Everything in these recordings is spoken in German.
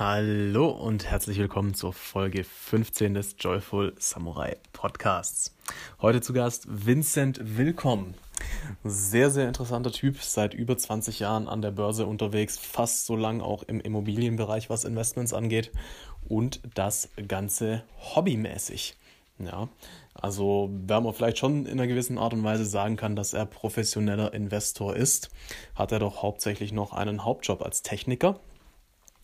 Hallo und herzlich willkommen zur Folge 15 des Joyful Samurai Podcasts. Heute zu Gast Vincent Willkommen. Sehr, sehr interessanter Typ, seit über 20 Jahren an der Börse unterwegs, fast so lang auch im Immobilienbereich, was Investments angeht und das Ganze hobbymäßig. Ja, also wenn man vielleicht schon in einer gewissen Art und Weise sagen kann, dass er professioneller Investor ist, hat er doch hauptsächlich noch einen Hauptjob als Techniker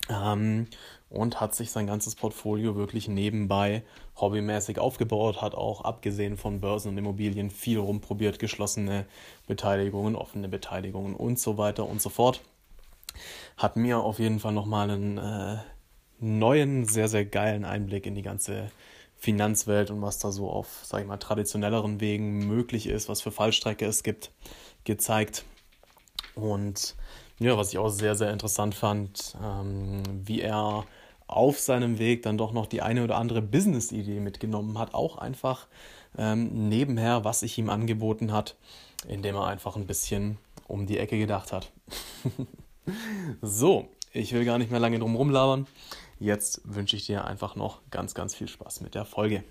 ähm, und hat sich sein ganzes Portfolio wirklich nebenbei hobbymäßig aufgebaut, hat auch abgesehen von Börsen und Immobilien viel rumprobiert, geschlossene Beteiligungen, offene Beteiligungen und so weiter und so fort. Hat mir auf jeden Fall nochmal einen äh, neuen, sehr, sehr geilen Einblick in die ganze Finanzwelt und was da so auf, sag ich mal, traditionelleren Wegen möglich ist, was für Fallstrecke es gibt, gezeigt. Und ja, was ich auch sehr, sehr interessant fand, ähm, wie er auf seinem Weg dann doch noch die eine oder andere Business-Idee mitgenommen hat, auch einfach ähm, nebenher, was sich ihm angeboten hat, indem er einfach ein bisschen um die Ecke gedacht hat. so, ich will gar nicht mehr lange drum rumlabern. Jetzt wünsche ich dir einfach noch ganz, ganz viel Spaß mit der Folge.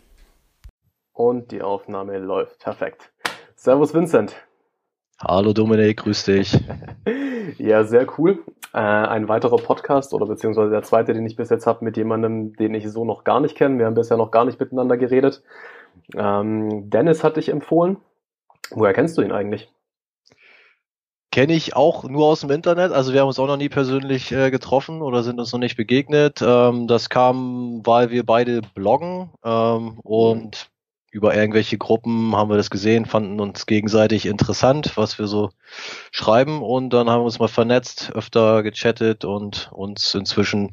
Und die Aufnahme läuft perfekt. Servus Vincent. Hallo Dominik, grüß dich. ja, sehr cool. Äh, ein weiterer Podcast oder beziehungsweise der zweite, den ich bis jetzt habe, mit jemandem, den ich so noch gar nicht kenne. Wir haben bisher noch gar nicht miteinander geredet. Ähm, Dennis hat dich empfohlen. Woher kennst du ihn eigentlich? Kenne ich auch nur aus dem Internet. Also wir haben uns auch noch nie persönlich äh, getroffen oder sind uns noch nicht begegnet. Ähm, das kam, weil wir beide bloggen ähm, und über irgendwelche Gruppen haben wir das gesehen, fanden uns gegenseitig interessant, was wir so schreiben und dann haben wir uns mal vernetzt, öfter gechattet und uns inzwischen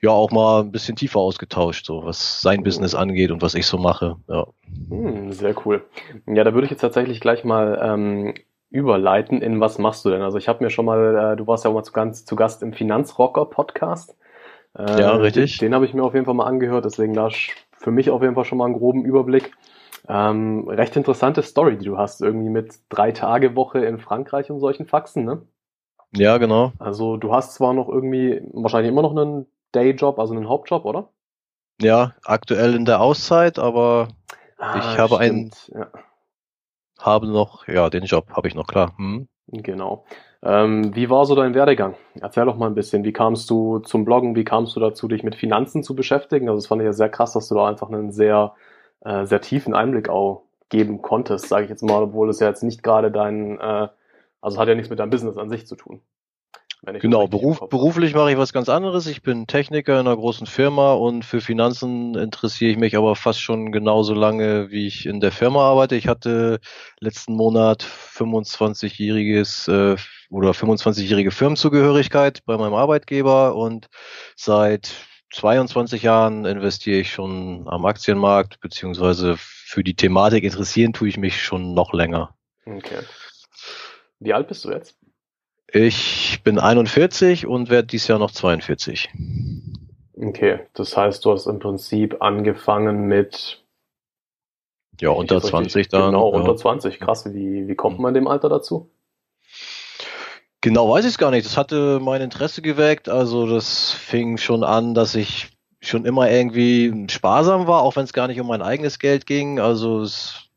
ja auch mal ein bisschen tiefer ausgetauscht, so was sein Business angeht und was ich so mache. Ja. Hm, sehr cool. Ja, da würde ich jetzt tatsächlich gleich mal ähm, überleiten in was machst du denn? Also ich habe mir schon mal, äh, du warst ja auch mal zu, ganz, zu Gast im Finanzrocker Podcast. Äh, ja, richtig. Den, den habe ich mir auf jeden Fall mal angehört, deswegen da für mich auf jeden Fall schon mal einen groben Überblick. Ähm, recht interessante Story, die du hast, irgendwie mit drei Tage Woche in Frankreich und solchen Faxen, ne? Ja, genau. Also du hast zwar noch irgendwie, wahrscheinlich immer noch einen Dayjob, also einen Hauptjob, oder? Ja, aktuell in der Auszeit, aber ah, ich habe einen, ja. habe noch, ja, den Job habe ich noch klar. Hm. Genau. Ähm, wie war so dein Werdegang? Erzähl doch mal ein bisschen. Wie kamst du zum Bloggen? Wie kamst du dazu, dich mit Finanzen zu beschäftigen? Also, das fand ich ja sehr krass, dass du da einfach einen sehr äh, sehr tiefen Einblick auch geben konntest, sage ich jetzt mal, obwohl es ja jetzt nicht gerade dein, äh, also hat ja nichts mit deinem Business an sich zu tun. Genau, Beruf, beruflich mache ich was ganz anderes. Ich bin Techniker in einer großen Firma und für Finanzen interessiere ich mich aber fast schon genauso lange, wie ich in der Firma arbeite. Ich hatte letzten Monat 25-jähriges äh, oder 25-jährige Firmenzugehörigkeit bei meinem Arbeitgeber und seit 22 Jahren investiere ich schon am Aktienmarkt, beziehungsweise für die Thematik interessieren tue ich mich schon noch länger. Okay. Wie alt bist du jetzt? Ich bin 41 und werde dieses Jahr noch 42. Okay, das heißt, du hast im Prinzip angefangen mit ja, unter 20 dann. Genau, unter ja. 20. Krass, wie, wie kommt man in dem Alter dazu? Genau weiß ich es gar nicht. Das hatte mein Interesse geweckt. Also das fing schon an, dass ich schon immer irgendwie sparsam war, auch wenn es gar nicht um mein eigenes Geld ging. Also es,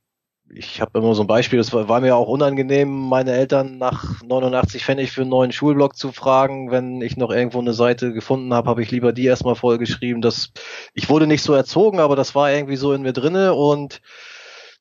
ich habe immer so ein Beispiel, das war, war, mir auch unangenehm, meine Eltern nach 89 Pfennig für einen neuen Schulblock zu fragen. Wenn ich noch irgendwo eine Seite gefunden habe, habe ich lieber die erstmal vollgeschrieben. Das, ich wurde nicht so erzogen, aber das war irgendwie so in mir drinne und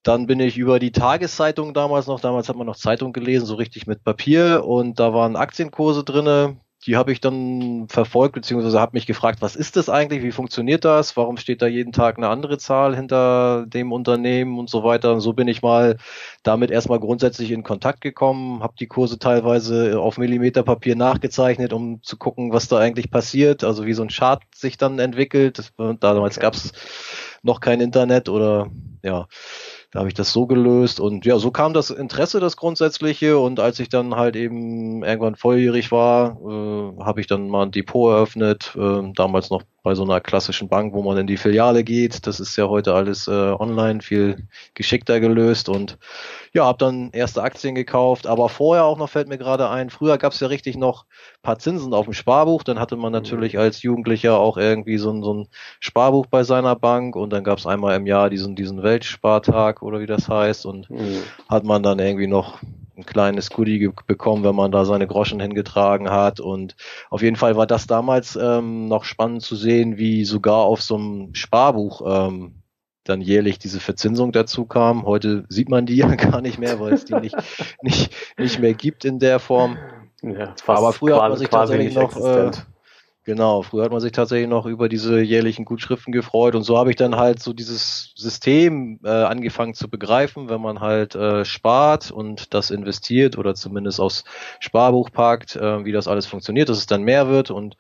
dann bin ich über die Tageszeitung damals noch, damals hat man noch Zeitung gelesen, so richtig mit Papier und da waren Aktienkurse drinne. Die habe ich dann verfolgt, beziehungsweise habe mich gefragt, was ist das eigentlich, wie funktioniert das, warum steht da jeden Tag eine andere Zahl hinter dem Unternehmen und so weiter. Und so bin ich mal damit erstmal grundsätzlich in Kontakt gekommen, habe die Kurse teilweise auf Millimeterpapier nachgezeichnet, um zu gucken, was da eigentlich passiert, also wie so ein Chart sich dann entwickelt. Damals okay. gab es noch kein Internet oder ja. Da habe ich das so gelöst und ja, so kam das Interesse, das Grundsätzliche. Und als ich dann halt eben irgendwann volljährig war, äh, habe ich dann mal ein Depot eröffnet, äh, damals noch bei so einer klassischen Bank, wo man in die Filiale geht. Das ist ja heute alles äh, online viel geschickter gelöst und ja, habe dann erste Aktien gekauft, aber vorher auch noch fällt mir gerade ein, früher gab es ja richtig noch paar Zinsen auf dem Sparbuch, dann hatte man mhm. natürlich als Jugendlicher auch irgendwie so ein, so ein Sparbuch bei seiner Bank und dann gab es einmal im Jahr diesen, diesen Weltspartag oder wie das heißt und mhm. hat man dann irgendwie noch ein kleines Goodie bekommen, wenn man da seine Groschen hingetragen hat. Und auf jeden Fall war das damals ähm, noch spannend zu sehen, wie sogar auf so einem Sparbuch ähm, dann jährlich diese Verzinsung dazu kam. Heute sieht man die ja gar nicht mehr, weil es die nicht, nicht, nicht mehr gibt in der Form. Ja, Aber früher quasi, hat man sich tatsächlich noch, äh, Genau, früher hat man sich tatsächlich noch über diese jährlichen Gutschriften gefreut und so habe ich dann halt so dieses System äh, angefangen zu begreifen, wenn man halt äh, spart und das investiert oder zumindest aufs Sparbuch packt, äh, wie das alles funktioniert, dass es dann mehr wird und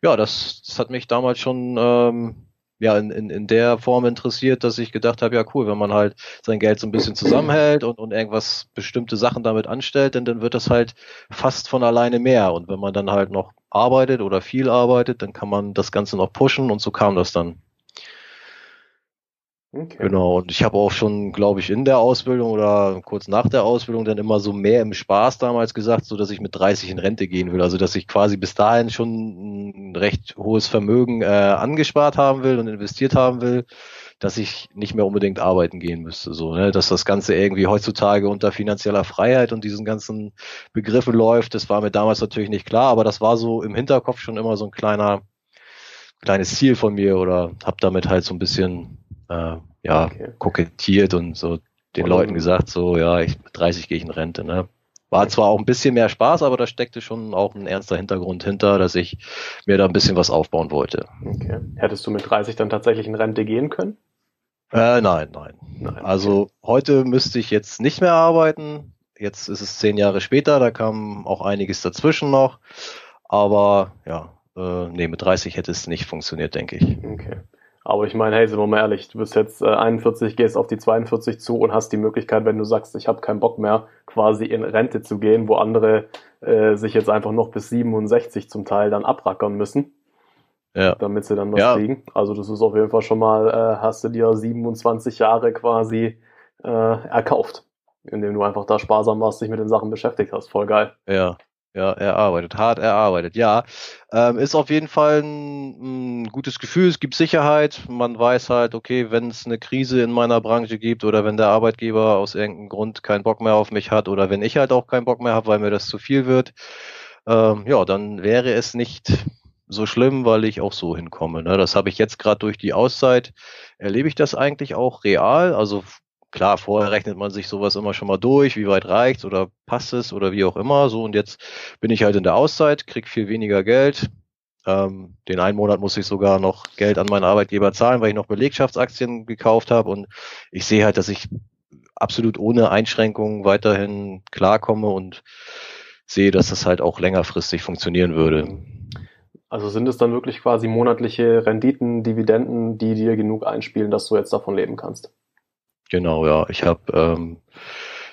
ja, das, das hat mich damals schon ähm, ja in, in, in der Form interessiert, dass ich gedacht habe, ja cool, wenn man halt sein Geld so ein bisschen zusammenhält und, und irgendwas bestimmte Sachen damit anstellt, denn dann wird das halt fast von alleine mehr. Und wenn man dann halt noch arbeitet oder viel arbeitet, dann kann man das Ganze noch pushen und so kam das dann. Okay. Genau, und ich habe auch schon, glaube ich, in der Ausbildung oder kurz nach der Ausbildung dann immer so mehr im Spaß damals gesagt, so dass ich mit 30 in Rente gehen will. Also dass ich quasi bis dahin schon ein recht hohes Vermögen äh, angespart haben will und investiert haben will, dass ich nicht mehr unbedingt arbeiten gehen müsste. So, ne? Dass das Ganze irgendwie heutzutage unter finanzieller Freiheit und diesen ganzen Begriffen läuft, das war mir damals natürlich nicht klar, aber das war so im Hinterkopf schon immer so ein kleiner kleines Ziel von mir oder habe damit halt so ein bisschen äh, ja, okay. kokettiert und so den Leuten gesagt, so, ja, ich mit 30 gehe ich in Rente, ne? War zwar auch ein bisschen mehr Spaß, aber da steckte schon auch ein ernster Hintergrund hinter, dass ich mir da ein bisschen was aufbauen wollte. Okay. Hättest du mit 30 dann tatsächlich in Rente gehen können? Äh, nein, nein, nein. Also heute müsste ich jetzt nicht mehr arbeiten. Jetzt ist es zehn Jahre später, da kam auch einiges dazwischen noch. Aber ja, äh, nee, mit 30 hätte es nicht funktioniert, denke ich. Okay. Aber ich meine, hey, sind wir mal ehrlich, du bist jetzt äh, 41, gehst auf die 42 zu und hast die Möglichkeit, wenn du sagst, ich habe keinen Bock mehr, quasi in Rente zu gehen, wo andere äh, sich jetzt einfach noch bis 67 zum Teil dann abrackern müssen, ja. damit sie dann was ja. kriegen. Also das ist auf jeden Fall schon mal, äh, hast du dir 27 Jahre quasi äh, erkauft, indem du einfach da sparsam warst, dich mit den Sachen beschäftigt hast. Voll geil. Ja, ja, erarbeitet, hart erarbeitet. Ja, ähm, ist auf jeden Fall ein, ein, gutes Gefühl. Es gibt Sicherheit. Man weiß halt, okay, wenn es eine Krise in meiner Branche gibt oder wenn der Arbeitgeber aus irgendeinem Grund keinen Bock mehr auf mich hat oder wenn ich halt auch keinen Bock mehr habe, weil mir das zu viel wird, ähm, ja, dann wäre es nicht so schlimm, weil ich auch so hinkomme. Ne? Das habe ich jetzt gerade durch die Auszeit, erlebe ich das eigentlich auch real. Also klar, vorher rechnet man sich sowas immer schon mal durch, wie weit reicht's oder passt es oder wie auch immer. So und jetzt bin ich halt in der Auszeit, krieg viel weniger Geld. Ähm, den einen Monat muss ich sogar noch Geld an meinen Arbeitgeber zahlen, weil ich noch Belegschaftsaktien gekauft habe und ich sehe halt, dass ich absolut ohne Einschränkungen weiterhin klarkomme und sehe, dass das halt auch längerfristig funktionieren würde. Also sind es dann wirklich quasi monatliche Renditen, Dividenden, die dir genug einspielen, dass du jetzt davon leben kannst? Genau, ja. Ich habe ähm,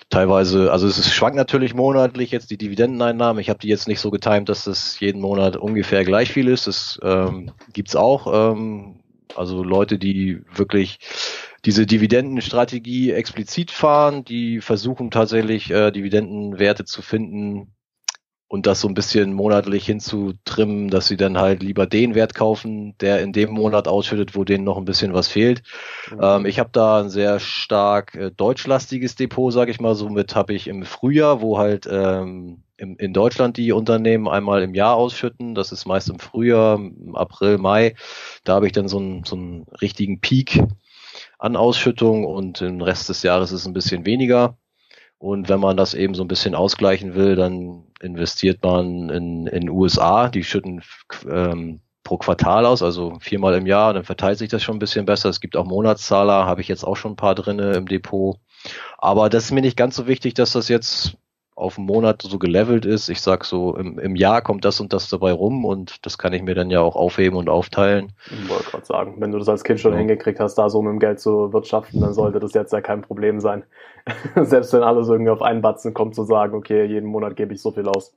teilweise, also es schwankt natürlich monatlich jetzt die Dividendeneinnahmen. Ich habe die jetzt nicht so getimt, dass das jeden Monat ungefähr gleich viel ist. Das ähm, gibt's auch. Ähm, also Leute, die wirklich diese Dividendenstrategie explizit fahren, die versuchen tatsächlich äh, Dividendenwerte zu finden, und das so ein bisschen monatlich hinzutrimmen, dass sie dann halt lieber den Wert kaufen, der in dem Monat ausschüttet, wo denen noch ein bisschen was fehlt. Mhm. Ähm, ich habe da ein sehr stark äh, deutschlastiges Depot, sage ich mal. Somit habe ich im Frühjahr, wo halt ähm, im, in Deutschland die Unternehmen einmal im Jahr ausschütten. Das ist meist im Frühjahr, im April, Mai. Da habe ich dann so einen, so einen richtigen Peak an Ausschüttung und im Rest des Jahres ist es ein bisschen weniger. Und wenn man das eben so ein bisschen ausgleichen will, dann investiert man in, in USA. Die schütten ähm, pro Quartal aus, also viermal im Jahr, dann verteilt sich das schon ein bisschen besser. Es gibt auch Monatszahler, habe ich jetzt auch schon ein paar drinne im Depot. Aber das ist mir nicht ganz so wichtig, dass das jetzt auf einen Monat so gelevelt ist. Ich sag so, im, im Jahr kommt das und das dabei rum und das kann ich mir dann ja auch aufheben und aufteilen. Ich wollte gerade sagen, wenn du das als Kind schon ja. hingekriegt hast, da so mit dem Geld zu wirtschaften, dann sollte das jetzt ja kein Problem sein. Selbst wenn alles irgendwie auf einen Batzen kommt, zu sagen, okay, jeden Monat gebe ich so viel aus.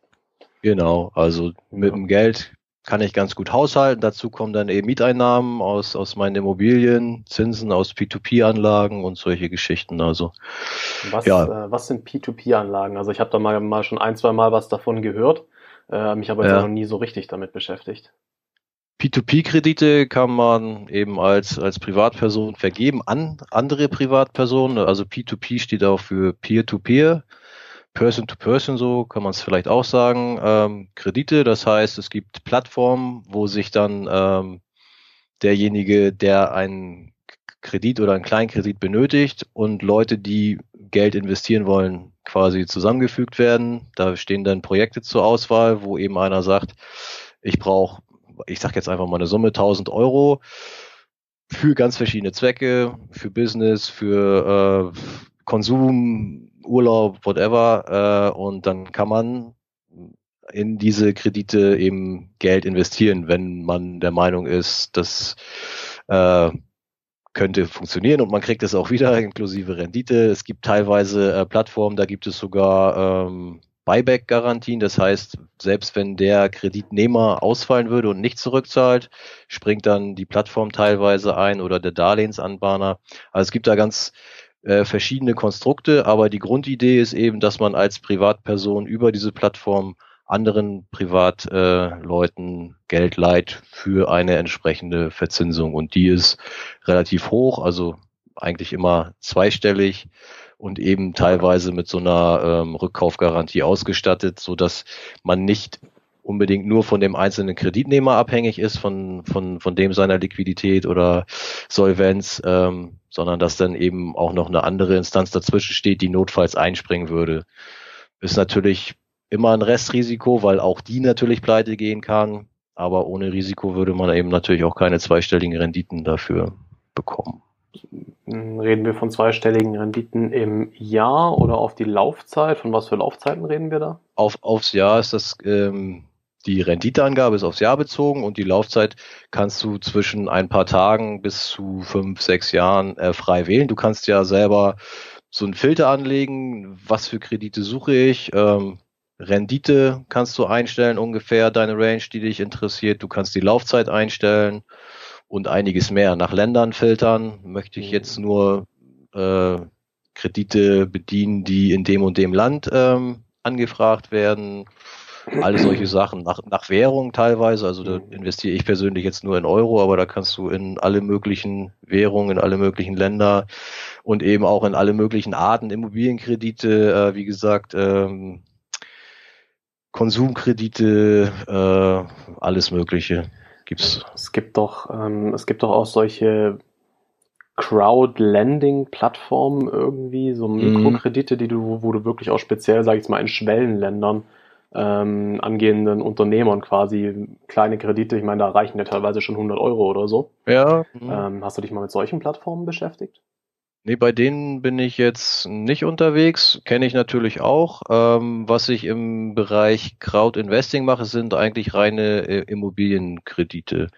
Genau, also mit ja. dem Geld kann ich ganz gut haushalten. Dazu kommen dann eben Mieteinnahmen aus, aus meinen Immobilien, Zinsen aus P2P-Anlagen und solche Geschichten. Also was, ja. Äh, was sind P2P-Anlagen? Also ich habe da mal, mal schon ein, zwei Mal was davon gehört, äh, mich aber ja. noch nie so richtig damit beschäftigt. P2P-Kredite kann man eben als, als Privatperson vergeben an andere Privatpersonen. Also P2P steht auch für Peer-to-Peer. Person-to-Person, so kann man es vielleicht auch sagen, ähm, Kredite. Das heißt, es gibt Plattformen, wo sich dann ähm, derjenige, der einen Kredit oder einen Kleinkredit benötigt und Leute, die Geld investieren wollen, quasi zusammengefügt werden. Da stehen dann Projekte zur Auswahl, wo eben einer sagt, ich brauche, ich sage jetzt einfach mal eine Summe 1000 Euro für ganz verschiedene Zwecke, für Business, für äh, Konsum, Urlaub, whatever. Äh, und dann kann man in diese Kredite eben Geld investieren, wenn man der Meinung ist, das äh, könnte funktionieren und man kriegt es auch wieder inklusive Rendite. Es gibt teilweise äh, Plattformen, da gibt es sogar ähm, Buyback-Garantien. Das heißt, selbst wenn der Kreditnehmer ausfallen würde und nicht zurückzahlt, springt dann die Plattform teilweise ein oder der Darlehensanbahner. Also es gibt da ganz äh, verschiedene Konstrukte, aber die Grundidee ist eben, dass man als Privatperson über diese Plattform anderen Privatleuten äh, Geld leiht für eine entsprechende Verzinsung. Und die ist relativ hoch, also eigentlich immer zweistellig und eben teilweise mit so einer ähm, Rückkaufgarantie ausgestattet, so dass man nicht unbedingt nur von dem einzelnen Kreditnehmer abhängig ist, von, von, von dem seiner Liquidität oder Solvenz, ähm, sondern dass dann eben auch noch eine andere Instanz dazwischen steht, die notfalls einspringen würde. Ist natürlich immer ein Restrisiko, weil auch die natürlich pleite gehen kann, aber ohne Risiko würde man eben natürlich auch keine zweistelligen Renditen dafür bekommen. Reden wir von zweistelligen Renditen im Jahr oder auf die Laufzeit? Von was für Laufzeiten reden wir da? Auf, aufs Jahr ist das ähm, die Renditeangabe ist aufs Jahr bezogen und die Laufzeit kannst du zwischen ein paar Tagen bis zu fünf, sechs Jahren äh, frei wählen. Du kannst ja selber so einen Filter anlegen, was für Kredite suche ich. Ähm, Rendite kannst du einstellen, ungefähr deine Range, die dich interessiert. Du kannst die Laufzeit einstellen und einiges mehr. Nach Ländern filtern. Möchte ich jetzt nur äh, Kredite bedienen, die in dem und dem Land ähm, angefragt werden alle solche Sachen. Nach, nach Währung teilweise, also da investiere ich persönlich jetzt nur in Euro, aber da kannst du in alle möglichen Währungen, in alle möglichen Länder und eben auch in alle möglichen Arten Immobilienkredite, äh, wie gesagt, ähm, Konsumkredite, äh, alles Mögliche gibt's. Es gibt doch, ähm, es gibt doch auch solche Crowdlending-Plattformen irgendwie, so mhm. Mikrokredite, die du, wo du wirklich auch speziell, sag ich jetzt mal, in Schwellenländern ähm, angehenden Unternehmern quasi kleine Kredite. Ich meine, da reichen ja teilweise schon 100 Euro oder so. Ja. Ähm, hast du dich mal mit solchen Plattformen beschäftigt? Nee, bei denen bin ich jetzt nicht unterwegs. Kenne ich natürlich auch. Ähm, was ich im Bereich Crowd Investing mache, sind eigentlich reine äh, Immobilienkredite.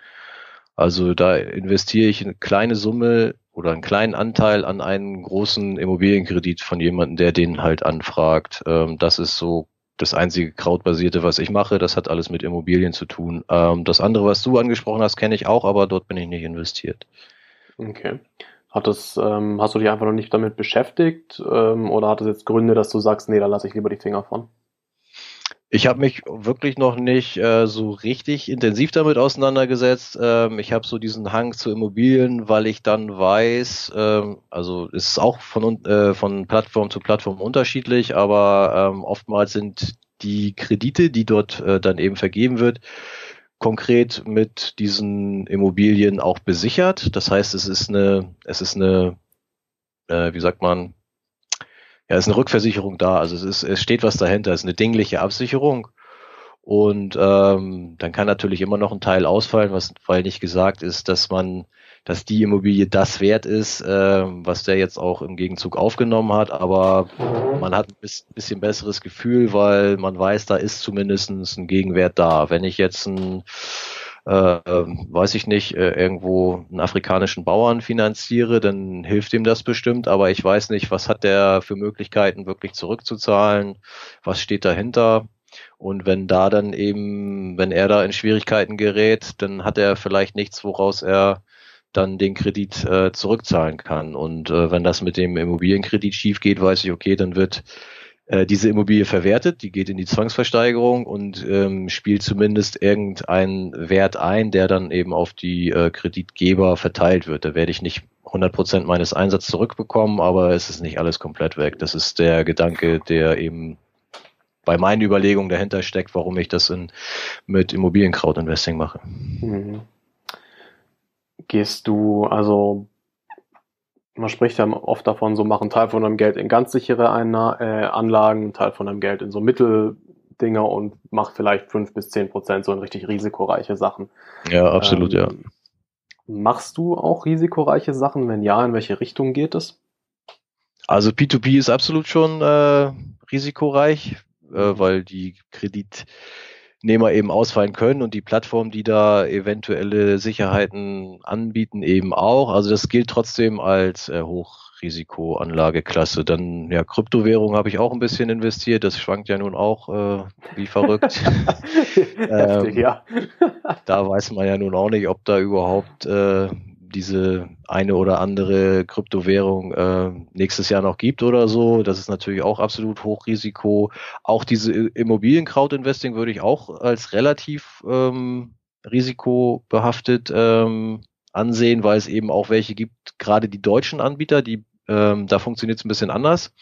Also da investiere ich eine kleine Summe oder einen kleinen Anteil an einen großen Immobilienkredit von jemandem, der den halt anfragt. Ähm, das ist so das einzige Krautbasierte, was ich mache, das hat alles mit Immobilien zu tun. Ähm, das andere, was du angesprochen hast, kenne ich auch, aber dort bin ich nicht investiert. Okay. Hat das, ähm, hast du dich einfach noch nicht damit beschäftigt ähm, oder hat es jetzt Gründe, dass du sagst, nee, da lasse ich lieber die Finger von? Ich habe mich wirklich noch nicht äh, so richtig intensiv damit auseinandergesetzt. Ähm, ich habe so diesen Hang zu Immobilien, weil ich dann weiß, ähm, also ist auch von, äh, von Plattform zu Plattform unterschiedlich, aber ähm, oftmals sind die Kredite, die dort äh, dann eben vergeben wird, konkret mit diesen Immobilien auch besichert. Das heißt, es ist eine, es ist eine, äh, wie sagt man, ja, ist eine Rückversicherung da. Also es ist, es steht was dahinter. Es ist eine dingliche Absicherung. Und ähm, dann kann natürlich immer noch ein Teil ausfallen, was weil nicht gesagt ist, dass man, dass die Immobilie das wert ist, äh, was der jetzt auch im Gegenzug aufgenommen hat. Aber man hat ein bisschen besseres Gefühl, weil man weiß, da ist zumindest ein Gegenwert da. Wenn ich jetzt ein äh, weiß ich nicht, äh, irgendwo einen afrikanischen Bauern finanziere, dann hilft ihm das bestimmt, aber ich weiß nicht, was hat der für Möglichkeiten wirklich zurückzuzahlen, was steht dahinter. Und wenn da dann eben, wenn er da in Schwierigkeiten gerät, dann hat er vielleicht nichts, woraus er dann den Kredit äh, zurückzahlen kann. Und äh, wenn das mit dem Immobilienkredit schief geht, weiß ich, okay, dann wird äh, diese Immobilie verwertet, die geht in die Zwangsversteigerung und ähm, spielt zumindest irgendeinen Wert ein, der dann eben auf die äh, Kreditgeber verteilt wird. Da werde ich nicht 100 Prozent meines Einsatzes zurückbekommen, aber es ist nicht alles komplett weg. Das ist der Gedanke, der eben bei meinen Überlegungen dahinter steckt, warum ich das in, mit Immobilienkraut-Investing mache. Mhm. Gehst du, also man spricht ja oft davon, so machen Teil von deinem Geld in ganz sichere Einna äh, Anlagen, Teil von deinem Geld in so Mitteldinger und mach vielleicht fünf bis zehn Prozent so in richtig risikoreiche Sachen. Ja, absolut, ähm, ja. Machst du auch risikoreiche Sachen? Wenn ja, in welche Richtung geht es? Also P2P ist absolut schon äh, risikoreich, äh, mhm. weil die Kredit Nehmer eben ausfallen können und die Plattformen, die da eventuelle Sicherheiten anbieten, eben auch. Also das gilt trotzdem als äh, Hochrisikoanlageklasse. Dann ja, Kryptowährung habe ich auch ein bisschen investiert. Das schwankt ja nun auch äh, wie verrückt. Heftig, ähm, ja. da weiß man ja nun auch nicht, ob da überhaupt äh, diese eine oder andere Kryptowährung äh, nächstes Jahr noch gibt oder so. Das ist natürlich auch absolut Hochrisiko. Auch diese Immobilien-Crowd-Investing würde ich auch als relativ ähm, risikobehaftet ähm, ansehen, weil es eben auch welche gibt, gerade die deutschen Anbieter, die ähm, da funktioniert es ein bisschen anders.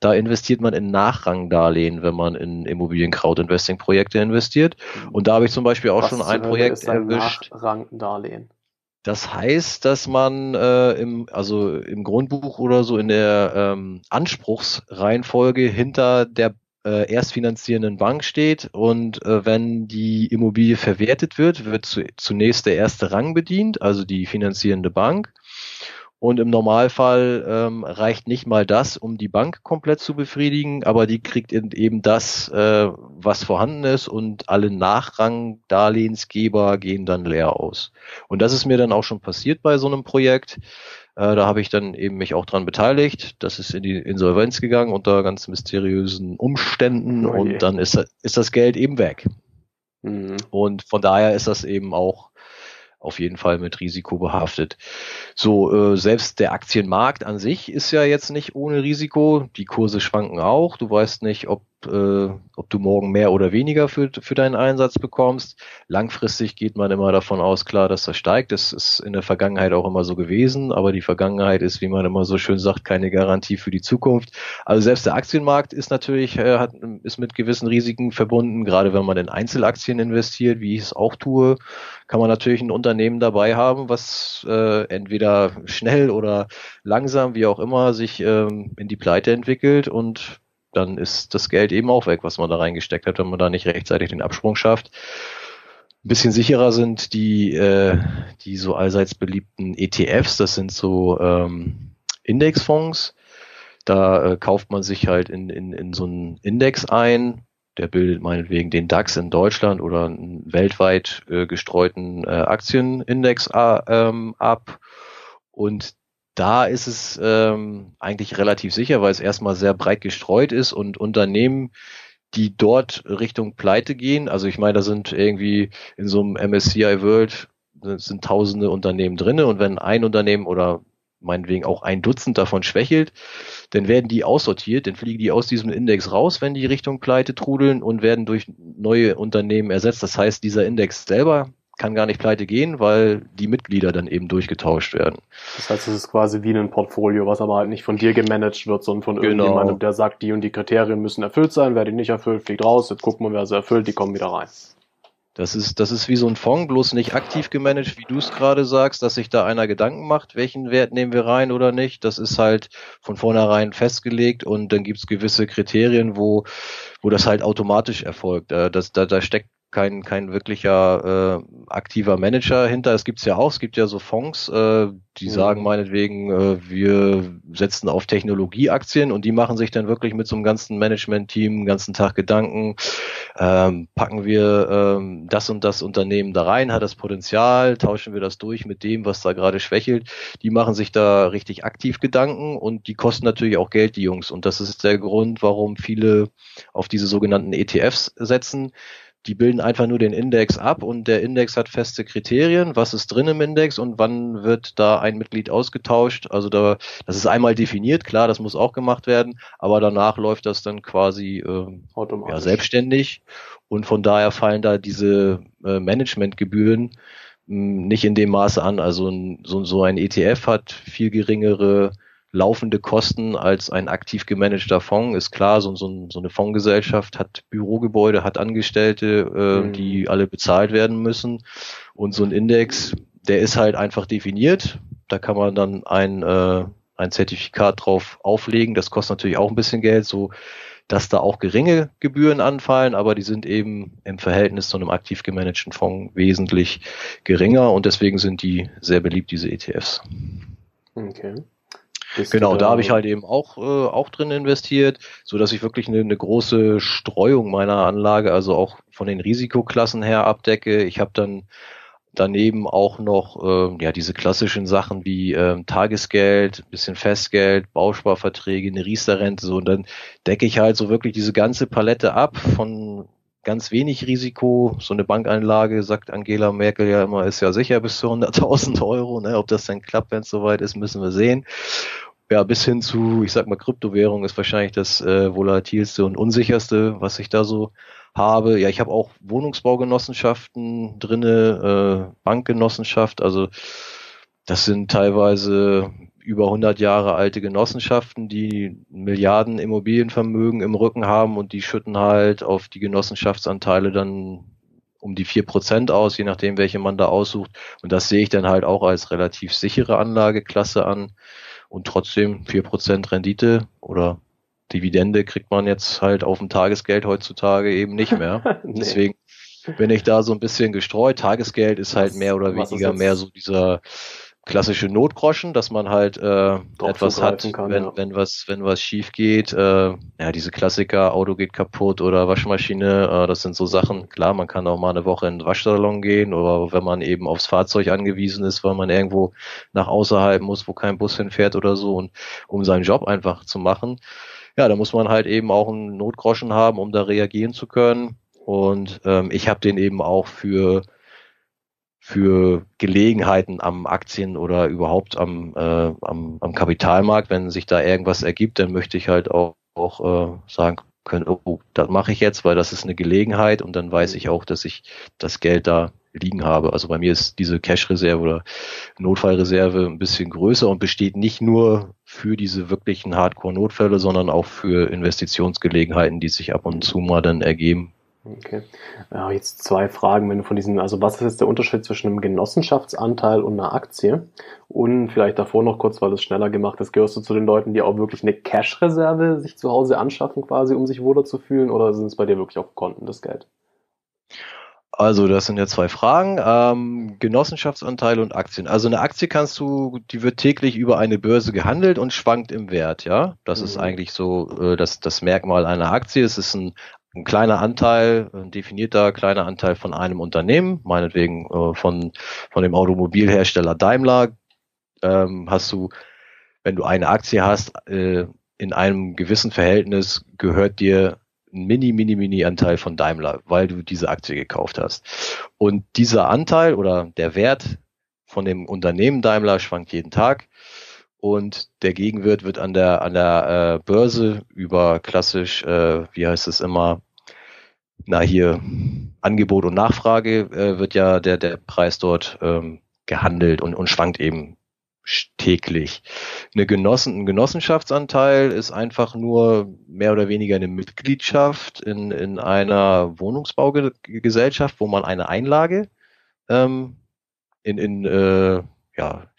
Da investiert man in Nachrangdarlehen, wenn man in Immobilien-Crowd-Investing-Projekte investiert. Und da habe ich zum Beispiel auch Was schon ein Projekt erwischt. Nachrangdarlehen? Das heißt, dass man äh, im, also im Grundbuch oder so in der ähm, Anspruchsreihenfolge hinter der äh, erstfinanzierenden Bank steht und äh, wenn die Immobilie verwertet wird, wird zu, zunächst der erste Rang bedient, also die finanzierende Bank. Und im Normalfall ähm, reicht nicht mal das, um die Bank komplett zu befriedigen, aber die kriegt eben das, äh, was vorhanden ist und alle Nachrang-Darlehensgeber gehen dann leer aus. Und das ist mir dann auch schon passiert bei so einem Projekt. Äh, da habe ich dann eben mich auch dran beteiligt. Das ist in die Insolvenz gegangen unter ganz mysteriösen Umständen oh und dann ist, ist das Geld eben weg. Mhm. Und von daher ist das eben auch auf jeden Fall mit Risiko behaftet. So, äh, selbst der Aktienmarkt an sich ist ja jetzt nicht ohne Risiko. Die Kurse schwanken auch. Du weißt nicht, ob äh, ob du morgen mehr oder weniger für, für deinen Einsatz bekommst. Langfristig geht man immer davon aus, klar, dass das steigt. Das ist in der Vergangenheit auch immer so gewesen, aber die Vergangenheit ist, wie man immer so schön sagt, keine Garantie für die Zukunft. Also selbst der Aktienmarkt ist natürlich, äh, hat, ist mit gewissen Risiken verbunden. Gerade wenn man in Einzelaktien investiert, wie ich es auch tue, kann man natürlich ein Unternehmen dabei haben, was äh, entweder schnell oder langsam, wie auch immer, sich ähm, in die Pleite entwickelt und dann ist das Geld eben auch weg, was man da reingesteckt hat, wenn man da nicht rechtzeitig den Absprung schafft. Ein bisschen sicherer sind die, äh, die so allseits beliebten ETFs, das sind so ähm, Indexfonds. Da äh, kauft man sich halt in, in, in so einen Index ein, der bildet meinetwegen den DAX in Deutschland oder einen weltweit äh, gestreuten äh, Aktienindex äh, ähm, ab. Und da ist es ähm, eigentlich relativ sicher, weil es erstmal sehr breit gestreut ist und Unternehmen, die dort Richtung Pleite gehen, also ich meine, da sind irgendwie in so einem MSCI World sind tausende Unternehmen drinne und wenn ein Unternehmen oder meinetwegen auch ein Dutzend davon schwächelt, dann werden die aussortiert, dann fliegen die aus diesem Index raus, wenn die Richtung Pleite trudeln und werden durch neue Unternehmen ersetzt. Das heißt, dieser Index selber kann gar nicht pleite gehen, weil die Mitglieder dann eben durchgetauscht werden. Das heißt, es ist quasi wie ein Portfolio, was aber halt nicht von dir gemanagt wird, sondern von genau. irgendjemandem, der sagt, die und die Kriterien müssen erfüllt sein, wer die nicht erfüllt, fliegt raus, jetzt gucken wir, wer sie erfüllt, die kommen wieder rein. Das ist, das ist wie so ein Fonds, bloß nicht aktiv gemanagt, wie du es gerade sagst, dass sich da einer Gedanken macht, welchen Wert nehmen wir rein oder nicht. Das ist halt von vornherein festgelegt und dann gibt es gewisse Kriterien, wo, wo das halt automatisch erfolgt. Äh, das, da, da steckt kein, kein wirklicher äh, aktiver Manager hinter. Es gibt's ja auch, es gibt ja so Fonds, äh, die mhm. sagen meinetwegen, äh, wir setzen auf Technologieaktien und die machen sich dann wirklich mit so einem ganzen Management-Team den ganzen Tag Gedanken, ähm, packen wir ähm, das und das Unternehmen da rein, hat das Potenzial, tauschen wir das durch mit dem, was da gerade schwächelt. Die machen sich da richtig aktiv Gedanken und die kosten natürlich auch Geld, die Jungs. Und das ist der Grund, warum viele auf diese sogenannten ETFs setzen die bilden einfach nur den Index ab und der Index hat feste Kriterien, was ist drin im Index und wann wird da ein Mitglied ausgetauscht. Also da, das ist einmal definiert, klar, das muss auch gemacht werden, aber danach läuft das dann quasi äh, ja, selbstständig und von daher fallen da diese äh, Managementgebühren mh, nicht in dem Maße an. Also so, so ein ETF hat viel geringere laufende Kosten als ein aktiv gemanagter Fonds. Ist klar, so, so, so eine Fondsgesellschaft hat Bürogebäude, hat Angestellte, äh, mhm. die alle bezahlt werden müssen. Und so ein Index, der ist halt einfach definiert. Da kann man dann ein, äh, ein Zertifikat drauf auflegen. Das kostet natürlich auch ein bisschen Geld, so dass da auch geringe Gebühren anfallen, aber die sind eben im Verhältnis zu einem aktiv gemanagten Fonds wesentlich geringer und deswegen sind die sehr beliebt, diese ETFs. Okay. Bist genau, da, habe ich halt eben auch, äh, auch drin investiert, so dass ich wirklich eine, eine große Streuung meiner Anlage, also auch von den Risikoklassen her abdecke. Ich habe dann daneben auch noch äh, ja diese klassischen Sachen wie äh, Tagesgeld, bisschen Festgeld, Bausparverträge, eine Riester-Rente so und dann decke ich halt so wirklich diese ganze Palette ab von ganz wenig Risiko. So eine Bankanlage, sagt Angela Merkel ja immer, ist ja sicher bis zu 100.000 Euro. Ne? Ob das dann klappt, wenn es soweit ist, müssen wir sehen. Ja, bis hin zu, ich sag mal, Kryptowährung ist wahrscheinlich das äh, volatilste und unsicherste, was ich da so habe. Ja, ich habe auch Wohnungsbaugenossenschaften drinne, äh, Bankgenossenschaft. Also das sind teilweise über 100 Jahre alte Genossenschaften, die Milliarden Immobilienvermögen im Rücken haben und die schütten halt auf die Genossenschaftsanteile dann um die vier Prozent aus, je nachdem, welche man da aussucht. Und das sehe ich dann halt auch als relativ sichere Anlageklasse an. Und trotzdem vier Prozent Rendite oder Dividende kriegt man jetzt halt auf dem Tagesgeld heutzutage eben nicht mehr. nee. Deswegen bin ich da so ein bisschen gestreut. Tagesgeld ist halt mehr oder weniger mehr so dieser klassische Notgroschen, dass man halt äh, etwas hat, kann, wenn, ja. wenn was wenn was schief geht. Äh, ja, diese Klassiker, Auto geht kaputt oder Waschmaschine, äh, das sind so Sachen. Klar, man kann auch mal eine Woche in den Waschsalon gehen oder wenn man eben aufs Fahrzeug angewiesen ist, weil man irgendwo nach außerhalb muss, wo kein Bus hinfährt oder so und um seinen Job einfach zu machen. Ja, da muss man halt eben auch einen Notgroschen haben, um da reagieren zu können. Und ähm, ich habe den eben auch für für Gelegenheiten am Aktien oder überhaupt am, äh, am, am Kapitalmarkt. Wenn sich da irgendwas ergibt, dann möchte ich halt auch, auch äh, sagen können, oh, das mache ich jetzt, weil das ist eine Gelegenheit und dann weiß ich auch, dass ich das Geld da liegen habe. Also bei mir ist diese Cash-Reserve oder Notfallreserve ein bisschen größer und besteht nicht nur für diese wirklichen Hardcore-Notfälle, sondern auch für Investitionsgelegenheiten, die sich ab und zu mal dann ergeben, Okay. Ja, jetzt zwei Fragen, wenn du von diesen, also was ist jetzt der Unterschied zwischen einem Genossenschaftsanteil und einer Aktie? Und vielleicht davor noch kurz, weil es schneller gemacht ist, gehörst du zu den Leuten, die auch wirklich eine Cash-Reserve sich zu Hause anschaffen, quasi, um sich wohler zu fühlen, oder sind es bei dir wirklich auf Konten das Geld? Also, das sind ja zwei Fragen. Ähm, Genossenschaftsanteil und Aktien. Also eine Aktie kannst du, die wird täglich über eine Börse gehandelt und schwankt im Wert, ja. Das mhm. ist eigentlich so äh, das, das Merkmal einer Aktie. Es ist ein ein kleiner Anteil, ein definierter kleiner Anteil von einem Unternehmen, meinetwegen äh, von, von dem Automobilhersteller Daimler, ähm, hast du, wenn du eine Aktie hast, äh, in einem gewissen Verhältnis gehört dir ein mini, mini, mini Anteil von Daimler, weil du diese Aktie gekauft hast. Und dieser Anteil oder der Wert von dem Unternehmen Daimler schwankt jeden Tag und der Gegenwert wird an der an der äh, Börse über klassisch, äh, wie heißt es immer, na hier Angebot und Nachfrage äh, wird ja der der Preis dort ähm, gehandelt und und schwankt eben täglich. Eine Genossen, ein Genossenschaftsanteil ist einfach nur mehr oder weniger eine Mitgliedschaft in, in einer Wohnungsbaugesellschaft, wo man eine Einlage ähm, in, in, äh, ja,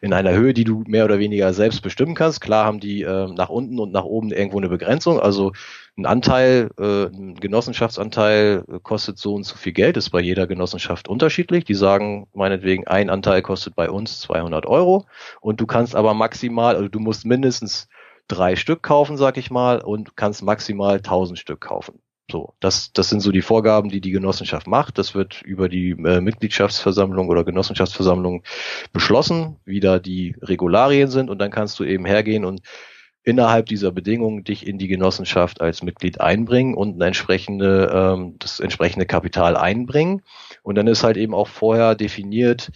in einer Höhe, die du mehr oder weniger selbst bestimmen kannst. Klar haben die äh, nach unten und nach oben irgendwo eine Begrenzung. Also ein Anteil, äh, ein Genossenschaftsanteil kostet so und so viel Geld, ist bei jeder Genossenschaft unterschiedlich. Die sagen meinetwegen, ein Anteil kostet bei uns 200 Euro und du kannst aber maximal, also du musst mindestens drei Stück kaufen, sag ich mal, und kannst maximal 1000 Stück kaufen. So, das, das sind so die Vorgaben, die die Genossenschaft macht. Das wird über die äh, Mitgliedschaftsversammlung oder Genossenschaftsversammlung beschlossen, wie da die Regularien sind. Und dann kannst du eben hergehen und innerhalb dieser Bedingungen dich in die Genossenschaft als Mitglied einbringen und ein entsprechende, ähm, das entsprechende Kapital einbringen. Und dann ist halt eben auch vorher definiert,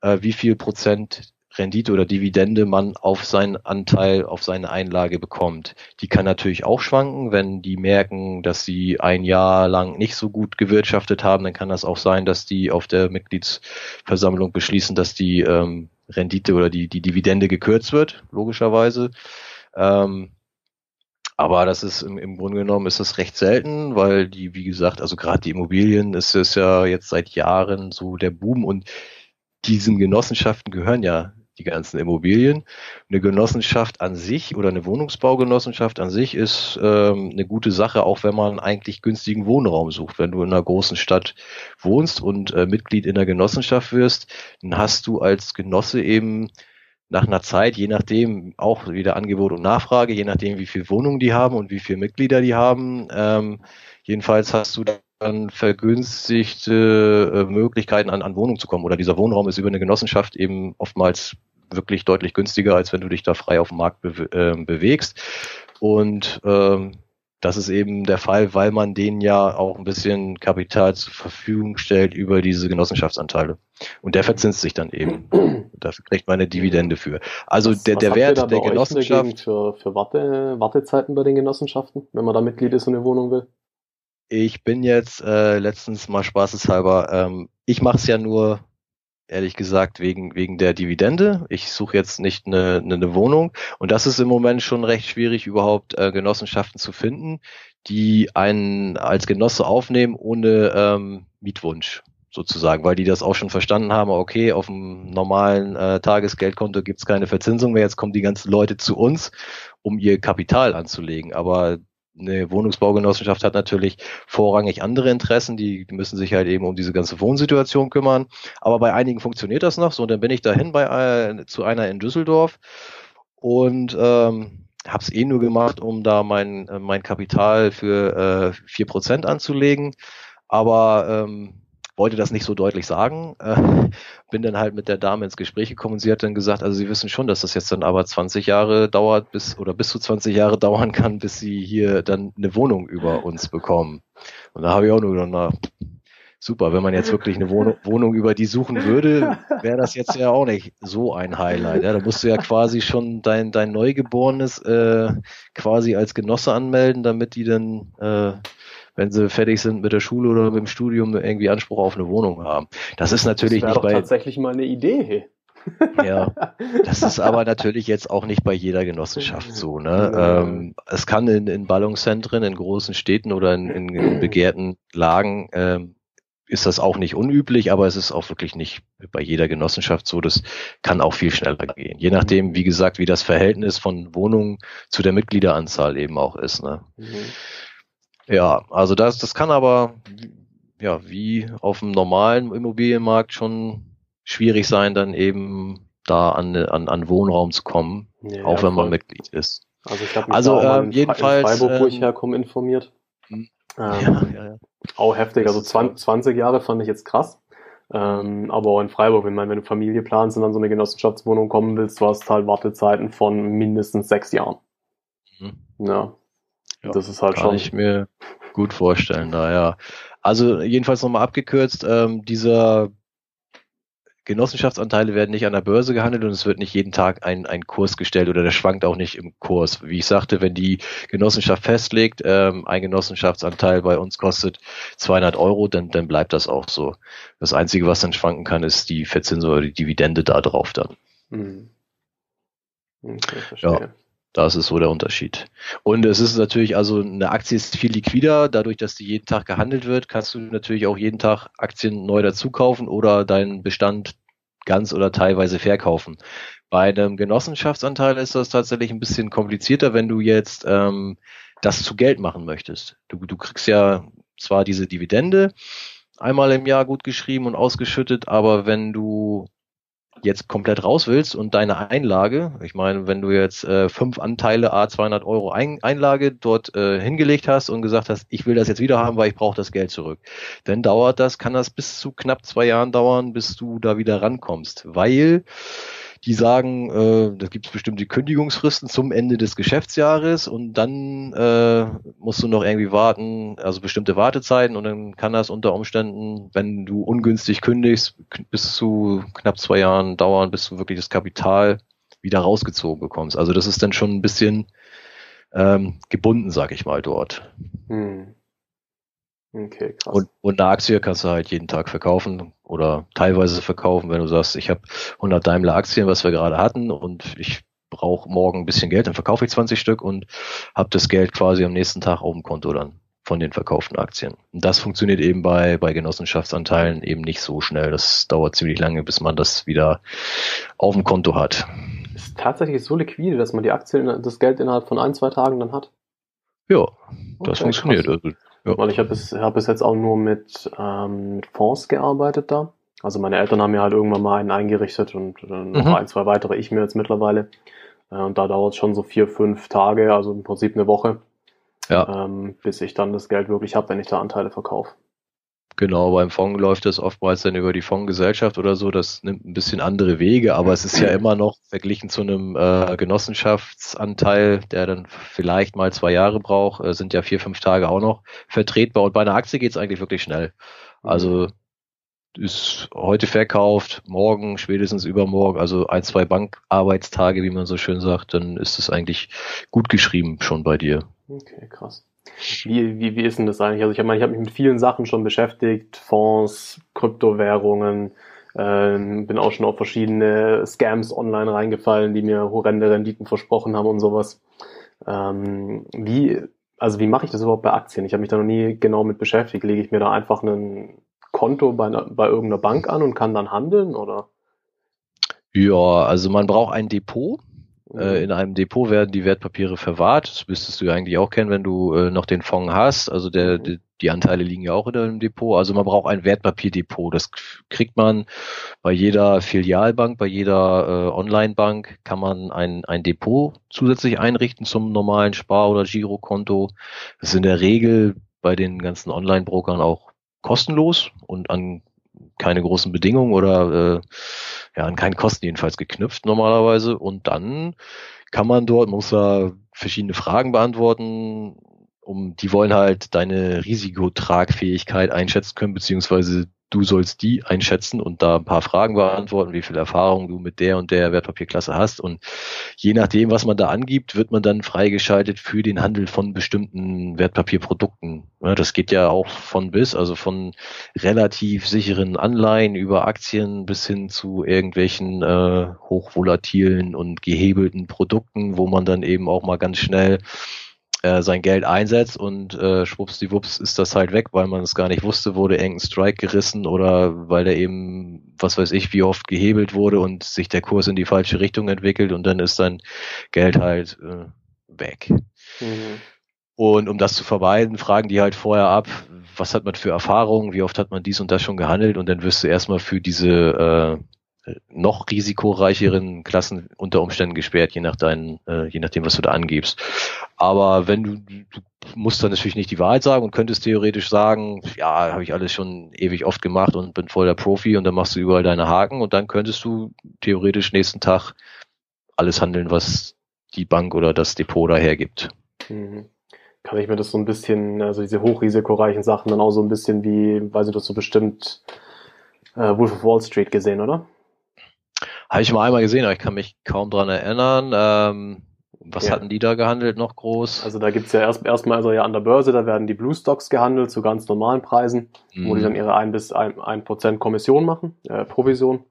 äh, wie viel Prozent Rendite oder Dividende man auf seinen Anteil, auf seine Einlage bekommt. Die kann natürlich auch schwanken, wenn die merken, dass sie ein Jahr lang nicht so gut gewirtschaftet haben, dann kann das auch sein, dass die auf der Mitgliedsversammlung beschließen, dass die ähm, Rendite oder die, die Dividende gekürzt wird, logischerweise. Ähm, aber das ist im, im Grunde genommen ist das recht selten, weil die, wie gesagt, also gerade die Immobilien ist es ja jetzt seit Jahren so der Boom und diesen Genossenschaften gehören ja die ganzen Immobilien. Eine Genossenschaft an sich oder eine Wohnungsbaugenossenschaft an sich ist ähm, eine gute Sache, auch wenn man eigentlich günstigen Wohnraum sucht. Wenn du in einer großen Stadt wohnst und äh, Mitglied in der Genossenschaft wirst, dann hast du als Genosse eben nach einer Zeit, je nachdem auch wieder Angebot und Nachfrage, je nachdem wie viel Wohnungen die haben und wie viele Mitglieder die haben, ähm, jedenfalls hast du dann vergünstigte äh, Möglichkeiten an, an Wohnungen zu kommen oder dieser Wohnraum ist über eine Genossenschaft eben oftmals wirklich deutlich günstiger, als wenn du dich da frei auf dem Markt be äh, bewegst. Und ähm, das ist eben der Fall, weil man denen ja auch ein bisschen Kapital zur Verfügung stellt über diese Genossenschaftsanteile. Und der verzinst sich dann eben. Dafür kriegt man eine Dividende für. Also was, der, der Wert der Genossenschaft. Für, für Warte, Wartezeiten bei den Genossenschaften, wenn man da Mitglied ist und eine Wohnung will? Ich bin jetzt äh, letztens mal spaßeshalber, ähm, ich mache es ja nur ehrlich gesagt wegen wegen der Dividende. Ich suche jetzt nicht eine, eine, Wohnung und das ist im Moment schon recht schwierig überhaupt äh, Genossenschaften zu finden, die einen als Genosse aufnehmen ohne ähm, Mietwunsch sozusagen, weil die das auch schon verstanden haben, okay, auf dem normalen äh, Tagesgeldkonto gibt's keine Verzinsung mehr, jetzt kommen die ganzen Leute zu uns, um ihr Kapital anzulegen. Aber eine Wohnungsbaugenossenschaft hat natürlich vorrangig andere Interessen, die müssen sich halt eben um diese ganze Wohnsituation kümmern. Aber bei einigen funktioniert das noch so. Und dann bin ich dahin bei äh, zu einer in Düsseldorf und ähm, habe es eh nur gemacht, um da mein, äh, mein Kapital für äh, vier äh, Prozent anzulegen. Aber ähm, wollte das nicht so deutlich sagen, äh, bin dann halt mit der Dame ins Gespräch gekommen und sie hat dann gesagt, also sie wissen schon, dass das jetzt dann aber 20 Jahre dauert, bis oder bis zu 20 Jahre dauern kann, bis sie hier dann eine Wohnung über uns bekommen. Und da habe ich auch nur gedacht, na, super, wenn man jetzt wirklich eine Wohnung, Wohnung über die suchen würde, wäre das jetzt ja auch nicht so ein Highlight. Ja, da musst du ja quasi schon dein, dein Neugeborenes äh, quasi als Genosse anmelden, damit die dann äh, wenn sie fertig sind mit der Schule oder mit dem Studium, irgendwie Anspruch auf eine Wohnung haben. Das ist natürlich das nicht bei. tatsächlich mal eine Idee. ja, das ist aber natürlich jetzt auch nicht bei jeder Genossenschaft so. Ne? Ähm, es kann in, in Ballungszentren, in großen Städten oder in, in, in begehrten Lagen ähm, ist das auch nicht unüblich, aber es ist auch wirklich nicht bei jeder Genossenschaft so. Das kann auch viel schneller gehen. Je nachdem, wie gesagt, wie das Verhältnis von Wohnungen zu der Mitgliederanzahl eben auch ist. Ne? Mhm. Ja, also das, das kann aber ja wie auf dem normalen Immobilienmarkt schon schwierig sein, dann eben da an, an, an Wohnraum zu kommen, ja, auch wenn man Mitglied ist. Also ich habe mich also, da ähm, jedenfalls, in Freiburg, wo ich ähm, herkomme, informiert. Hm. Ähm, ja, ja, ja. Auch heftig, also 20, 20 Jahre fand ich jetzt krass. Ähm, aber auch in Freiburg, wenn, man, wenn du Familie planst und dann so eine Genossenschaftswohnung kommen willst, du hast halt Wartezeiten von mindestens sechs Jahren. Mhm. Ja, ja, das ist halt kann schon. Kann ich mir gut vorstellen, da ja. Also jedenfalls nochmal abgekürzt, ähm, dieser Genossenschaftsanteile werden nicht an der Börse gehandelt und es wird nicht jeden Tag ein, ein Kurs gestellt oder der schwankt auch nicht im Kurs. Wie ich sagte, wenn die Genossenschaft festlegt, ähm, ein Genossenschaftsanteil bei uns kostet 200 Euro, dann, dann bleibt das auch so. Das Einzige, was dann schwanken kann, ist die Verzinsung oder die Dividende da drauf dann. Mhm. Okay, verstehe. Ja. Das ist so der Unterschied. Und es ist natürlich, also eine Aktie ist viel liquider, dadurch, dass die jeden Tag gehandelt wird, kannst du natürlich auch jeden Tag Aktien neu dazu kaufen oder deinen Bestand ganz oder teilweise verkaufen. Bei einem Genossenschaftsanteil ist das tatsächlich ein bisschen komplizierter, wenn du jetzt ähm, das zu Geld machen möchtest. Du, du kriegst ja zwar diese Dividende einmal im Jahr gut geschrieben und ausgeschüttet, aber wenn du jetzt komplett raus willst und deine Einlage, ich meine, wenn du jetzt äh, fünf Anteile A 200 Euro Ein Einlage dort äh, hingelegt hast und gesagt hast, ich will das jetzt wieder haben, weil ich brauche das Geld zurück, dann dauert das, kann das bis zu knapp zwei Jahren dauern, bis du da wieder rankommst, weil die sagen, äh, da gibt es bestimmte Kündigungsfristen zum Ende des Geschäftsjahres und dann äh, musst du noch irgendwie warten, also bestimmte Wartezeiten und dann kann das unter Umständen, wenn du ungünstig kündigst, bis zu knapp zwei Jahren dauern, bis du wirklich das Kapital wieder rausgezogen bekommst. Also das ist dann schon ein bisschen ähm, gebunden, sag ich mal, dort. Hm. Okay, krass. Und, und eine Aktie kannst du halt jeden Tag verkaufen oder teilweise verkaufen, wenn du sagst, ich habe 100 Daimler Aktien, was wir gerade hatten und ich brauche morgen ein bisschen Geld, dann verkaufe ich 20 Stück und habe das Geld quasi am nächsten Tag auf dem Konto dann von den verkauften Aktien. Und das funktioniert eben bei, bei Genossenschaftsanteilen eben nicht so schnell. Das dauert ziemlich lange, bis man das wieder auf dem Konto hat. Ist tatsächlich so liquide, dass man die Aktien, das Geld innerhalb von ein, zwei Tagen dann hat? Ja, das okay, funktioniert. Krass. Also ja. Weil ich habe bis, hab bis jetzt auch nur mit ähm, Fonds gearbeitet da. Also meine Eltern haben mir halt irgendwann mal einen eingerichtet und äh, noch mhm. ein, zwei weitere, ich mir jetzt mittlerweile. Äh, und da dauert es schon so vier, fünf Tage, also im Prinzip eine Woche, ja. ähm, bis ich dann das Geld wirklich habe, wenn ich da Anteile verkaufe. Genau, beim Fonds läuft das oftmals dann über die Fondsgesellschaft oder so. Das nimmt ein bisschen andere Wege, aber es ist ja immer noch verglichen zu einem äh, Genossenschaftsanteil, der dann vielleicht mal zwei Jahre braucht, äh, sind ja vier, fünf Tage auch noch vertretbar. Und bei einer Aktie geht es eigentlich wirklich schnell. Also ist heute verkauft, morgen, spätestens übermorgen, also ein, zwei Bankarbeitstage, wie man so schön sagt, dann ist es eigentlich gut geschrieben schon bei dir. Okay, krass. Wie, wie, wie ist denn das eigentlich? Also ich meine, ich habe mich mit vielen Sachen schon beschäftigt, Fonds, Kryptowährungen, äh, bin auch schon auf verschiedene Scams online reingefallen, die mir horrende Renditen versprochen haben und sowas. Ähm, wie, also wie mache ich das überhaupt bei Aktien? Ich habe mich da noch nie genau mit beschäftigt. Lege ich mir da einfach ein Konto bei, bei irgendeiner Bank an und kann dann handeln oder? Ja, also man braucht ein Depot äh, mhm. in einem Depot werden die Wertpapiere verwahrt. Das müsstest du ja eigentlich auch kennen, wenn du äh, noch den Fonds hast. Also der, mhm. die, die Anteile liegen ja auch in einem Depot. Also man braucht ein Wertpapierdepot. Das kriegt man bei jeder Filialbank, bei jeder äh, Online-Bank kann man ein, ein Depot zusätzlich einrichten zum normalen Spar- oder Girokonto. Das ist in der Regel bei den ganzen Online-Brokern auch kostenlos und an keine großen Bedingungen oder äh, ja, an keinen Kosten jedenfalls geknüpft normalerweise. Und dann kann man dort, muss da verschiedene Fragen beantworten, um die wollen halt deine Risikotragfähigkeit einschätzen können, beziehungsweise du sollst die einschätzen und da ein paar Fragen beantworten, wie viel Erfahrung du mit der und der Wertpapierklasse hast. Und je nachdem, was man da angibt, wird man dann freigeschaltet für den Handel von bestimmten Wertpapierprodukten. das geht ja auch von bis, also von relativ sicheren Anleihen über Aktien bis hin zu irgendwelchen äh, hochvolatilen und gehebelten Produkten, wo man dann eben auch mal ganz schnell äh, sein Geld einsetzt und äh, schwuppsdiwupps ist das halt weg, weil man es gar nicht wusste, wurde irgendein Strike gerissen oder weil der eben, was weiß ich, wie oft gehebelt wurde und sich der Kurs in die falsche Richtung entwickelt und dann ist sein Geld halt äh, weg. Mhm. Und um das zu vermeiden, fragen die halt vorher ab, was hat man für Erfahrungen, wie oft hat man dies und das schon gehandelt und dann wirst du erstmal für diese äh, noch risikoreicheren Klassen unter Umständen gesperrt, je nach deinen, äh, je nachdem, was du da angibst. Aber wenn du, du musst dann natürlich nicht die Wahrheit sagen und könntest theoretisch sagen, ja, habe ich alles schon ewig oft gemacht und bin voll der Profi und dann machst du überall deine Haken und dann könntest du theoretisch nächsten Tag alles handeln, was die Bank oder das Depot da hergibt. Mhm. Kann ich mir das so ein bisschen, also diese hochrisikoreichen Sachen dann auch so ein bisschen wie, weiß ich das so bestimmt, äh, Wolf of Wall Street gesehen, oder? Habe ich mal einmal gesehen, aber ich kann mich kaum dran erinnern. Ähm, was ja. hatten die da gehandelt noch groß? Also da gibt's ja erst erstmal also ja an der Börse, da werden die Blue Stocks gehandelt zu ganz normalen Preisen, mhm. wo die mhm. dann ihre ein bis ein Prozent Kommission machen, äh, Provision.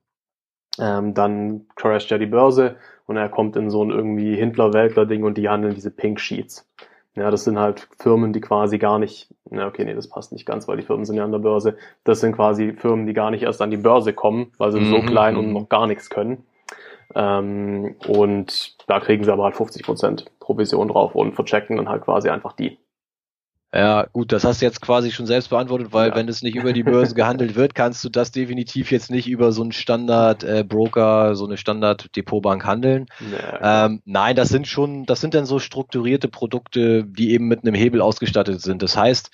Ähm, dann crasht ja die Börse und er kommt in so ein irgendwie Hindler-Weltler-Ding und die handeln diese Pink Sheets. Ja, das sind halt Firmen, die quasi gar nicht, na okay, nee, das passt nicht ganz, weil die Firmen sind ja an der Börse. Das sind quasi Firmen, die gar nicht erst an die Börse kommen, weil sie mhm. so klein und mhm. noch gar nichts können. Ähm, und da kriegen sie aber halt 50% Provision drauf und verchecken dann halt quasi einfach die. Ja, gut, das hast du jetzt quasi schon selbst beantwortet, weil ja. wenn es nicht über die Börse gehandelt wird, kannst du das definitiv jetzt nicht über so einen Standard-Broker, äh, so eine Standard-Depotbank handeln. Ja, ähm, nein, das sind schon, das sind dann so strukturierte Produkte, die eben mit einem Hebel ausgestattet sind. Das heißt,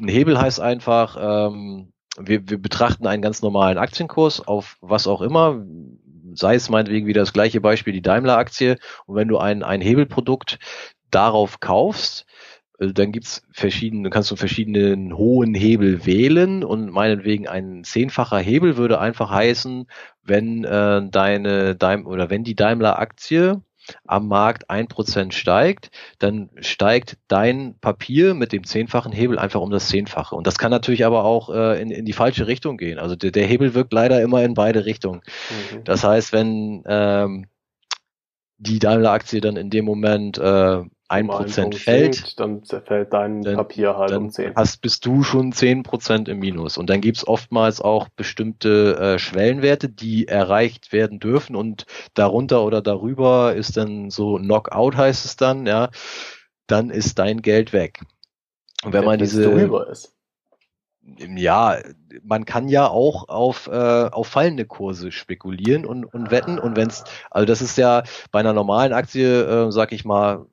ein Hebel heißt einfach, ähm, wir, wir betrachten einen ganz normalen Aktienkurs auf was auch immer, sei es meinetwegen wieder das gleiche Beispiel, die Daimler-Aktie, und wenn du ein, ein Hebelprodukt darauf kaufst, also dann gibt's verschiedene, du kannst du verschiedenen hohen Hebel wählen und meinetwegen ein zehnfacher Hebel würde einfach heißen, wenn äh, deine Daim oder wenn die Daimler-Aktie am Markt ein Prozent steigt, dann steigt dein Papier mit dem zehnfachen Hebel einfach um das Zehnfache. Und das kann natürlich aber auch äh, in, in die falsche Richtung gehen. Also der, der Hebel wirkt leider immer in beide Richtungen. Mhm. Das heißt, wenn ähm, die Daimler-Aktie dann in dem Moment äh, ein Prozent fällt, sinkt, dann zerfällt dein dann, Papier halt um 10. Hast, bist du schon 10 Prozent im Minus. Und dann gibt's oftmals auch bestimmte äh, Schwellenwerte, die erreicht werden dürfen und darunter oder darüber ist dann so Knockout heißt es dann, ja, dann ist dein Geld weg. Und wenn, wenn man diese darüber ist. Ja, man kann ja auch auf, äh, auf fallende Kurse spekulieren und, und wetten. Und wenn's, also das ist ja bei einer normalen Aktie, äh, sag ich mal,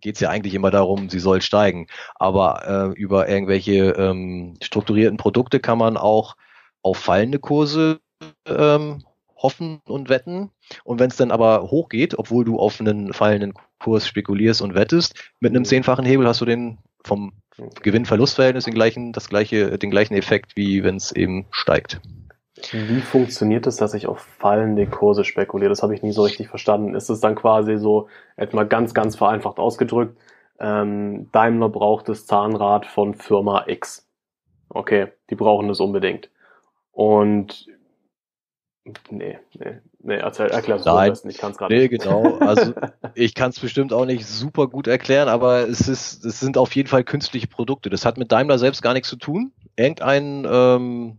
geht es ja eigentlich immer darum, sie soll steigen. Aber äh, über irgendwelche ähm, strukturierten Produkte kann man auch auf fallende Kurse ähm, hoffen und wetten. Und wenn es dann aber hochgeht, obwohl du auf einen fallenden Kurs spekulierst und wettest, mit einem zehnfachen Hebel hast du den vom Gewinn-Verlust-Verhältnis den gleichen, das gleiche, den gleichen Effekt, wie wenn es eben steigt. Wie funktioniert es, dass ich auf fallende Kurse spekuliere? Das habe ich nie so richtig verstanden. Ist es dann quasi so, etwa ganz, ganz vereinfacht ausgedrückt, ähm, Daimler braucht das Zahnrad von Firma X. Okay, die brauchen das unbedingt. Und nee, nee, nee, erzähl, erklär es am besten, ich kann es gerade nee, nicht. genau, also ich kann es bestimmt auch nicht super gut erklären, aber es ist, es sind auf jeden Fall künstliche Produkte. Das hat mit Daimler selbst gar nichts zu tun. Irgendein ähm,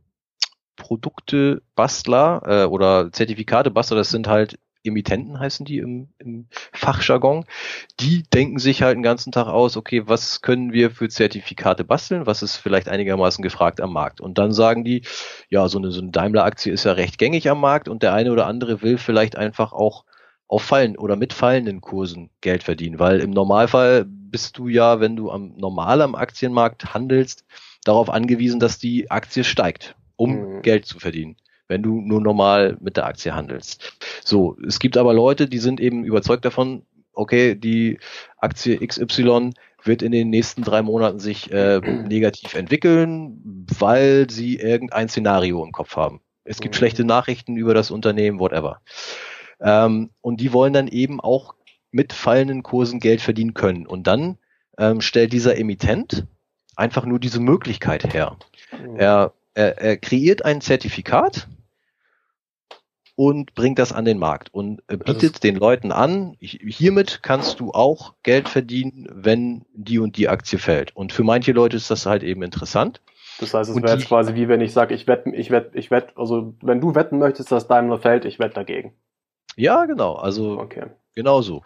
Produktebastler äh, oder Zertifikatebastler, das sind halt Emittenten heißen die im, im Fachjargon, die denken sich halt den ganzen Tag aus, okay, was können wir für Zertifikate basteln, was ist vielleicht einigermaßen gefragt am Markt. Und dann sagen die, ja, so eine, so eine Daimler-Aktie ist ja recht gängig am Markt und der eine oder andere will vielleicht einfach auch auf fallen oder mit fallenden Kursen Geld verdienen, weil im Normalfall bist du ja, wenn du am normal am Aktienmarkt handelst, darauf angewiesen, dass die Aktie steigt um mhm. Geld zu verdienen, wenn du nur normal mit der Aktie handelst. So, es gibt aber Leute, die sind eben überzeugt davon, okay, die Aktie XY wird in den nächsten drei Monaten sich äh, negativ entwickeln, weil sie irgendein Szenario im Kopf haben. Es gibt mhm. schlechte Nachrichten über das Unternehmen, whatever. Ähm, und die wollen dann eben auch mit fallenden Kursen Geld verdienen können. Und dann ähm, stellt dieser Emittent einfach nur diese Möglichkeit her. Mhm. Er er, er kreiert ein Zertifikat und bringt das an den Markt und äh, bietet den Leuten an, hiermit kannst du auch Geld verdienen, wenn die und die Aktie fällt. Und für manche Leute ist das halt eben interessant. Das heißt, es wäre jetzt quasi wie wenn ich sage, ich wette, ich wette, ich wette, also wenn du wetten möchtest, dass Daimler fällt, ich wette dagegen. Ja, genau, also okay. genau so.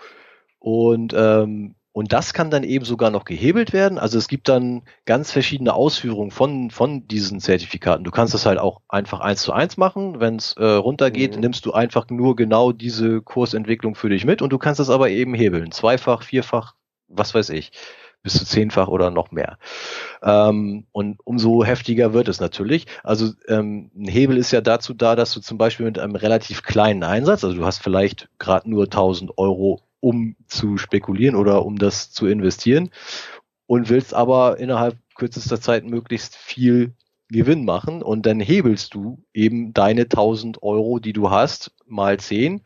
Und ähm, und das kann dann eben sogar noch gehebelt werden. Also es gibt dann ganz verschiedene Ausführungen von, von diesen Zertifikaten. Du kannst das halt auch einfach eins zu eins machen. Wenn es äh, runtergeht, mhm. nimmst du einfach nur genau diese Kursentwicklung für dich mit und du kannst das aber eben hebeln. Zweifach, vierfach, was weiß ich. Bis zu zehnfach oder noch mehr. Ähm, und umso heftiger wird es natürlich. Also ähm, ein Hebel ist ja dazu da, dass du zum Beispiel mit einem relativ kleinen Einsatz, also du hast vielleicht gerade nur 1000 Euro um zu spekulieren oder um das zu investieren und willst aber innerhalb kürzester Zeit möglichst viel Gewinn machen und dann hebelst du eben deine 1000 Euro, die du hast, mal 10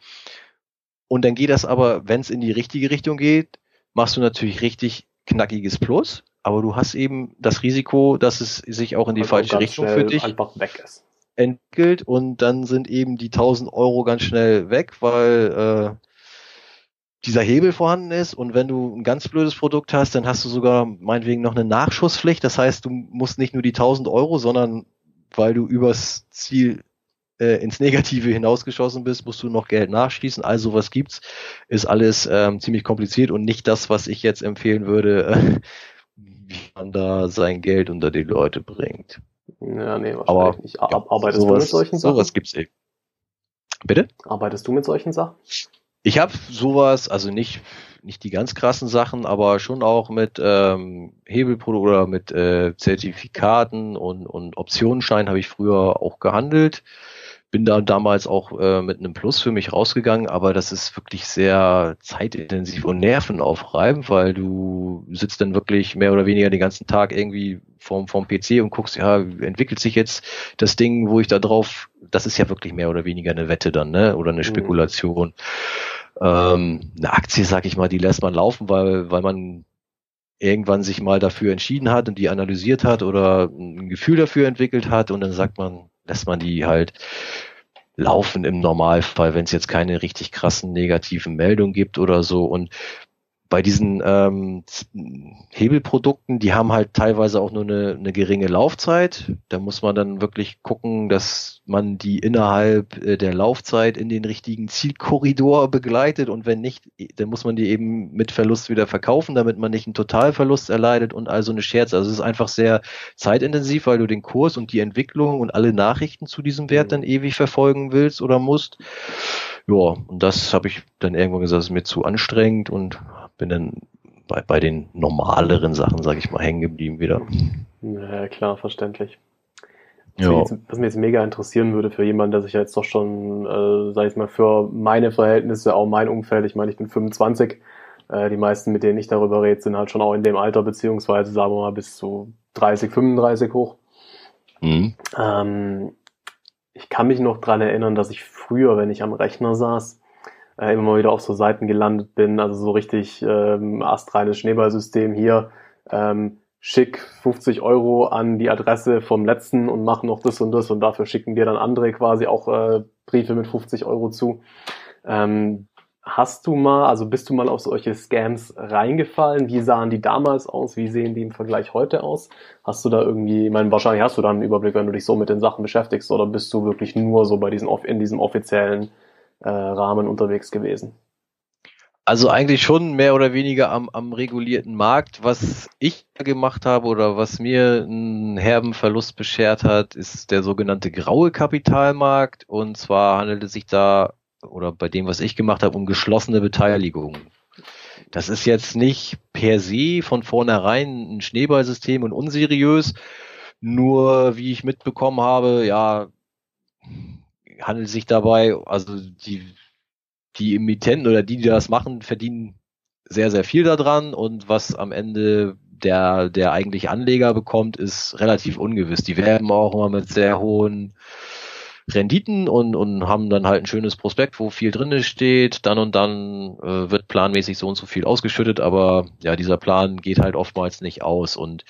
und dann geht das aber, wenn es in die richtige Richtung geht, machst du natürlich richtig knackiges Plus, aber du hast eben das Risiko, dass es sich auch in die also falsche Richtung für dich entwickelt. Und dann sind eben die 1000 Euro ganz schnell weg, weil äh, dieser Hebel vorhanden ist und wenn du ein ganz blödes Produkt hast, dann hast du sogar meinetwegen noch eine Nachschusspflicht. Das heißt, du musst nicht nur die 1000 Euro, sondern weil du übers Ziel äh, ins Negative hinausgeschossen bist, musst du noch Geld nachschießen. Also was gibt's, ist alles ähm, ziemlich kompliziert und nicht das, was ich jetzt empfehlen würde, äh, wie man da sein Geld unter die Leute bringt. Ja, nee, wahrscheinlich Aber, nicht. Ar- ja, Arbeitest sowas, du mit solchen Sachen? Sowas gibt's eben. Bitte? Arbeitest du mit solchen Sachen? Ich habe sowas, also nicht nicht die ganz krassen Sachen, aber schon auch mit ähm, Hebelprodukten oder mit äh, Zertifikaten und, und Optionenscheinen habe ich früher auch gehandelt. Bin da damals auch äh, mit einem Plus für mich rausgegangen, aber das ist wirklich sehr zeitintensiv und nervenaufreibend, weil du sitzt dann wirklich mehr oder weniger den ganzen Tag irgendwie vorm, vorm PC und guckst, ja, wie entwickelt sich jetzt das Ding, wo ich da drauf, das ist ja wirklich mehr oder weniger eine Wette dann, ne? Oder eine Mhm. Ähm, eine Aktie, sag ich mal, die lässt man laufen, weil, weil man irgendwann sich mal dafür entschieden hat und die analysiert hat oder ein Gefühl dafür entwickelt hat und dann sagt man, lässt man die halt laufen im Normalfall, wenn es jetzt keine richtig krassen negativen Meldungen gibt oder so. Und bei diesen ähm, Hebelprodukten, die haben halt teilweise auch nur eine, eine geringe Laufzeit. Da muss man dann wirklich gucken, dass man die innerhalb äh, der Laufzeit in den richtigen Zielkorridor begleitet und wenn nicht, dann muss man die eben mit Verlust wieder verkaufen, damit man nicht einen Totalverlust erleidet und also eine Scherz. Also es ist einfach sehr zeitintensiv, weil du den Kurs und die Entwicklung und alle Nachrichten zu diesem Wert dann ewig verfolgen willst oder musst. Ja, und das habe ich dann irgendwann gesagt, ist mir zu anstrengend und bin dann bei, bei den normaleren Sachen, sage ich mal, hängen geblieben wieder. Ja, klar, verständlich. Was, Ja. mich jetzt, was mich jetzt mega interessieren würde für jemanden, der sich ja jetzt doch schon, äh, sag ich mal, für meine Verhältnisse, auch mein Umfeld, ich meine, ich bin 25, äh, die meisten, mit denen ich darüber rede, sind halt schon auch in dem Alter, beziehungsweise sagen wir mal bis zu 30, 35 hoch. Mhm. Ähm, ich kann mich noch dran erinnern, dass ich früher, wenn ich am Rechner saß, äh, immer mal wieder auf so Seiten gelandet bin, also so richtig ähm, astreines Schneeballsystem hier, ähm, schick 50 Euro an die Adresse vom letzten und mach noch das und das und dafür schicken dir dann andere quasi auch äh, Briefe mit 50 Euro zu. Ähm, hast du mal, also bist du mal auf solche Scams reingefallen? Wie sahen die damals aus? Wie sehen die im Vergleich heute aus? Hast du da irgendwie, ich meine, wahrscheinlich hast du da einen Überblick, wenn du dich so mit den Sachen beschäftigst, oder bist du wirklich nur so bei diesen, in diesem offiziellen äh, Rahmen unterwegs gewesen? Also eigentlich schon mehr oder weniger am, am regulierten Markt. Was ich gemacht habe oder was mir einen herben Verlust beschert hat, ist der sogenannte graue Kapitalmarkt. Und zwar handelt es sich da, oder bei dem, was ich gemacht habe, um geschlossene Beteiligungen. Das ist jetzt nicht per se von vornherein ein Schneeballsystem und unseriös. Nur, wie ich mitbekommen habe, ja, handelt es sich dabei, also die die Emittenten oder die, die das machen, verdienen sehr, sehr viel daran und was am Ende der, der eigentlich Anleger bekommt, ist relativ ungewiss. Die werben auch immer mit sehr hohen Renditen und, und haben dann halt ein schönes Prospekt, wo viel drinne steht. Dann und dann äh, wird planmäßig so und so viel ausgeschüttet, aber ja, dieser Plan geht halt oftmals nicht aus und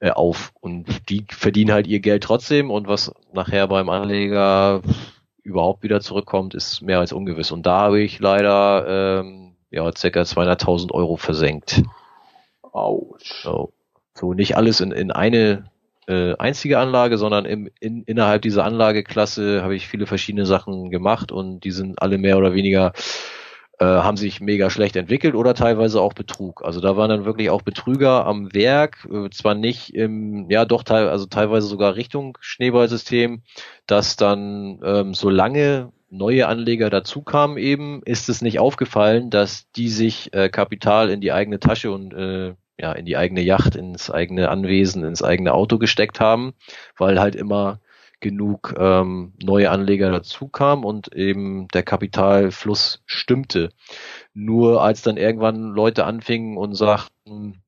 äh, auf. Und die verdienen halt ihr Geld trotzdem und was nachher beim Anleger überhaupt wieder zurückkommt, ist mehr als ungewiss. Und da habe ich leider ähm, ja circa 200.000 Euro versenkt. Autsch. So, so nicht alles in, in eine äh, einzige Anlage, sondern im, in, innerhalb dieser Anlageklasse habe ich viele verschiedene Sachen gemacht und die sind alle mehr oder weniger äh, haben sich mega schlecht entwickelt oder teilweise auch Betrug. Also da waren dann wirklich auch Betrüger am Werk, äh, zwar nicht im, ja doch teil, also teilweise sogar Richtung Schneeballsystem, dass dann ähm, solange neue Anleger dazu kamen eben, ist es nicht aufgefallen, dass die sich äh, Kapital in die eigene Tasche und äh, ja in die eigene Yacht, ins eigene Anwesen, ins eigene Auto gesteckt haben, weil halt immer genug ähm, neue Anleger dazu kamen und eben der Kapitalfluss stimmte. Nur als dann irgendwann Leute anfingen und sagten,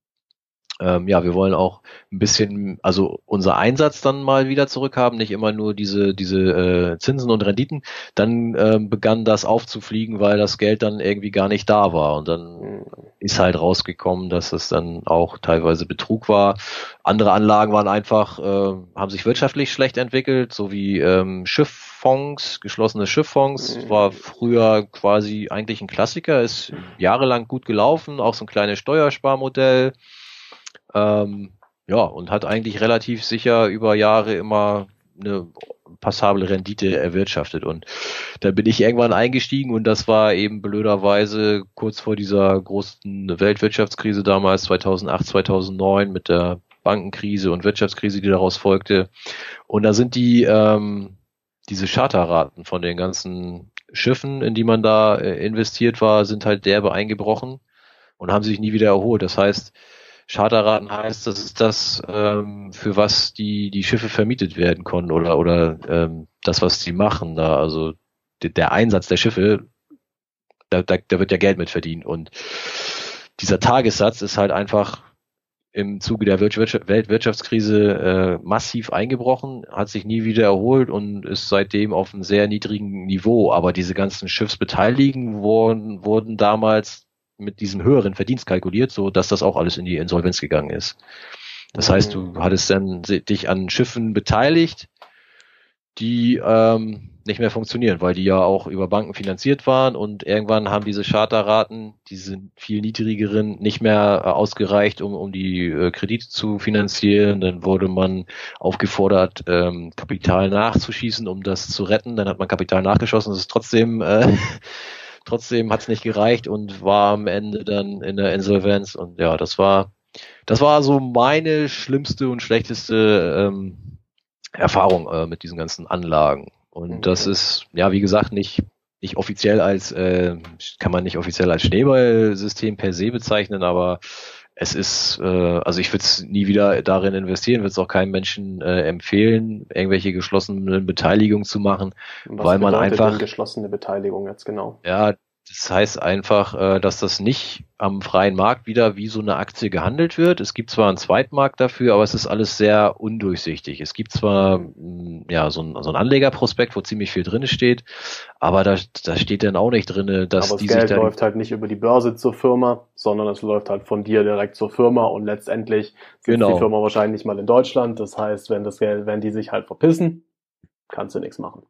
ähm, ja, wir wollen auch ein bisschen, also unser Einsatz dann mal wieder zurückhaben, nicht immer nur diese diese äh, Zinsen und Renditen. Dann ähm, begann das aufzufliegen, weil das Geld dann irgendwie gar nicht da war und dann Hm. Ist halt rausgekommen, dass es dann auch teilweise Betrug war. Andere Anlagen waren einfach, äh, haben sich wirtschaftlich schlecht entwickelt, so wie ähm, Schifffonds, geschlossene Schifffonds, mhm. war früher quasi eigentlich ein Klassiker, ist jahrelang gut gelaufen, auch so ein kleines Steuersparmodell. Ähm, ja, und hat eigentlich relativ sicher über Jahre immer eine passable Rendite erwirtschaftet. Und da bin ich irgendwann eingestiegen und das war eben blöderweise kurz vor dieser großen Weltwirtschaftskrise damals 2008, 2009 mit der Bankenkrise und Wirtschaftskrise, die daraus folgte. Und da sind die ähm, diese Charterraten von den ganzen Schiffen, in die man da äh, investiert war, sind halt derbe eingebrochen und haben sich nie wieder erholt. Das heißt, Charterraten heißt, das ist das, ähm, für was die, die Schiffe vermietet werden konnten oder, oder ähm, das, was sie machen. Da, also der, der Einsatz der Schiffe, da, da, da wird ja Geld mit verdient. Und dieser Tagessatz ist halt einfach im Zuge der Weltwirtschaftskrise äh, massiv eingebrochen, hat sich nie wieder erholt und ist seitdem auf einem sehr niedrigen Niveau. Aber diese ganzen Schiffsbeteiligungen wurden, wurden damals mit diesem höheren Verdienst kalkuliert, so dass das auch alles in die Insolvenz gegangen ist. Das heißt, du mhm. hattest dann dich an Schiffen beteiligt, die ähm, nicht mehr funktionieren, weil die ja auch über Banken finanziert waren und irgendwann haben diese Charterraten, diese viel niedrigeren, nicht mehr äh, ausgereicht, um, um die äh, Kredite zu finanzieren. Dann wurde man aufgefordert, ähm, Kapital nachzuschießen, um das zu retten. Dann hat man Kapital nachgeschossen, es ist trotzdem äh, trotzdem hat es nicht gereicht und war am Ende dann in der Insolvenz und ja, das war das war so meine schlimmste und schlechteste ähm, Erfahrung äh, mit diesen ganzen Anlagen. Und okay. das ist, ja, wie gesagt, nicht, nicht offiziell als, äh, kann man nicht offiziell als Schneeballsystem per se bezeichnen, aber es ist, äh, also ich würde es nie wieder darin investieren, würde es auch keinem Menschen äh, empfehlen, irgendwelche geschlossenen Beteiligungen zu machen, Was weil man einfach geschlossene Beteiligung jetzt genau. Ja, das heißt einfach, äh, dass das nicht am freien Markt wieder wie so eine Aktie gehandelt wird. Es gibt zwar einen Zweitmarkt dafür, aber es ist alles sehr undurchsichtig. Es gibt zwar mm, ja so ein, so ein Anlegerprospekt, wo ziemlich viel drin steht, aber da, da steht dann auch nicht drin, dass aber das die Geld sich läuft halt nicht über die Börse zur Firma, sondern es läuft halt von dir direkt zur Firma und letztendlich sitzt genau. die Firma wahrscheinlich mal in Deutschland. Das heißt, wenn das Geld, wenn die sich halt verpissen, kannst du nichts machen.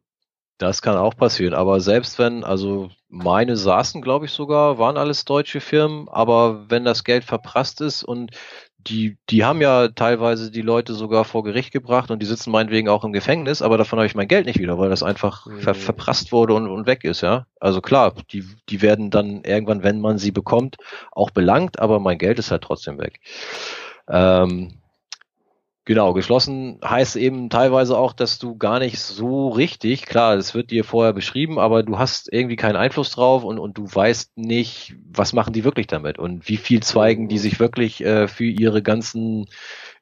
Das kann auch passieren, aber selbst wenn, also meine saßen, glaube ich sogar, waren alles deutsche Firmen, aber wenn das Geld verprasst ist und die, die haben ja teilweise die Leute sogar vor Gericht gebracht und die sitzen meinetwegen auch im Gefängnis, aber davon habe ich mein Geld nicht wieder, weil das einfach mhm. ver verprasst wurde und, und weg ist, ja. Also klar, die, die werden dann irgendwann, wenn man sie bekommt, auch belangt, aber mein Geld ist halt trotzdem weg. Ähm, Genau, geschlossen heißt eben teilweise auch, dass du gar nicht so richtig, klar, es wird dir vorher beschrieben, aber du hast irgendwie keinen Einfluss drauf und, und du weißt nicht, was machen die wirklich damit und wie viel zweigen die sich wirklich äh, für ihre ganzen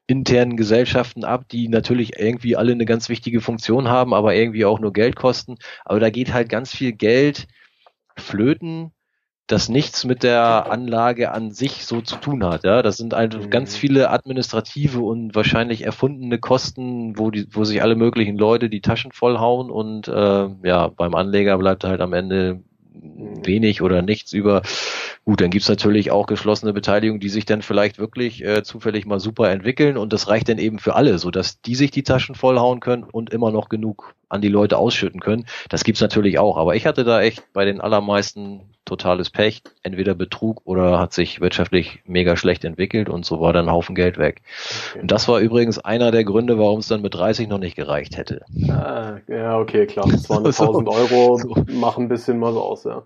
internen Gesellschaften ab, die natürlich irgendwie alle eine ganz wichtige Funktion haben, aber irgendwie auch nur Geld kosten. Aber da geht halt ganz viel Geld flöten das nichts mit der Anlage an sich so zu tun hat. Ja, das sind einfach mhm. ganz viele administrative und wahrscheinlich erfundene Kosten, wo die, wo sich alle möglichen Leute die Taschen vollhauen und äh, ja, beim Anleger bleibt halt am Ende mhm. wenig oder nichts über. Gut, dann gibt's natürlich auch geschlossene Beteiligung, die sich dann vielleicht wirklich äh, zufällig mal super entwickeln und das reicht dann eben für alle, so dass die sich die Taschen vollhauen können und immer noch genug an die Leute ausschütten können. Das gibt's natürlich auch, aber ich hatte da echt bei den allermeisten totales Pech, entweder Betrug oder hat sich wirtschaftlich mega schlecht entwickelt und so war dann ein Haufen Geld weg. Okay. Und das war übrigens einer der Gründe, warum es dann mit 30 noch nicht gereicht hätte. Ah, ja, okay, klar. 200.000 Euro so. machen ein bisschen was aus, ja.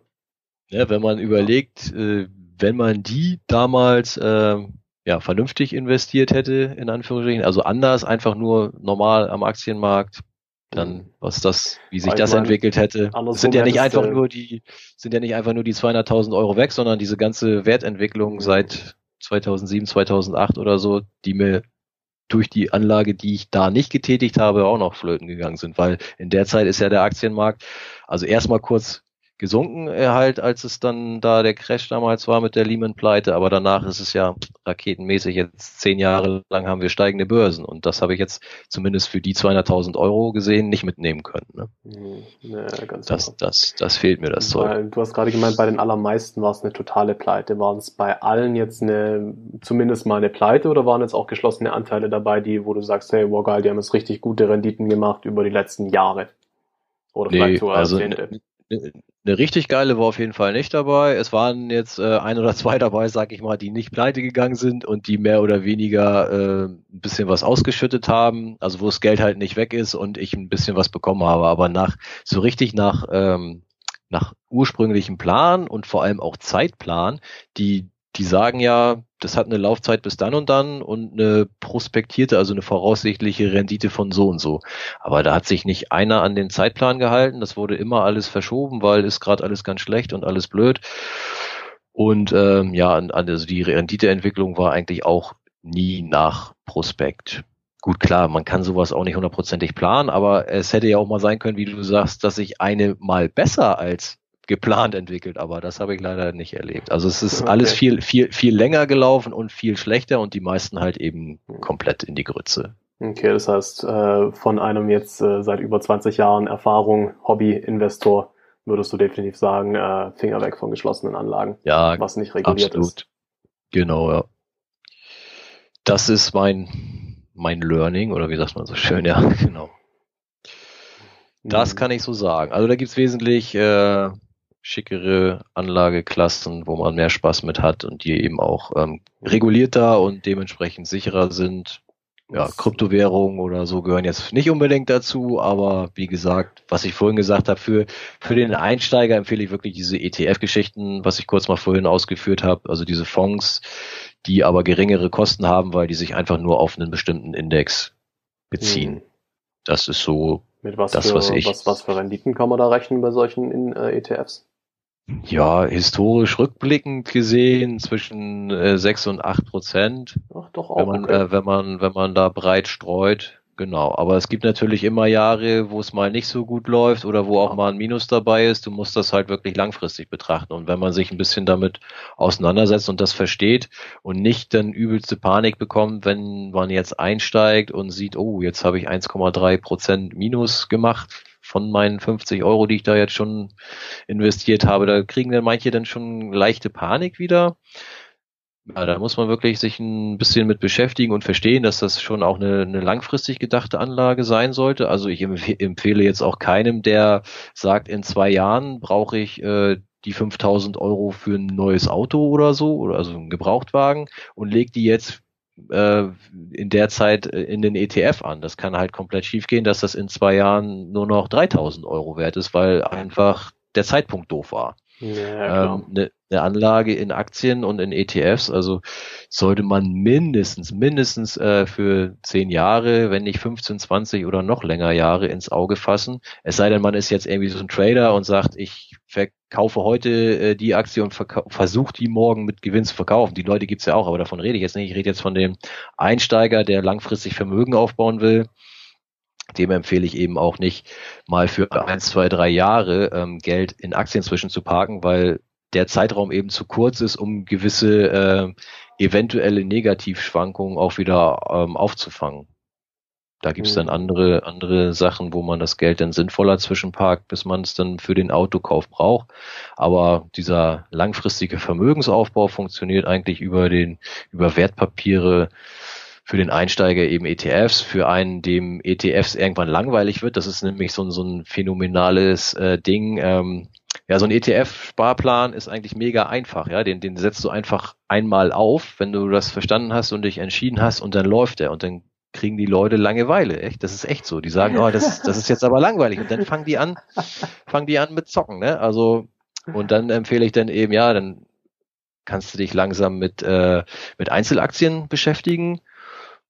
Ja, wenn man überlegt, äh, wenn man die damals äh, ja, vernünftig investiert hätte, in Anführungsstrichen, also anders, einfach nur normal am Aktienmarkt, dann mhm. was das, wie sich das meine, entwickelt hätte. Sind ja nicht einfach nur die, sind ja nicht einfach nur die 200.000 Euro weg, sondern diese ganze Wertentwicklung mhm. seit 2007, 2008 oder so, die mir durch die Anlage, die ich da nicht getätigt habe, auch noch flöten gegangen sind, weil in der Zeit ist ja der Aktienmarkt, also erstmal kurz gesunken äh, halt, als es dann da der Crash damals war mit der Lehman-Pleite, aber danach ist es ja raketenmäßig. Jetzt zehn Jahre lang haben wir steigende Börsen und das habe ich jetzt zumindest für die 200.000 Euro gesehen nicht mitnehmen können. Ne? Mhm. Ja, das, genau. das, das fehlt mir, das Zeug. Du hast gerade gemeint, bei den allermeisten war es eine totale Pleite. Waren es bei allen jetzt eine, zumindest mal eine Pleite oder waren jetzt auch geschlossene Anteile dabei, die, wo du sagst, hey, wow geil, die haben jetzt richtig gute Renditen gemacht über die letzten Jahre? Oder nee, vielleicht sogar also Jahrzehnte? Eine richtig geile war auf jeden Fall nicht dabei. Es waren jetzt äh, ein oder zwei dabei, sag ich mal, die nicht pleite gegangen sind und die mehr oder weniger äh, ein bisschen was ausgeschüttet haben. Also wo das Geld halt nicht weg ist und ich ein bisschen was bekommen habe. Aber nach so richtig nach ähm, nach ursprünglichem Plan und vor allem auch Zeitplan, die die sagen ja, das hat eine Laufzeit bis dann und dann und eine prospektierte, also eine voraussichtliche Rendite von so und so. Aber da hat sich nicht einer an den Zeitplan gehalten. Das wurde immer alles verschoben, weil ist gerade alles ganz schlecht und alles blöd. Und ähm, ja, also die Renditeentwicklung war eigentlich auch nie nach Prospekt. Gut, klar, man kann sowas auch nicht hundertprozentig planen, aber es hätte ja auch mal sein können, wie du sagst, dass sich eine mal besser als geplant entwickelt, aber das habe ich leider nicht erlebt. Also es ist okay. alles viel, viel, viel länger gelaufen und viel schlechter und die meisten halt eben komplett in die Grütze. Okay, das heißt, äh, von einem jetzt äh, seit über 20 Jahren Erfahrung Hobby-Investor würdest du definitiv sagen, äh, Finger weg von geschlossenen Anlagen, ja, was nicht reguliert absolut. ist. Genau, ja. Das ist mein, mein Learning, oder wie sagt man so schön, ja, genau. Das mhm. kann ich so sagen. Also da gibt's wesentlich äh, schickere Anlageklassen, wo man mehr Spaß mit hat und die eben auch ähm, regulierter und dementsprechend sicherer sind. Ja, Kryptowährungen oder so gehören jetzt nicht unbedingt dazu, aber wie gesagt, was ich vorhin gesagt habe, für, für den Einsteiger empfehle ich wirklich diese ETF-Geschichten, was ich kurz mal vorhin ausgeführt habe, also diese Fonds, die aber geringere Kosten haben, weil die sich einfach nur auf einen bestimmten Index beziehen. Hm. Das ist so Mit was das, für, was ich. Was, was für Renditen kann man da rechnen bei solchen in, äh, ETFs? Ja, historisch rückblickend gesehen zwischen äh, 6 und 8 Prozent. Ach, doch auch. Wenn man, okay. äh, wenn man, wenn man da breit streut. Genau. Aber es gibt natürlich immer Jahre, wo es mal nicht so gut läuft oder wo auch mal ein Minus dabei ist. Du musst das halt wirklich langfristig betrachten. Und wenn man sich ein bisschen damit auseinandersetzt und das versteht und nicht dann übelste Panik bekommt, wenn man jetzt einsteigt und sieht, oh, jetzt habe ich 1,3 Prozent Minus gemacht, von meinen 50 Euro, die ich da jetzt schon investiert habe, da kriegen dann manche dann schon leichte Panik wieder. Ja, da muss man wirklich sich ein bisschen mit beschäftigen und verstehen, dass das schon auch eine, eine langfristig gedachte Anlage sein sollte. Also ich empfehle jetzt auch keinem, der sagt, in zwei Jahren brauche ich äh, die 5000 Euro für ein neues Auto oder so, oder also einen Gebrauchtwagen und legt die jetzt in der Zeit äh, in den ETF an. Das kann halt komplett schiefgehen, dass das in zwei Jahren nur noch 3000 Euro wert ist, weil einfach der Zeitpunkt doof war. Ja, ähm, eine, eine Anlage in Aktien und in ETFs, also sollte man mindestens, mindestens äh, für zehn Jahre, wenn nicht 15, 20 oder noch länger Jahre ins Auge fassen. Es sei denn, man ist jetzt irgendwie so ein Trader und sagt, ich verkaufe heute äh, die Aktie und versuche die morgen mit Gewinn zu verkaufen. Die Leute gibt's ja auch, aber davon rede ich jetzt nicht. Ich rede jetzt von dem Einsteiger, der langfristig Vermögen aufbauen will dem empfehle ich eben auch nicht, mal für ein, zwei, drei Jahre ähm, Geld in Aktien zwischen zu parken, weil der Zeitraum eben zu kurz ist, um gewisse äh, eventuelle Negativschwankungen auch wieder ähm, aufzufangen. Da gibt's dann mhm. andere, andere Sachen, wo man das Geld dann sinnvoller zwischenparkt, bis man es dann für den Autokauf braucht. Aber dieser langfristige Vermögensaufbau funktioniert eigentlich über den, über Wertpapiere, für den Einsteiger eben ETFs, für einen, dem ETFs irgendwann langweilig wird. Das ist nämlich so, ein so ein phänomenales äh, Ding. Ähm, ja, so ein ETF-Sparplan ist eigentlich mega einfach. Ja, den, den setzt du einfach einmal auf, wenn du das verstanden hast und dich entschieden hast, und dann läuft er und dann kriegen die Leute Langeweile. Echt, das ist echt so. Die sagen, oh, das, das ist jetzt aber langweilig und dann fangen die an, fangen die an mit Zocken. Ne? Also und dann empfehle ich dann eben, ja, dann kannst du dich langsam mit äh, mit Einzelaktien beschäftigen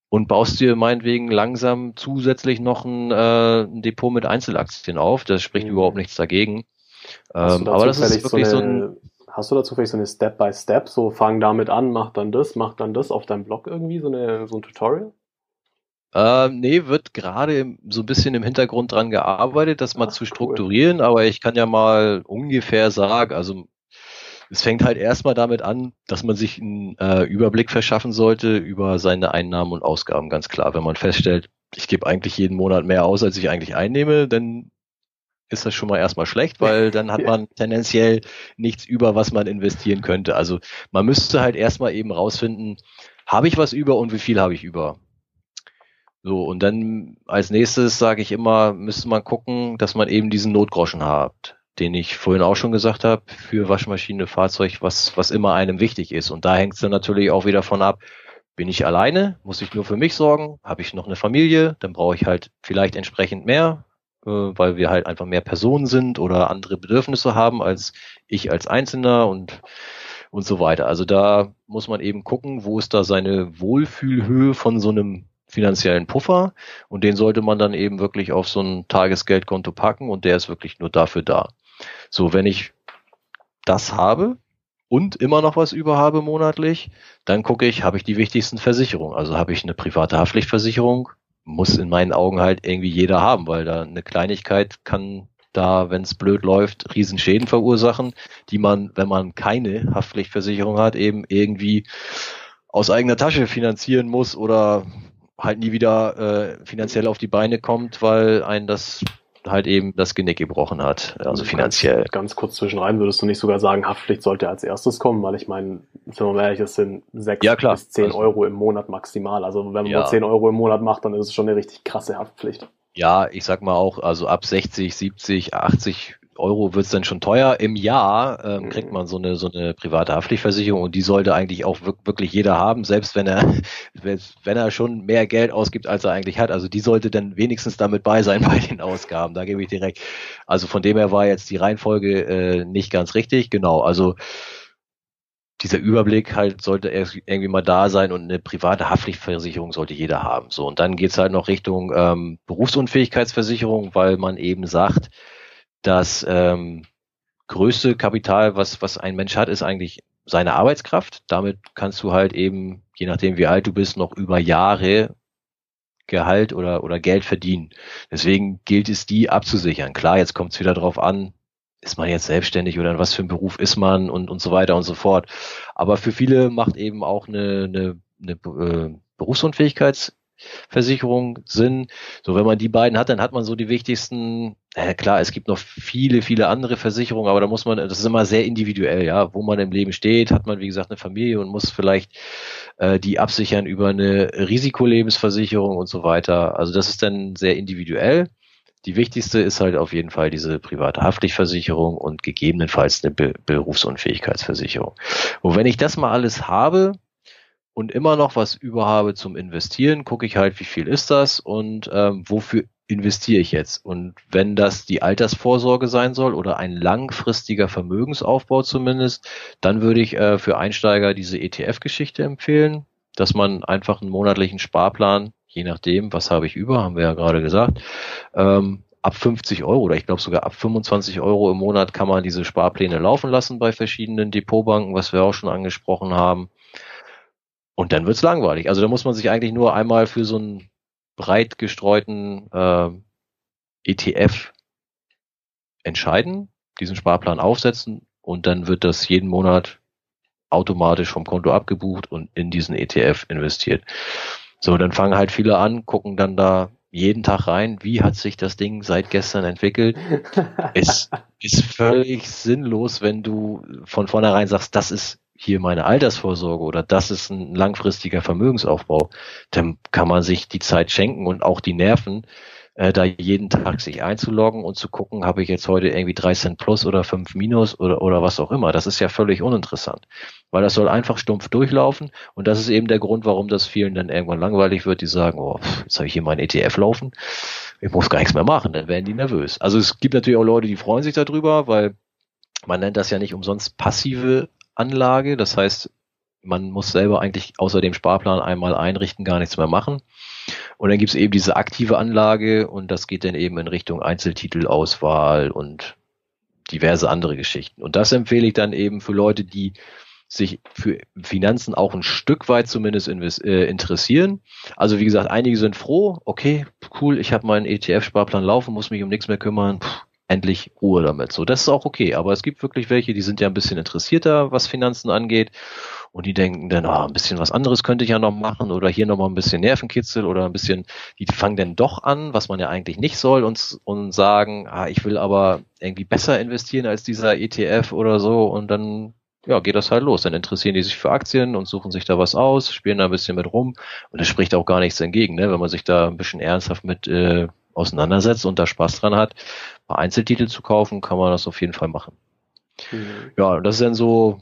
und baust dir meinetwegen langsam zusätzlich noch ein, äh, ein Depot mit Einzelaktien auf. Das spricht mhm. überhaupt nichts dagegen. Ähm, aber das ist wirklich so, eine, so ein. Hast du dazu vielleicht so eine Step by Step, so fang damit an, mach dann das, mach dann das auf deinem Blog irgendwie, so, eine, so ein Tutorial? Ähm, nee, wird gerade so ein bisschen im Hintergrund dran gearbeitet, das mal Ach, zu strukturieren, cool. aber ich kann ja mal ungefähr sagen, also es fängt halt erstmal damit an, dass man sich einen äh, Überblick verschaffen sollte über seine Einnahmen und Ausgaben, ganz klar. Wenn man feststellt, ich gebe eigentlich jeden Monat mehr aus, als ich eigentlich einnehme, dann ist das schon mal erstmal schlecht, weil dann hat man tendenziell nichts über, was man investieren könnte. Also man müsste halt erstmal eben rausfinden, habe ich was über und wie viel habe ich über? So, und dann als nächstes sage ich immer, müsste man gucken, dass man eben diesen Notgroschen hat, den ich vorhin auch schon gesagt habe, für Waschmaschine, Fahrzeug, was, was immer einem wichtig ist. Und da hängt es dann natürlich auch wieder von ab, bin ich alleine, muss ich nur für mich sorgen, habe ich noch eine Familie, dann brauche ich halt vielleicht entsprechend mehr, weil wir halt einfach mehr Personen sind oder andere Bedürfnisse haben als ich als Einzelner und und so weiter. Also da muss man eben gucken, wo ist da seine Wohlfühlhöhe von so einem finanziellen Puffer und den sollte man dann eben wirklich auf so ein Tagesgeldkonto packen und der ist wirklich nur dafür da. So, wenn ich das habe und immer noch was über habe monatlich, dann gucke ich, habe ich die wichtigsten Versicherungen. Also habe ich eine private Haftpflichtversicherung, muss in meinen Augen halt irgendwie jeder haben, weil da eine Kleinigkeit kann da, wenn es blöd läuft, Riesenschäden verursachen, die man, wenn man keine Haftpflichtversicherung hat, eben irgendwie aus eigener Tasche finanzieren muss oder halt nie wieder äh, finanziell auf die Beine kommt, weil ein das halt eben das Genick gebrochen hat, also finanziell. Ganz, ganz kurz zwischen rein, würdest du nicht sogar sagen, Haftpflicht sollte als erstes kommen, weil ich meine, sind wir mal ehrlich, es sind sechs ja, bis zehn also, Euro im Monat maximal. Also wenn man ja. nur zehn Euro im Monat macht, dann ist es schon eine richtig krasse Haftpflicht. Ja, ich sag mal auch, also ab 60, 70, 80 Euro wird's dann schon teuer. Im Jahr ähm, mhm. kriegt man so eine so eine private Haftpflichtversicherung und die sollte eigentlich auch wirklich jeder haben, selbst wenn er wenn er schon mehr Geld ausgibt, als er eigentlich hat. Also die sollte dann wenigstens damit bei sein bei den Ausgaben. Da gebe ich direkt. Also von dem her war jetzt die Reihenfolge äh, nicht ganz richtig. Genau. Also dieser Überblick halt sollte irgendwie mal da sein und eine private Haftpflichtversicherung sollte jeder haben. So, und dann geht's halt noch Richtung ähm, Berufsunfähigkeitsversicherung, weil man eben sagt, das ähm, größte Kapital, was, was ein Mensch hat, ist eigentlich seine Arbeitskraft. Damit kannst du halt eben, je nachdem wie alt du bist, noch über Jahre Gehalt oder, oder Geld verdienen. Deswegen gilt es, die abzusichern. Klar, jetzt kommt es wieder drauf an, ist man jetzt selbstständig oder was für ein Beruf ist man und, und so weiter und so fort. Aber für viele macht eben auch eine, eine, eine äh, Berufsunfähigkeits Versicherung Sinn. So, wenn man die beiden hat, dann hat man so die wichtigsten. Ja, klar, es gibt noch viele, viele andere Versicherungen, aber da muss man, das ist immer sehr individuell, ja, wo man im Leben steht, hat man, wie gesagt, eine Familie und muss vielleicht äh, die absichern über eine Risikolebensversicherung und so weiter. Also das ist dann sehr individuell. Die wichtigste ist halt auf jeden Fall diese private Haftpflichtversicherung und gegebenenfalls eine Be Berufsunfähigkeitsversicherung. Und wenn ich das mal alles habe, und immer noch was über habe zum Investieren, gucke ich halt, wie viel ist das und ähm, wofür investiere ich jetzt. Und wenn das die Altersvorsorge sein soll oder ein langfristiger Vermögensaufbau zumindest, dann würde ich äh, für Einsteiger diese ETF-Geschichte empfehlen, dass man einfach einen monatlichen Sparplan, je nachdem, was habe ich über, haben wir ja gerade gesagt, ähm, ab 50 Euro oder ich glaube sogar ab 25 Euro im Monat kann man diese Sparpläne laufen lassen bei verschiedenen Depotbanken, was wir auch schon angesprochen haben. Und dann wird's langweilig. Also da muss man sich eigentlich nur einmal für so einen breit gestreuten äh, ETF entscheiden, diesen Sparplan aufsetzen und dann wird das jeden Monat automatisch vom Konto abgebucht und in diesen ETF investiert. So, dann fangen halt viele an, gucken dann da jeden Tag rein, wie hat sich das Ding seit gestern entwickelt. es ist völlig sinnlos, wenn du von vornherein sagst, das ist hier meine Altersvorsorge oder das ist ein langfristiger Vermögensaufbau, dann kann man sich die Zeit schenken und auch die Nerven, äh, da jeden Tag sich einzuloggen und zu gucken, habe ich jetzt heute irgendwie drei Cent plus oder fünf minus oder, oder was auch immer. Das ist ja völlig uninteressant, weil das soll einfach stumpf durchlaufen und das ist eben der Grund, warum das vielen dann irgendwann langweilig wird, die sagen, oh, jetzt habe ich hier mein ETF laufen, ich muss gar nichts mehr machen, dann werden die nervös. Also es gibt natürlich auch Leute, die freuen sich darüber, weil man nennt das ja nicht umsonst passive Anlage. Das heißt, man muss selber eigentlich außer dem Sparplan einmal einrichten, gar nichts mehr machen. Und dann gibt es eben diese aktive Anlage und das geht dann eben in Richtung Einzeltitelauswahl und diverse andere Geschichten. Und das empfehle ich dann eben für Leute, die sich für Finanzen auch ein Stück weit zumindest äh, interessieren. Also wie gesagt, einige sind froh, okay, cool, ich habe meinen ETF-Sparplan laufen, muss mich um nichts mehr kümmern, Puh, endlich Ruhe damit. So, das ist auch okay. Aber es gibt wirklich welche, die sind ja ein bisschen interessierter, was Finanzen angeht. Und die denken dann, ah, ein bisschen was anderes könnte ich ja noch machen oder hier nochmal ein bisschen Nervenkitzel oder ein bisschen, die fangen dann doch an, was man ja eigentlich nicht soll und, und sagen, ah, ich will aber irgendwie besser investieren als dieser ETF oder so und dann ja, geht das halt los. Dann interessieren die sich für Aktien und suchen sich da was aus, spielen da ein bisschen mit rum und es spricht auch gar nichts entgegen, ne? wenn man sich da ein bisschen ernsthaft mit äh, auseinandersetzt und da Spaß dran hat, ein paar Einzeltitel zu kaufen, kann man das auf jeden Fall machen. Mhm. Ja, und das ist dann so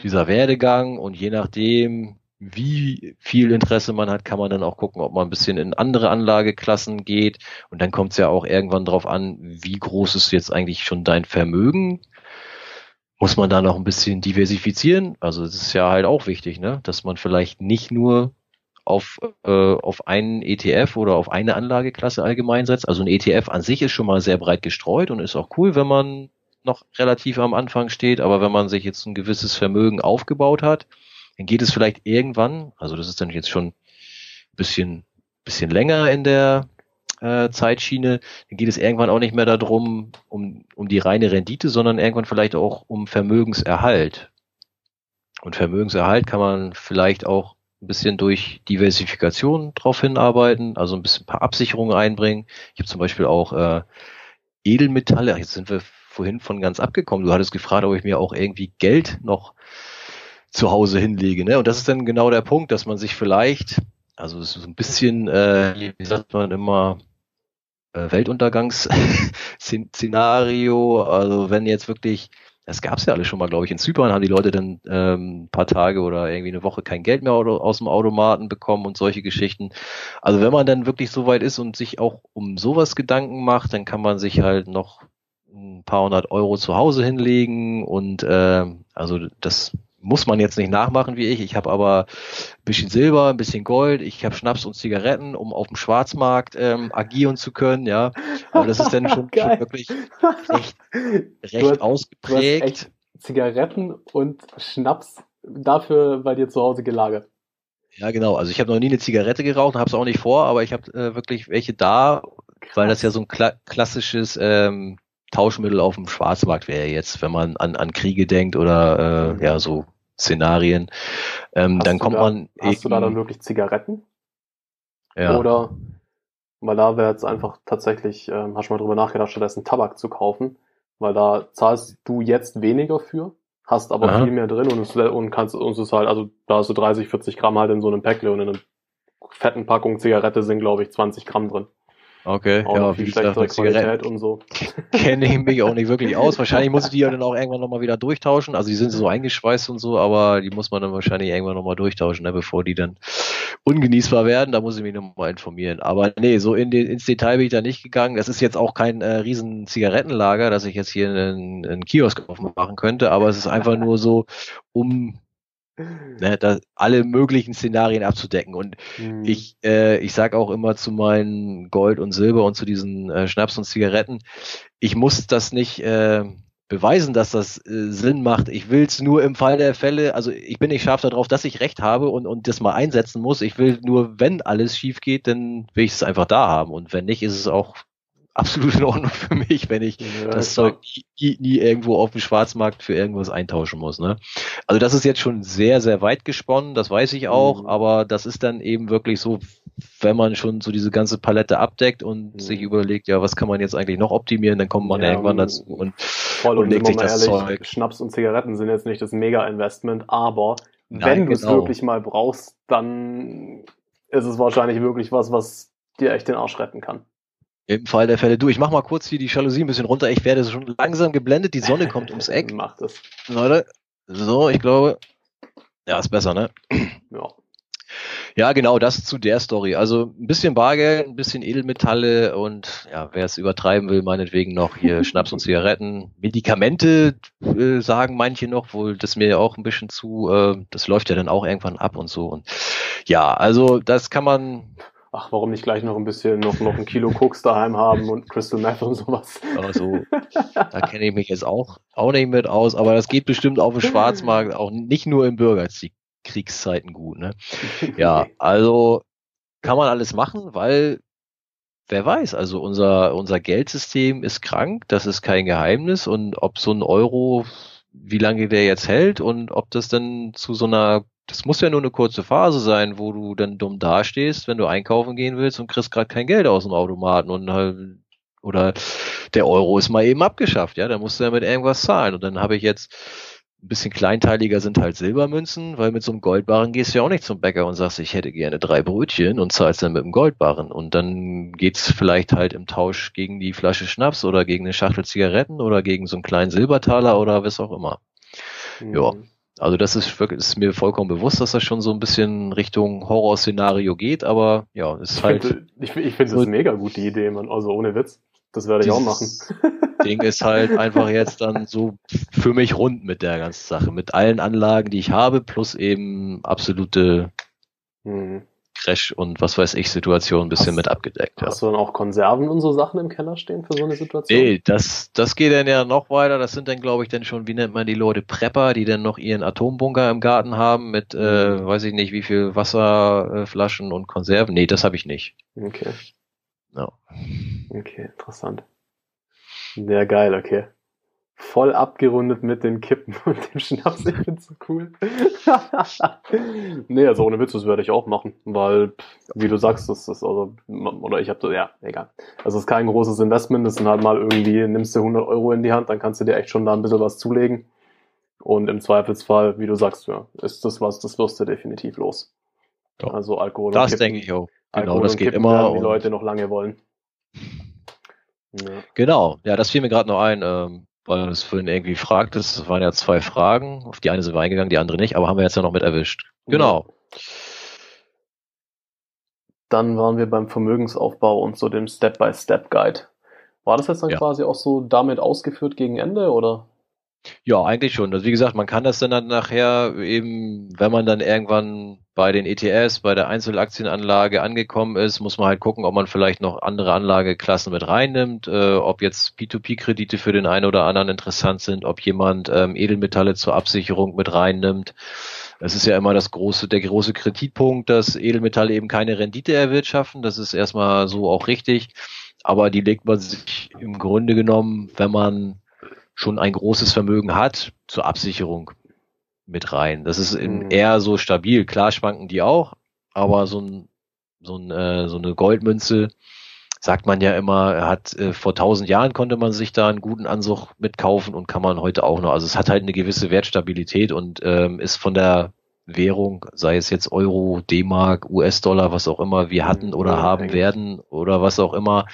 dieser Werdegang und je nachdem, wie viel Interesse man hat, kann man dann auch gucken, ob man ein bisschen in andere Anlageklassen geht. Und dann kommt es ja auch irgendwann darauf an, wie groß ist jetzt eigentlich schon dein Vermögen. Muss man da noch ein bisschen diversifizieren? Also es ist ja halt auch wichtig, ne? dass man vielleicht nicht nur auf, äh, auf einen ETF oder auf eine Anlageklasse allgemein setzt. Also ein ETF an sich ist schon mal sehr breit gestreut und ist auch cool, wenn man noch relativ am Anfang steht. Aber wenn man sich jetzt ein gewisses Vermögen aufgebaut hat, dann geht es vielleicht irgendwann, also das ist dann jetzt schon ein bisschen, bisschen länger in der äh, Zeitschiene, dann geht es irgendwann auch nicht mehr darum, um, um die reine Rendite, sondern irgendwann vielleicht auch um Vermögenserhalt. Und Vermögenserhalt kann man vielleicht auch ein bisschen durch Diversifikation drauf hinarbeiten, also ein bisschen ein paar Absicherungen einbringen. Ich habe zum Beispiel auch äh, Edelmetalle, jetzt sind wir vorhin von ganz abgekommen. Du hattest gefragt, ob ich mir auch irgendwie Geld noch zu Hause hinlege. Ne? Und das ist dann genau der Punkt, dass man sich vielleicht, also so ein bisschen, äh, wie sagt man immer, äh, Weltuntergangsszenario, also wenn jetzt wirklich, das gab es ja alles schon mal, glaube ich, in Zypern haben die Leute dann ähm, ein paar Tage oder irgendwie eine Woche kein Geld mehr aus dem Automaten bekommen und solche Geschichten. Also wenn man dann wirklich so weit ist und sich auch um sowas Gedanken macht, dann kann man sich halt noch ein paar hundert Euro zu Hause hinlegen und äh, also das muss man jetzt nicht nachmachen wie ich. Ich habe aber ein bisschen Silber, ein bisschen Gold, ich habe Schnaps und Zigaretten, um auf dem Schwarzmarkt ähm, agieren zu können, ja. Aber das ist dann schon, schon wirklich recht, recht hast, ausgeprägt. Zigaretten und Schnaps dafür bei dir zu Hause gelagert. Ja, genau. Also ich habe noch nie eine Zigarette geraucht, habe es auch nicht vor, aber ich habe äh, wirklich welche da, Krass. weil das ja so ein kla klassisches ähm, Tauschmittel auf dem Schwarzmarkt wäre jetzt, wenn man an, an Kriege denkt oder äh, ja so Szenarien. Ähm, dann kommt da, man. Hast eben, du da dann wirklich Zigaretten? Ja. Oder, weil da wäre jetzt einfach tatsächlich, ähm, hast du mal drüber nachgedacht, stattdessen Tabak zu kaufen, weil da zahlst du jetzt weniger für, hast aber Aha. viel mehr drin und, es, und kannst uns ist halt, also da hast du 30, 40 Gramm halt in so einem Päckle und in einer fetten Packung Zigarette sind, glaube ich, 20 Gramm drin. Okay, auch ja, wie gesagt, mit Qualität und so. Kenne ich mich auch nicht wirklich aus. Wahrscheinlich muss ich die ja dann auch irgendwann nochmal wieder durchtauschen. Also die sind so eingeschweißt und so, aber die muss man dann wahrscheinlich irgendwann nochmal durchtauschen, ne, bevor die dann ungenießbar werden. Da muss ich mich nochmal informieren. Aber nee, so in den, ins Detail bin ich da nicht gegangen. Das ist jetzt auch kein äh, riesen Zigarettenlager, dass ich jetzt hier einen, einen Kiosk aufmachen könnte, aber es ist einfach nur so, um ne, da alle möglichen Szenarien abzudecken. Und mhm. ich, äh, ich sage auch immer zu meinen Gold und Silber und zu diesen äh, Schnaps und Zigaretten, ich muss das nicht äh, beweisen, dass das äh, Sinn macht. Ich will es nur im Fall der Fälle, also ich bin nicht scharf darauf, dass ich recht habe und, und das mal einsetzen muss. Ich will nur, wenn alles schief geht, dann will ich es einfach da haben. Und wenn nicht, ist es auch absolut in Ordnung für mich, wenn ich ja, das Zeug nie, nie, irgendwo auf dem Schwarzmarkt für irgendwas eintauschen muss. Ne? Also das ist jetzt schon sehr, sehr weit gesponnen, das weiß ich auch, mhm. aber das ist dann eben wirklich so, wenn man schon so diese ganze Palette abdeckt und mhm. sich überlegt, ja, was kann man jetzt eigentlich noch optimieren, dann kommt man ja, irgendwann dazu und, voll und, und legt sich das ehrlich, Zeug. Schnaps und Zigaretten sind jetzt nicht das Mega-Investment, aber Nein, wenn du es genau. wirklich mal brauchst, dann ist es wahrscheinlich wirklich was, was dir echt den Arsch retten kann. Im Fall der Fälle. Du, ich mach mal kurz hier die Jalousie ein bisschen runter. Ich werde schon langsam geblendet. Die Sonne kommt ums Eck. Macht es. Leute, so, ich glaube, ja, ist besser, ne? Ja. Ja, genau, das zu der Story. Also ein bisschen Bargeld, ein bisschen Edelmetalle und ja, wer es übertreiben will, meinetwegen noch hier Schnaps und Zigaretten. Medikamente äh, sagen manche noch, wohl das mir ja auch ein bisschen zu, äh, das läuft ja dann auch irgendwann ab und so. Und ja, also das kann man ach, warum nicht gleich noch ein bisschen, noch, noch ein Kilo Koks daheim haben und Crystal Meth und sowas. Also, da kenne ich mich jetzt auch, auch nicht mit aus, aber das geht bestimmt auf dem Schwarzmarkt auch nicht nur in Bürgerkriegszeiten gut, ne? Ja, also kann man alles machen, weil wer weiß, also unser, unser Geldsystem ist krank, das ist kein Geheimnis und ob so ein Euro, wie lange der jetzt hält und ob das dann zu so einer das muss ja nur eine kurze Phase sein, wo du dann dumm dastehst, wenn du einkaufen gehen willst und kriegst gerade kein Geld aus dem Automaten und halt, oder der Euro ist mal eben abgeschafft, ja, da musst du ja mit irgendwas zahlen. Und dann habe ich jetzt ein bisschen kleinteiliger sind halt Silbermünzen, weil mit so einem Goldbarren gehst du ja auch nicht zum Bäcker und sagst, ich hätte gerne drei Brötchen und zahlst dann mit dem Goldbarren. Und dann geht's vielleicht halt im Tausch gegen die Flasche Schnaps oder gegen eine Schachtel Zigaretten oder gegen so einen kleinen Silbertaler oder was auch immer. Mhm. Ja. Also das ist wirklich, ist mir vollkommen bewusst, dass das schon so ein bisschen Richtung Horrorszenario geht, aber ja, ist halt. Ich finde, ich, ich finde das mega gute Idee, man. Also ohne Witz. Das werde ich auch machen. Ding ist halt einfach jetzt dann so für mich rund mit der ganzen Sache. Mit allen Anlagen, die ich habe, plus eben absolute hm. Crash- und was weiß ich Situation ein bisschen hast, mit abgedeckt. Hast ja. du dann auch Konserven und so Sachen im Keller stehen für so eine Situation? Nee, das, das geht dann ja noch weiter. Das sind dann, glaube ich, dann schon, wie nennt man die Leute, Prepper, die dann noch ihren Atombunker im Garten haben mit, äh, weiß ich nicht, wie viel Wasserflaschen und Konserven. Nee, das habe ich nicht. Okay. Ja. Okay, interessant. Sehr geil, okay. Voll abgerundet mit den Kippen und dem Schnaps. Ich find's so cool. nee, also ohne Witz, das würde ich auch machen, weil, wie du sagst, das ist also, oder ich habe so, ja, egal. Also es ist kein großes Investment, das sind halt mal irgendwie, nimmst du 100 Euro in die Hand, dann kannst du dir echt schon da ein bisschen was zulegen. Und im Zweifelsfall, wie du sagst, ja, ist das was, das wirst du definitiv los. Ja. Also Alkohol. Das denke ich auch. Genau, das geht immer. Die Leute noch lange wollen. Ja. Genau, ja, das fiel mir gerade noch ein, ähm, weil du es vorhin irgendwie fragtest. Es waren ja zwei Fragen. Auf die eine sind wir eingegangen, die andere nicht, aber haben wir jetzt ja noch mit erwischt. Genau. Dann waren wir beim Vermögensaufbau und so dem Step-by-Step-Guide. War das jetzt dann ja. quasi auch so damit ausgeführt gegen Ende oder? Ja, eigentlich schon. Also wie gesagt, man kann das dann, nachher eben, wenn man dann irgendwann bei den ETS, bei der Einzelaktienanlage angekommen ist, muss man halt gucken, ob man vielleicht noch andere Anlageklassen mit reinnimmt, äh, ob jetzt P2P-Kredite für den einen oder anderen interessant sind, ob jemand ähm, Edelmetalle zur Absicherung mit reinnimmt. Es ist ja immer das große, der große Kreditpunkt, dass Edelmetalle eben keine Rendite erwirtschaften. Das ist erstmal so auch richtig. Aber die legt man sich im Grunde genommen, wenn man schon ein großes Vermögen hat, zur Absicherung mit rein. Das ist in, mhm. eher so stabil. Klar schwanken die auch, aber so ein, so ein, äh, so eine Goldmünze, sagt man ja immer, hat äh, vor tausend Jahren konnte man sich da einen guten Ansuch mitkaufen und kann man heute auch noch. Also es hat halt eine gewisse Wertstabilität und ähm, ist von der Währung, sei es jetzt Euro, D-Mark, US-Dollar, was auch immer wir hatten oder haben werden oder was auch immer,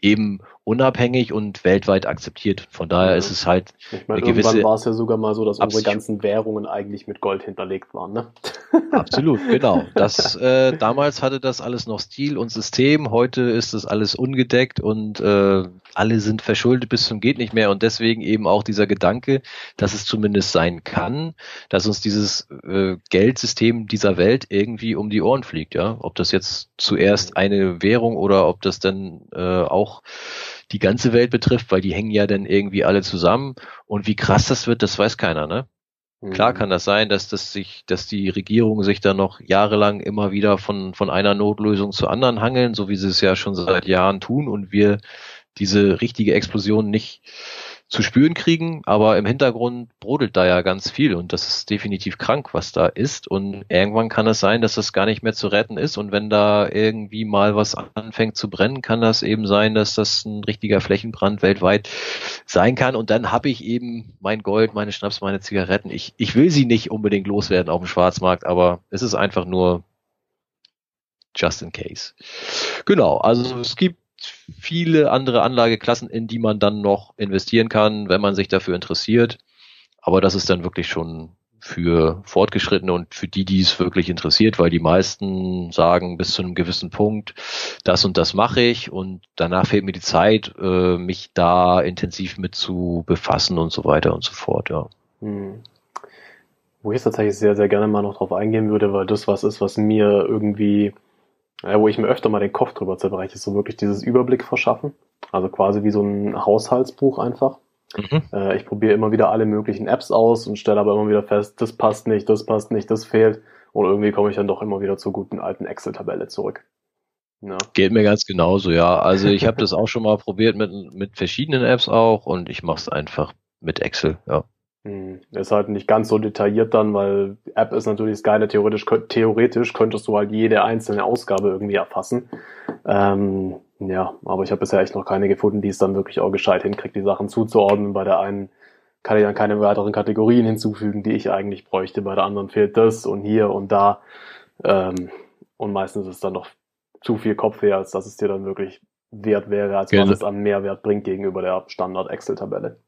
eben unabhängig und weltweit akzeptiert. Von daher ja. ist es halt ich meine, eine gewisse. war es ja sogar mal so, dass unsere ganzen Währungen eigentlich mit Gold hinterlegt waren, ne? Absolut, genau. Das äh, damals hatte das alles noch Stil und System. Heute ist das alles ungedeckt und äh, alle sind verschuldet bis zum geht nicht mehr und deswegen eben auch dieser Gedanke, dass es zumindest sein kann, dass uns dieses äh, Geldsystem dieser Welt irgendwie um die Ohren fliegt. Ja, ob das jetzt zuerst eine Währung oder ob das dann äh, auch die ganze Welt betrifft, weil die hängen ja dann irgendwie alle zusammen. Und wie krass das wird, das weiß keiner, ne? Mhm. Klar kann das sein, dass das sich, dass die Regierungen sich dann noch jahrelang immer wieder von, von einer Notlösung zur anderen hangeln, so wie sie es ja schon seit Jahren tun und wir diese richtige Explosion nicht zu spüren kriegen, aber im Hintergrund brodelt da ja ganz viel und das ist definitiv krank, was da ist und irgendwann kann es sein, dass das gar nicht mehr zu retten ist und wenn da irgendwie mal was anfängt zu brennen, kann das eben sein, dass das ein richtiger Flächenbrand weltweit sein kann und dann habe ich eben mein Gold, meine Schnaps, meine Zigaretten. Ich, ich will sie nicht unbedingt loswerden auf dem Schwarzmarkt, aber es ist einfach nur just in case. Genau, also es gibt viele andere Anlageklassen, in die man dann noch investieren kann, wenn man sich dafür interessiert. Aber das ist dann wirklich schon für Fortgeschrittene und für die, die es wirklich interessiert, weil die meisten sagen bis zu einem gewissen Punkt, das und das mache ich und danach fehlt mir die Zeit, äh, mich da intensiv mit zu befassen und so weiter und so fort, ja. Hm. Wo ich jetzt tatsächlich sehr, sehr gerne mal noch drauf eingehen würde, weil das was ist, was mir irgendwie ja, wo ich mir öfter mal den Kopf drüber zerbreche, ist so wirklich dieses Überblick verschaffen. Also quasi wie so ein Haushaltsbuch einfach. Mhm. Äh, ich probiere immer wieder alle möglichen Apps aus und stelle aber immer wieder fest, das passt nicht, das passt nicht, das fehlt. Und irgendwie komme ich dann doch immer wieder zur guten alten Excel-Tabelle zurück. Ja. Geht mir ganz genauso, ja. Also ich habe das auch schon mal probiert mit, mit verschiedenen Apps auch und ich mache es einfach mit Excel, ja. Hm, ist halt nicht ganz so detailliert dann, weil App ist natürlich das Geile. Theoretisch, theoretisch könntest du halt jede einzelne Ausgabe irgendwie erfassen. Ähm, ja, aber ich habe bisher echt noch keine gefunden, die es dann wirklich auch gescheit hinkriegt, die Sachen zuzuordnen. Bei der einen kann ich dann keine weiteren Kategorien hinzufügen, die ich eigentlich bräuchte. Bei der anderen fehlt das und hier und da. Ähm, und meistens ist es dann doch zu viel Kopfweh, als dass es dir dann wirklich wert wäre, als was es an Mehrwert bringt gegenüber der Standard-Excel-Tabelle.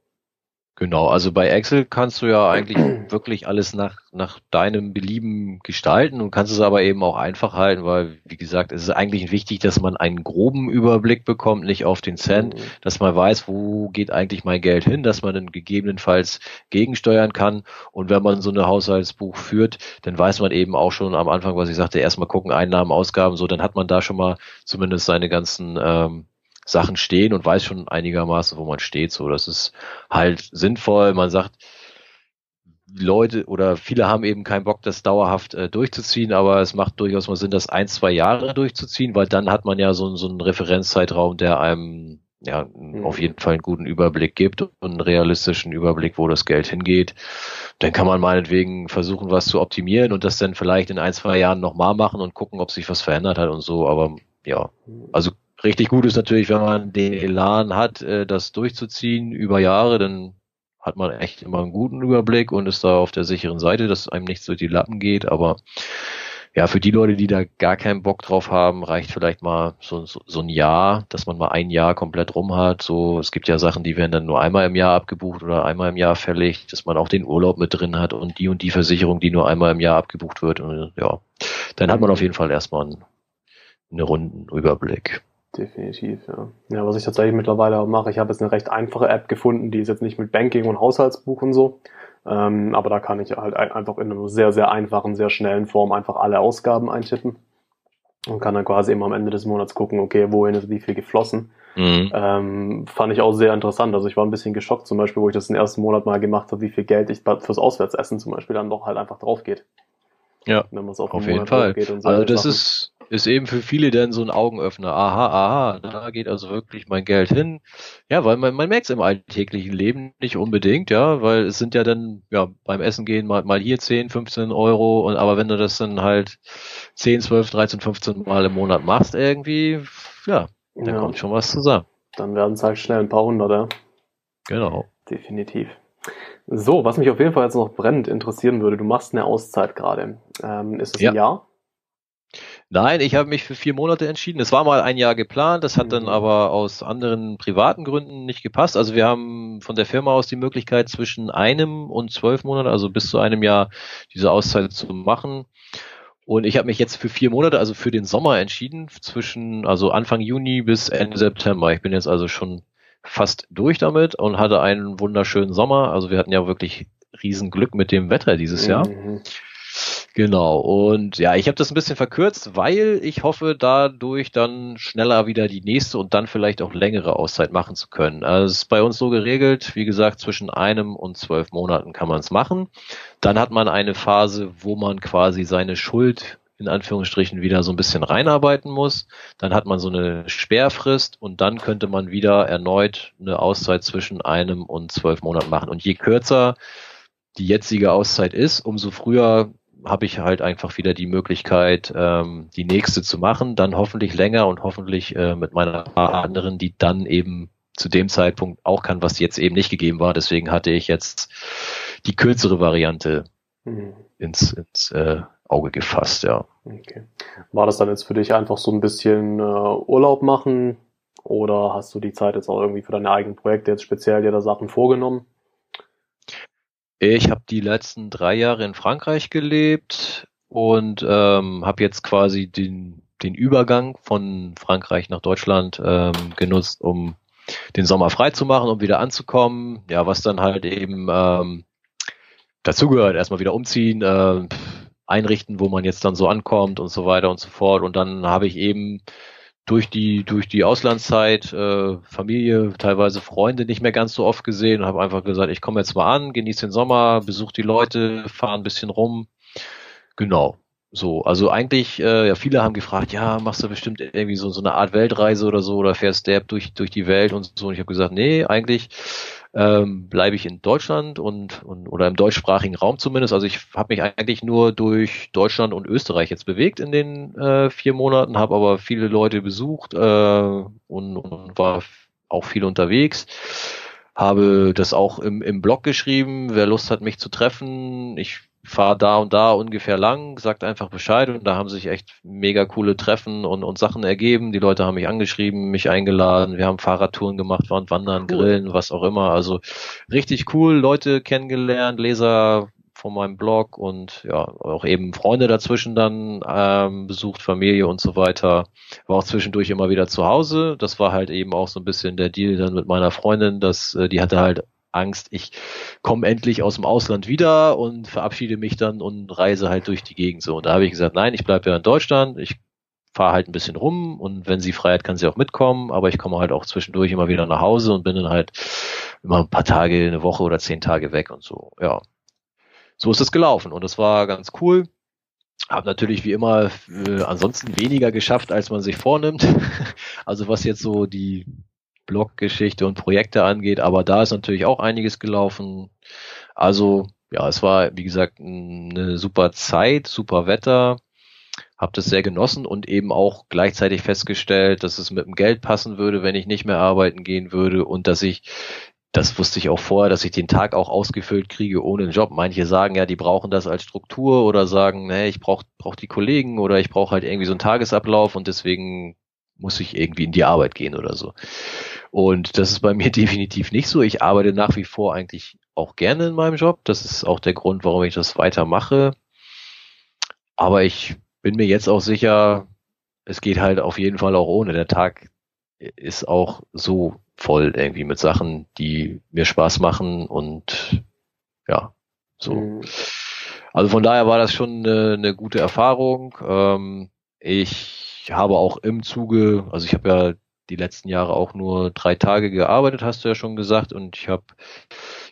Genau, also bei Excel kannst du ja eigentlich wirklich alles nach, nach deinem Belieben gestalten und kannst es aber eben auch einfach halten, weil, wie gesagt, es ist eigentlich wichtig, dass man einen groben Überblick bekommt, nicht auf den Cent, mhm. dass man weiß, wo geht eigentlich mein Geld hin, dass man dann gegebenenfalls gegensteuern kann. Und wenn man so eine Haushaltsbuch führt, dann weiß man eben auch schon am Anfang, was ich sagte, erstmal gucken, Einnahmen, Ausgaben, so, dann hat man da schon mal zumindest seine ganzen ähm, Sachen stehen und weiß schon einigermaßen, wo man steht. So, das ist halt sinnvoll. Man sagt, Leute oder viele haben eben keinen Bock, das dauerhaft äh, durchzuziehen, aber es macht durchaus mal Sinn, das ein, zwei Jahre durchzuziehen, weil dann hat man ja so, so einen Referenzzeitraum, der einem ja mhm. auf jeden Fall einen guten Überblick gibt und einen realistischen Überblick, wo das Geld hingeht. Dann kann man meinetwegen versuchen, was zu optimieren und das dann vielleicht in ein, zwei Jahren nochmal machen und gucken, ob sich was verändert hat und so. Aber ja, also Richtig gut ist natürlich, wenn man den Elan hat, äh, das durchzuziehen über Jahre, dann hat man echt immer einen guten Überblick und ist da auf der sicheren Seite, dass einem nichts durch die Lappen geht. Aber ja, für die Leute, die da gar keinen Bock drauf haben, reicht vielleicht mal so, so, ein Jahr, dass man mal ein Jahr komplett rum hat. So, es gibt ja Sachen, die werden dann nur einmal im Jahr abgebucht oder einmal im Jahr fällig, dass man auch den Urlaub mit drin hat und die und die Versicherung, die nur einmal im Jahr abgebucht wird. Und ja, dann hat man auf jeden Fall erstmal einen, einen runden Überblick. Definitiv, ja. Ja, was ich tatsächlich mittlerweile auch mache, ich habe jetzt eine recht einfache App gefunden, die ist jetzt nicht mit Banking und Haushaltsbuch und so, ähm, aber da kann ich halt einfach in einer sehr, sehr einfachen, sehr schnellen Form einfach alle Ausgaben eintippen und kann dann quasi immer am Ende des Monats gucken, okay, wohin ist wie viel geflossen. Mhm. Ähm, fand ich auch sehr interessant. Also ich war ein bisschen geschockt, zum Beispiel, wo ich das den ersten Monat mal gemacht habe, wie viel Geld ich fürs Auswärtsessen zum Beispiel dann doch halt einfach drauf geht. Ja, wenn auf, auf jeden Fall. So also das Sachen. ist, ist eben für viele dann so ein Augenöffner. Aha, aha, da geht also wirklich mein Geld hin. Ja, weil man, man merkt es im alltäglichen Leben nicht unbedingt, ja, weil es sind ja dann, ja, beim Essen gehen mal, mal hier 10, 15 Euro, und aber wenn du das dann halt 10, 12, 13, 15 Mal im Monat machst irgendwie, ja, dann ja. kommt schon was zusammen. Dann werden es halt schnell ein paar hundert, ja. Genau. Definitiv. So, was mich auf jeden Fall jetzt noch brennend interessieren würde, du machst eine Auszeit gerade. Ähm, ist es ja. ein Jahr? Nein, ich habe mich für vier Monate entschieden. Es war mal ein Jahr geplant, das hat mhm. dann aber aus anderen privaten Gründen nicht gepasst. Also wir haben von der Firma aus die Möglichkeit zwischen einem und zwölf Monaten, also bis zu einem Jahr, diese Auszeit zu machen. Und ich habe mich jetzt für vier Monate, also für den Sommer entschieden, zwischen also Anfang Juni bis Ende September. Ich bin jetzt also schon fast durch damit und hatte einen wunderschönen Sommer. Also wir hatten ja wirklich Riesenglück mit dem Wetter dieses Jahr. Mhm. Genau. Und ja, ich habe das ein bisschen verkürzt, weil ich hoffe, dadurch dann schneller wieder die nächste und dann vielleicht auch längere Auszeit machen zu können. Also es ist bei uns so geregelt, wie gesagt, zwischen einem und zwölf Monaten kann man es machen. Dann hat man eine Phase, wo man quasi seine Schuld in Anführungsstrichen wieder so ein bisschen reinarbeiten muss. Dann hat man so eine Sperrfrist und dann könnte man wieder erneut eine Auszeit zwischen einem und zwölf Monaten machen. Und je kürzer die jetzige Auszeit ist, umso früher habe ich halt einfach wieder die Möglichkeit, ähm, die nächste zu machen, dann hoffentlich länger und hoffentlich äh, mit meiner anderen, die dann eben zu dem Zeitpunkt auch kann, was jetzt eben nicht gegeben war. Deswegen hatte ich jetzt die kürzere Variante mhm. ins, ins äh, Auge gefasst, ja. Okay. War das dann jetzt für dich einfach so ein bisschen äh, Urlaub machen oder hast du die Zeit jetzt auch irgendwie für deine eigenen Projekte jetzt speziell dir da Sachen vorgenommen? Ich habe die letzten drei Jahre in Frankreich gelebt und ähm, habe jetzt quasi den, den Übergang von Frankreich nach Deutschland ähm, genutzt, um den Sommer frei zu machen, um wieder anzukommen. Ja, was dann halt eben ähm, dazugehört, erstmal wieder umziehen, äh, einrichten, wo man jetzt dann so ankommt und so weiter und so fort. Und dann habe ich eben durch die durch die Auslandszeit äh, Familie, teilweise Freunde nicht mehr ganz so oft gesehen und habe einfach gesagt, ich komme jetzt mal an, genieße den Sommer, besuche die Leute, fahre ein bisschen rum. Genau. So, also eigentlich, äh, ja, viele haben gefragt, ja, machst du bestimmt irgendwie so, so eine Art Weltreise oder so oder fährst Step durch, durch die Welt und so. Und ich habe gesagt, nee, eigentlich ähm, bleibe ich in Deutschland und, und oder im deutschsprachigen Raum zumindest. Also ich habe mich eigentlich nur durch Deutschland und Österreich jetzt bewegt in den äh, vier Monaten, habe aber viele Leute besucht äh, und, und war auch viel unterwegs. habe das auch im, im Blog geschrieben, wer Lust hat, mich zu treffen. Ich fahre da und da ungefähr lang, sagt einfach Bescheid und da haben sich echt mega coole Treffen und, und Sachen ergeben. Die Leute haben mich angeschrieben, mich eingeladen, wir haben Fahrradtouren gemacht, waren wandern, cool. grillen, was auch immer. Also richtig cool, Leute kennengelernt, Leser von meinem Blog und ja, auch eben Freunde dazwischen dann ähm, besucht, Familie und so weiter. War auch zwischendurch immer wieder zu Hause. Das war halt eben auch so ein bisschen der Deal dann mit meiner Freundin, dass äh, die hatte halt Angst, ich komme endlich aus dem Ausland wieder und verabschiede mich dann und reise halt durch die Gegend so. Und da habe ich gesagt, nein, ich bleibe ja in Deutschland, ich fahre halt ein bisschen rum und wenn sie frei hat, kann sie auch mitkommen, aber ich komme halt auch zwischendurch immer wieder nach Hause und bin dann halt immer ein paar Tage, eine Woche oder zehn Tage weg und so. Ja, so ist es gelaufen und das war ganz cool. Hab natürlich wie immer äh, ansonsten weniger geschafft, als man sich vornimmt. also was jetzt so die Bloggeschichte und Projekte angeht, aber da ist natürlich auch einiges gelaufen. Also ja, es war wie gesagt eine super Zeit, super Wetter. Hab das sehr genossen und eben auch gleichzeitig festgestellt, dass es mit dem Geld passen würde, wenn ich nicht mehr arbeiten gehen würde und dass ich das wusste ich auch vorher, dass ich den Tag auch ausgefüllt kriege ohne Job. Manche sagen ja, die brauchen das als Struktur oder sagen, nee, ich brauche brauch die Kollegen oder ich brauche halt irgendwie so einen Tagesablauf und deswegen muss ich irgendwie in die Arbeit gehen oder so. Und das ist bei mir definitiv nicht so. Ich arbeite nach wie vor eigentlich auch gerne in meinem Job. Das ist auch der Grund, warum ich das weitermache. Aber ich bin mir jetzt auch sicher, es geht halt auf jeden Fall auch ohne. Der Tag ist auch so voll irgendwie mit Sachen, die mir Spaß machen und ja, so. Mhm. Also von daher war das schon eine, eine gute Erfahrung. Ähm, ich habe auch im Zuge, also ich habe ja die letzten Jahre auch nur drei Tage gearbeitet, hast du ja schon gesagt, und ich habe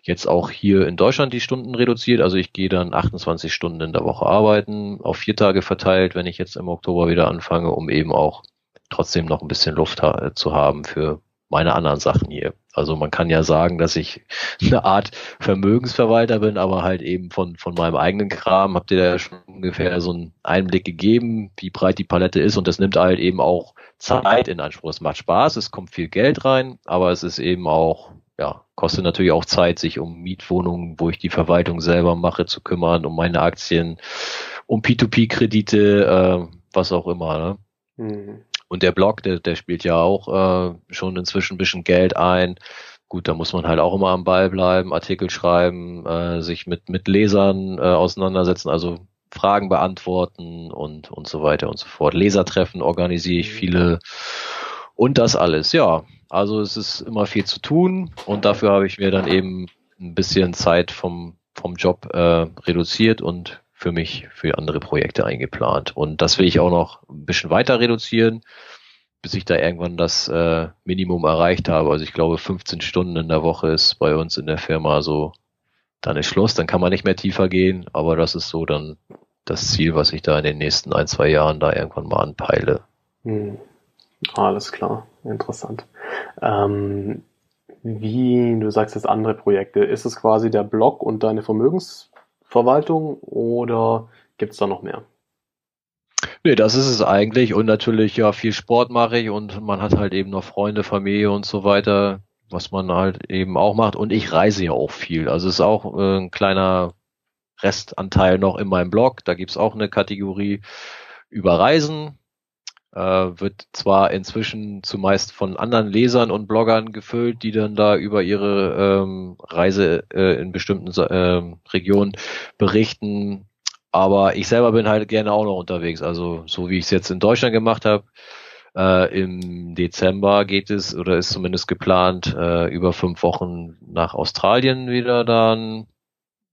jetzt auch hier in Deutschland die Stunden reduziert. Also ich gehe dann 28 Stunden in der Woche arbeiten, auf vier Tage verteilt, wenn ich jetzt im Oktober wieder anfange, um eben auch trotzdem noch ein bisschen Luft ha zu haben für meine anderen Sachen hier. Also man kann ja sagen, dass ich eine Art Vermögensverwalter bin, aber halt eben von, von meinem eigenen Kram. Habt ihr da schon ungefähr so einen Einblick gegeben, wie breit die Palette ist und das nimmt halt eben auch Zeit in Anspruch. Es macht Spaß, es kommt viel Geld rein, aber es ist eben auch, ja, kostet natürlich auch Zeit, sich um Mietwohnungen, wo ich die Verwaltung selber mache, zu kümmern, um meine Aktien, um P2P-Kredite, äh, was auch immer. Ne? Mhm. Und der Blog, der, der spielt ja auch äh, schon inzwischen ein bisschen Geld ein. Gut, da muss man halt auch immer am Ball bleiben, Artikel schreiben, äh, sich mit, mit Lesern äh, auseinandersetzen, also Fragen beantworten und, und so weiter und so fort. Lesertreffen organisiere ich mhm. viele und das alles, ja. Also es ist immer viel zu tun und dafür habe ich mir dann eben ein bisschen Zeit vom, vom Job äh, reduziert und für mich für andere Projekte eingeplant. Und das will ich auch noch ein bisschen weiter reduzieren, bis ich da irgendwann das äh, Minimum erreicht habe. Also ich glaube, 15 Stunden in der Woche ist bei uns in der Firma so, dann ist Schluss, dann kann man nicht mehr tiefer gehen, aber das ist so dann das Ziel, was ich da in den nächsten ein, zwei Jahren da irgendwann mal anpeile. Hm. Alles klar, interessant. Ähm, wie, du sagst jetzt andere Projekte, ist es quasi der Blog und deine Vermögens Verwaltung oder gibt es da noch mehr? Nee, das ist es eigentlich. Und natürlich, ja, viel Sport mache ich und man hat halt eben noch Freunde, Familie und so weiter, was man halt eben auch macht. Und ich reise ja auch viel. Also es ist auch äh, ein kleiner Restanteil noch in meinem Blog. Da gibt's auch eine Kategorie über Reisen äh, wird zwar inzwischen zumeist von anderen Lesern und Bloggern gefüllt, die dann da über ihre ähm, Reise äh, in bestimmten äh, Regionen berichten. Aber ich selber bin halt gerne auch noch unterwegs. Also so wie ich es jetzt in Deutschland gemacht habe, äh, im Dezember geht es oder ist zumindest geplant, äh, über fünf Wochen nach Australien wieder dann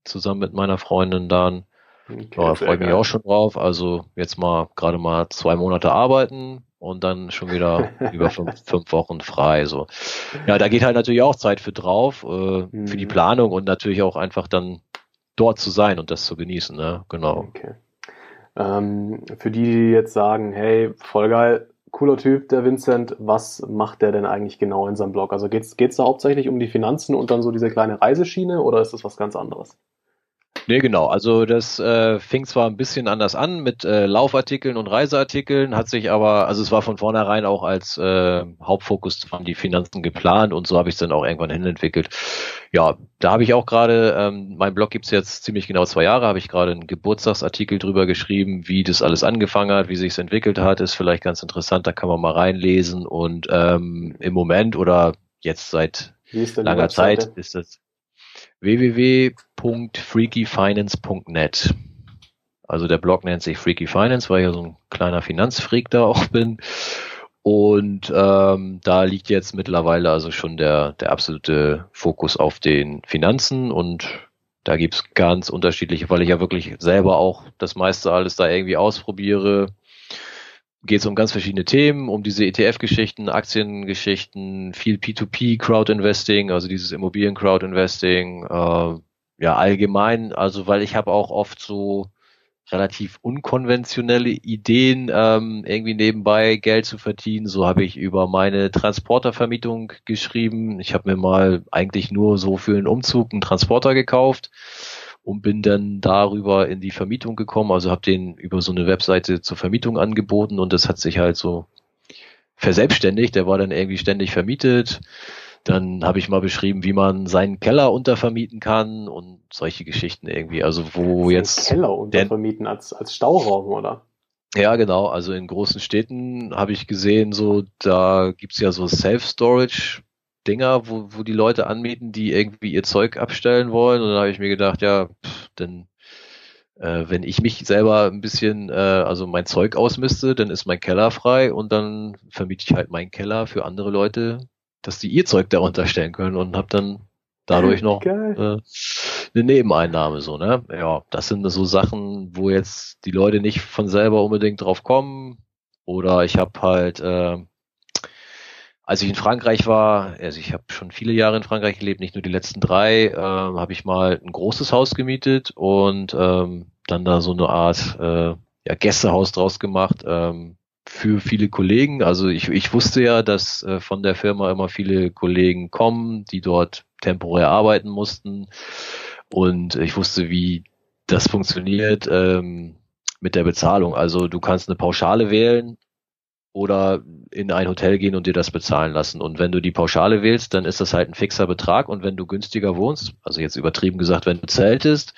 zusammen mit meiner Freundin dann. Okay, ja, freue ich mich auch schon drauf. Also jetzt mal gerade mal zwei Monate arbeiten und dann schon wieder über fünf, fünf, Wochen frei. So. Ja, da geht halt natürlich auch Zeit für drauf, äh, mhm. für die mhm. Planung und natürlich auch einfach dann dort zu sein und das zu genießen. Ne? Genau. Okay. Ähm, für die, die jetzt sagen, hey, voll geil, cooler Typ, der Vincent, was macht der denn eigentlich genau in seinem Blog? Also geht's geht's da hauptsächlich um die Finanzen und dann so diese kleine Reiseschiene oder ist das was ganz anderes? Nee, genau. Also das äh, fing zwar ein bisschen anders an mit äh, Laufartikeln und Reiseartikeln, hat sich aber, also es war von vornherein auch als äh, Hauptfokus von die Finanzen geplant und so habe ich es dann auch irgendwann hinentwickelt. Ja, da habe ich auch gerade, ähm, mein Blog gibt's jetzt ziemlich genau zwei Jahre, habe ich gerade einen Geburtstagsartikel drüber geschrieben, wie das alles angefangen hat, wie sich's entwickelt hat, ist vielleicht ganz interessant, da kann man mal reinlesen und ähm, im Moment oder jetzt seit langer Zeit ist das www.freakyfinance.net. Also der Blog nennt sich Freaky Finance, weil ich ja so ein kleiner Finanzfreak da auch bin. Und ähm, da liegt jetzt mittlerweile also schon der, der absolute Fokus auf den Finanzen und da gibt's ganz unterschiedliche, weil ich ja wirklich selber auch das meiste alles da irgendwie ausprobiere geht es um ganz verschiedene Themen, um diese ETF-Geschichten, Aktiengeschichten, viel P2P Crowd-Investing, also dieses Immobilien-Crowd-Investing, äh, ja allgemein, also weil ich habe auch oft so relativ unkonventionelle Ideen, ähm, irgendwie nebenbei Geld zu verdienen. So habe ich über meine Transportervermietung geschrieben. Ich habe mir mal eigentlich nur so für einen Umzug einen Transporter gekauft und bin dann darüber in die Vermietung gekommen. Also habe den über so eine Webseite zur Vermietung angeboten und das hat sich halt so verselbstständigt. Der war dann irgendwie ständig vermietet. Dann habe ich mal beschrieben, wie man seinen Keller untervermieten kann und solche Geschichten irgendwie. Also wo jetzt Keller untervermieten als als Stauraum oder? Ja, genau. Also in großen Städten habe ich gesehen, so da gibt's ja so Self-Storage Dinger, wo, wo die Leute anmieten, die irgendwie ihr Zeug abstellen wollen. Und dann habe ich mir gedacht, ja, pff, denn äh, wenn ich mich selber ein bisschen, äh, also mein Zeug ausmiste, dann ist mein Keller frei und dann vermiete ich halt meinen Keller für andere Leute, dass die ihr Zeug darunter stellen können und habe dann dadurch noch äh, eine Nebeneinnahme so, ne? Ja, das sind so Sachen, wo jetzt die Leute nicht von selber unbedingt drauf kommen. Oder ich habe halt äh, als ich in Frankreich war, also ich habe schon viele Jahre in Frankreich gelebt, nicht nur die letzten drei, ähm, habe ich mal ein großes Haus gemietet und ähm, dann da so eine Art äh, ja, Gästehaus draus gemacht ähm, für viele Kollegen. Also ich, ich wusste ja, dass äh, von der Firma immer viele Kollegen kommen, die dort temporär arbeiten mussten und ich wusste, wie das funktioniert ähm, mit der Bezahlung. Also du kannst eine Pauschale wählen oder in ein Hotel gehen und dir das bezahlen lassen. Und wenn du die Pauschale wählst, dann ist das halt ein fixer Betrag. Und wenn du günstiger wohnst, also jetzt übertrieben gesagt, wenn du zeltest,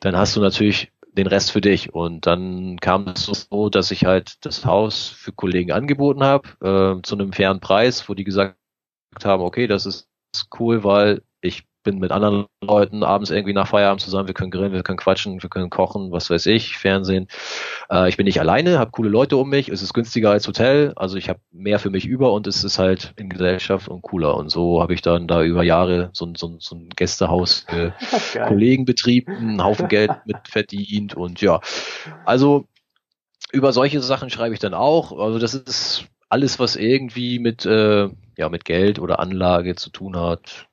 dann hast du natürlich den Rest für dich. Und dann kam es so, dass ich halt das Haus für Kollegen angeboten habe, äh, zu einem fairen Preis, wo die gesagt haben, okay, das ist cool, weil ich bin mit anderen Leuten abends irgendwie nach Feierabend zusammen, wir können grillen, wir können quatschen, wir können kochen, was weiß ich, Fernsehen. Äh, ich bin nicht alleine, habe coole Leute um mich, es ist günstiger als Hotel, also ich habe mehr für mich über und es ist halt in Gesellschaft und cooler. Und so habe ich dann da über Jahre so, so, so ein Gästehaus für Kollegen betrieben, einen Haufen Geld mit verdient und ja. Also über solche Sachen schreibe ich dann auch. Also das ist alles, was irgendwie mit, äh, ja, mit Geld oder Anlage zu tun hat,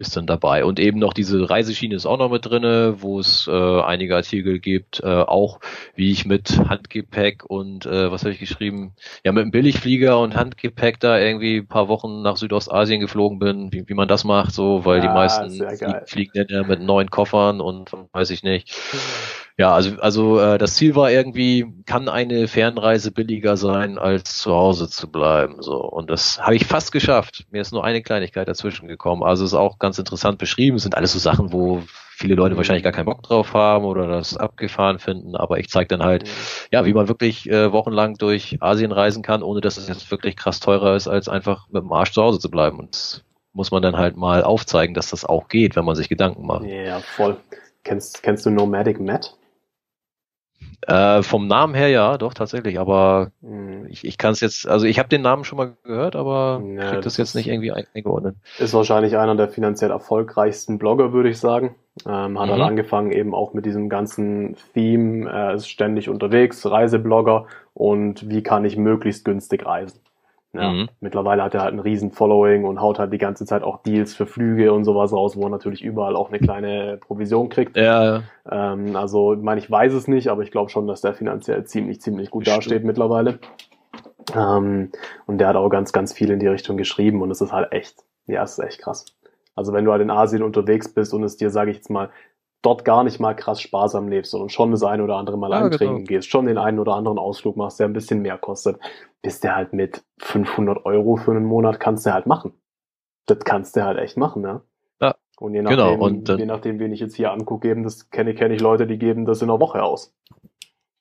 ist dann dabei. Und eben noch diese Reiseschiene ist auch noch mit drinne, wo es äh, einige Artikel gibt, äh, auch wie ich mit Handgepäck und äh, was habe ich geschrieben? Ja, mit einem Billigflieger und Handgepäck da irgendwie ein paar Wochen nach Südostasien geflogen bin, wie, wie man das macht, so, weil ja, die meisten fliegen, fliegen ja mit neun Koffern und weiß ich nicht. Ja, also, also äh, das Ziel war irgendwie, kann eine Fernreise billiger sein, als zu Hause zu bleiben. So. Und das habe ich fast geschafft. Mir ist nur eine Kleinigkeit dazwischen gekommen. Also ist auch ganz interessant beschrieben. Es sind alles so Sachen, wo viele Leute wahrscheinlich gar keinen Bock drauf haben oder das abgefahren finden. Aber ich zeige dann halt, ja, wie man wirklich äh, wochenlang durch Asien reisen kann, ohne dass es jetzt wirklich krass teurer ist, als einfach mit dem Arsch zu Hause zu bleiben. Und muss man dann halt mal aufzeigen, dass das auch geht, wenn man sich Gedanken macht. Ja, voll. Kennst, kennst du Nomadic Matt? Äh, vom Namen her ja, doch tatsächlich, aber hm. ich, ich kann es jetzt, also ich habe den Namen schon mal gehört, aber ja, krieg das jetzt nicht irgendwie eingeordnet. Ist wahrscheinlich einer der finanziell erfolgreichsten Blogger, würde ich sagen. Ähm, hat mhm. halt angefangen eben auch mit diesem ganzen Theme, er ist ständig unterwegs, Reiseblogger und wie kann ich möglichst günstig reisen. Ja, mhm. Mittlerweile hat er halt ein riesen Following und haut halt die ganze Zeit auch Deals für Flüge und sowas raus, wo er natürlich überall auch eine kleine Provision kriegt. Ja. Ähm, also, ich meine, ich weiß es nicht, aber ich glaube schon, dass der finanziell ziemlich, ziemlich gut Stimmt. dasteht mittlerweile. Ähm, und der hat auch ganz, ganz viel in die Richtung geschrieben und es ist halt echt, ja, es ist echt krass. Also wenn du halt in Asien unterwegs bist und es dir, sage ich jetzt mal, dort gar nicht mal krass sparsam lebst, sondern schon das eine oder andere Mal ja, eintrinken genau. gehst, schon den einen oder anderen Ausflug machst, der ein bisschen mehr kostet, bist der halt mit 500 Euro für einen Monat kannst du halt machen. Das kannst du halt echt machen, ne? Ja. Und je genau, nachdem, genau. und, je nachdem, wen ich jetzt hier angucke, geben das kenne kenne ich Leute, die geben das in einer Woche aus.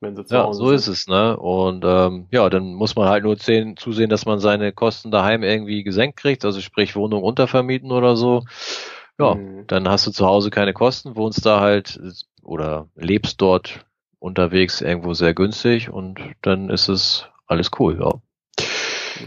Wenn sie zu ja, Hause so sind. ist es, ne? Und ähm, ja, dann muss man halt nur sehen, zusehen, dass man seine Kosten daheim irgendwie gesenkt kriegt, also sprich Wohnung untervermieten oder so. Ja, mhm. dann hast du zu Hause keine Kosten, wohnst da halt oder lebst dort unterwegs irgendwo sehr günstig und dann ist es alles cool, ja.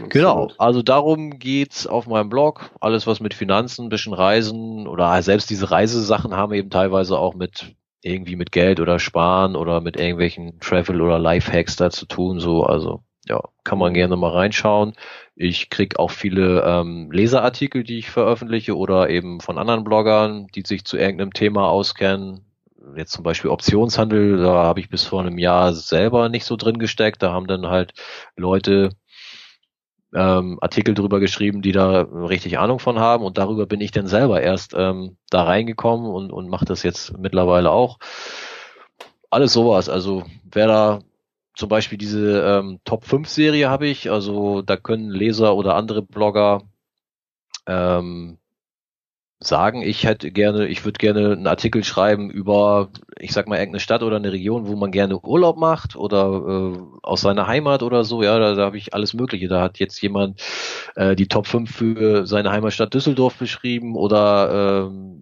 Genau, also darum geht's auf meinem Blog. Alles was mit Finanzen, bisschen Reisen oder selbst diese Reisesachen haben eben teilweise auch mit irgendwie mit Geld oder Sparen oder mit irgendwelchen Travel oder Lifehacks da zu tun. So, also ja, kann man gerne mal reinschauen. Ich krieg auch viele ähm, Leserartikel, die ich veröffentliche oder eben von anderen Bloggern, die sich zu irgendeinem Thema auskennen. Jetzt zum Beispiel Optionshandel, da habe ich bis vor einem Jahr selber nicht so drin gesteckt. Da haben dann halt Leute ähm, Artikel drüber geschrieben, die da richtig Ahnung von haben und darüber bin ich dann selber erst ähm, da reingekommen und, und mache das jetzt mittlerweile auch. Alles sowas, also wer da zum Beispiel diese ähm, Top 5 Serie habe ich, also da können Leser oder andere Blogger ähm, sagen, ich hätte gerne, ich würde gerne einen Artikel schreiben über, ich sag mal, irgendeine Stadt oder eine Region, wo man gerne Urlaub macht oder äh, aus seiner Heimat oder so, ja, da, da habe ich alles Mögliche. Da hat jetzt jemand äh, die Top 5 für seine Heimatstadt Düsseldorf beschrieben oder äh,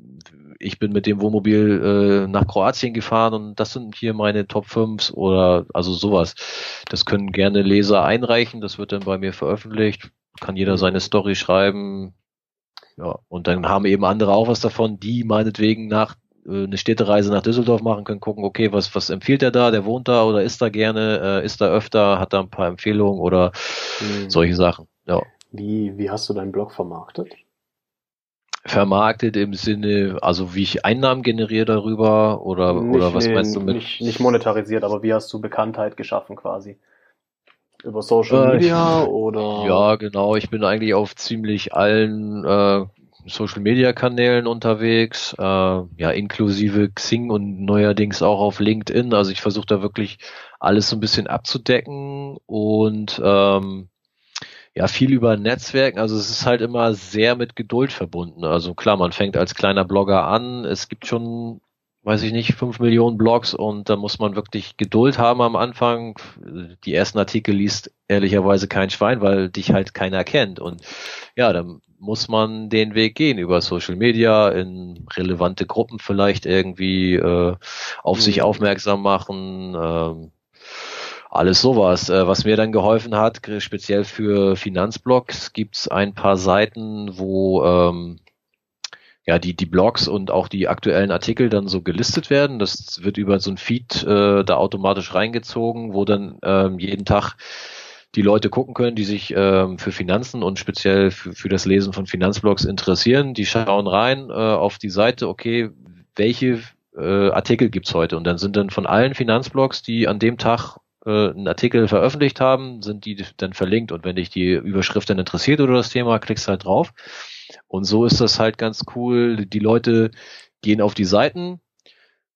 ich bin mit dem Wohnmobil äh, nach Kroatien gefahren und das sind hier meine Top 5 oder also sowas. Das können gerne Leser einreichen, das wird dann bei mir veröffentlicht, kann jeder seine Story schreiben, ja, und dann haben eben andere auch was davon, die meinetwegen nach äh, eine Städtereise nach Düsseldorf machen können, gucken, okay, was, was empfiehlt er da, der wohnt da oder ist da gerne, äh, ist da öfter, hat da ein paar Empfehlungen oder mhm. solche Sachen. Ja. Wie, wie hast du deinen Blog vermarktet? Vermarktet im Sinne, also wie ich Einnahmen generiere darüber oder, nicht, oder was nee, meinst du mit? Nicht, nicht monetarisiert, aber wie hast du Bekanntheit geschaffen quasi? Über Social äh, Media oder? Ja, genau. Ich bin eigentlich auf ziemlich allen äh, Social Media Kanälen unterwegs, äh, ja, inklusive Xing und neuerdings auch auf LinkedIn. Also ich versuche da wirklich alles so ein bisschen abzudecken und ähm, ja, viel über Netzwerken. Also es ist halt immer sehr mit Geduld verbunden. Also klar, man fängt als kleiner Blogger an. Es gibt schon weiß ich nicht, fünf Millionen Blogs und da muss man wirklich Geduld haben am Anfang. Die ersten Artikel liest ehrlicherweise kein Schwein, weil dich halt keiner kennt. Und ja, dann muss man den Weg gehen über Social Media, in relevante Gruppen vielleicht irgendwie äh, auf mhm. sich aufmerksam machen. Äh, alles sowas. Äh, was mir dann geholfen hat, speziell für Finanzblogs, gibt's ein paar Seiten, wo ähm, ja, die, die Blogs und auch die aktuellen Artikel dann so gelistet werden. Das wird über so ein Feed äh, da automatisch reingezogen, wo dann ähm, jeden Tag die Leute gucken können, die sich ähm, für Finanzen und speziell für, für das Lesen von Finanzblogs interessieren. Die schauen rein äh, auf die Seite, okay, welche äh, Artikel gibt's heute? Und dann sind dann von allen Finanzblogs, die an dem Tag äh, einen Artikel veröffentlicht haben, sind die dann verlinkt. Und wenn dich die Überschrift dann interessiert oder das Thema, klickst halt drauf. Und so ist das halt ganz cool. Die Leute gehen auf die Seiten,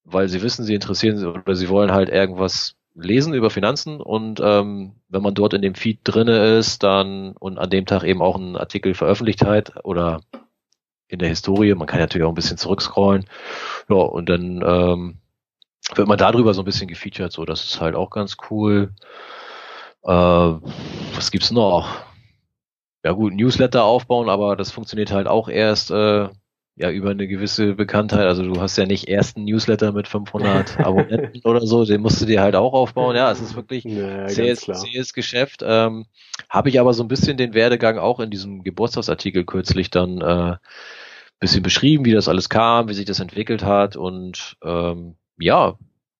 weil sie wissen, sie interessieren oder sie wollen halt irgendwas lesen über Finanzen und ähm, wenn man dort in dem Feed drinne ist, dann und an dem Tag eben auch einen Artikel veröffentlicht hat oder in der Historie, man kann natürlich auch ein bisschen zurückscrollen, ja und dann ähm, wird man darüber so ein bisschen gefeatured, so das ist halt auch ganz cool. Äh, was gibt's noch? ja gut, Newsletter aufbauen, aber das funktioniert halt auch erst äh, ja über eine gewisse Bekanntheit. Also du hast ja nicht erst einen Newsletter mit 500 Abonnenten oder so, den musst du dir halt auch aufbauen. Ja, es ist wirklich ja, zähes, zähes Geschäft. Ähm, Habe ich aber so ein bisschen den Werdegang auch in diesem Geburtstagsartikel kürzlich dann äh, bisschen beschrieben, wie das alles kam, wie sich das entwickelt hat und ähm, ja,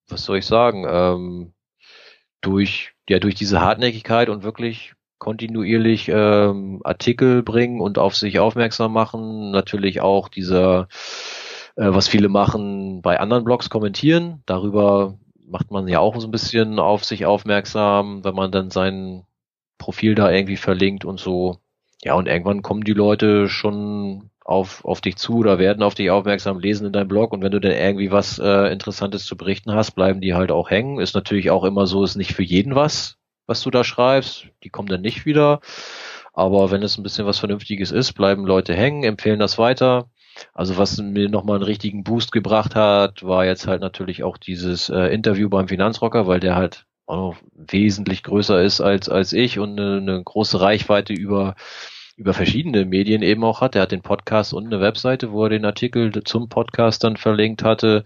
was soll ich sagen? Ähm, durch ja durch diese Hartnäckigkeit und wirklich kontinuierlich ähm, Artikel bringen und auf sich aufmerksam machen. Natürlich auch dieser, äh, was viele machen, bei anderen Blogs kommentieren. Darüber macht man ja auch so ein bisschen auf sich aufmerksam, wenn man dann sein Profil da irgendwie verlinkt und so. Ja, und irgendwann kommen die Leute schon auf, auf dich zu oder werden auf dich aufmerksam, lesen in deinem Blog und wenn du dann irgendwie was äh, Interessantes zu berichten hast, bleiben die halt auch hängen. Ist natürlich auch immer so, ist nicht für jeden was, was du da schreibst. Die kommen dann nicht wieder. Aber wenn es ein bisschen was Vernünftiges ist, bleiben Leute hängen, empfehlen das weiter. Also was mir nochmal einen richtigen Boost gebracht hat, war jetzt halt natürlich auch dieses äh, Interview beim Finanzrocker, weil der halt auch wesentlich größer ist als, als ich und eine, eine große Reichweite über über verschiedene Medien eben auch hat. Er hat den Podcast und eine Webseite, wo er den Artikel zum Podcast dann verlinkt hatte.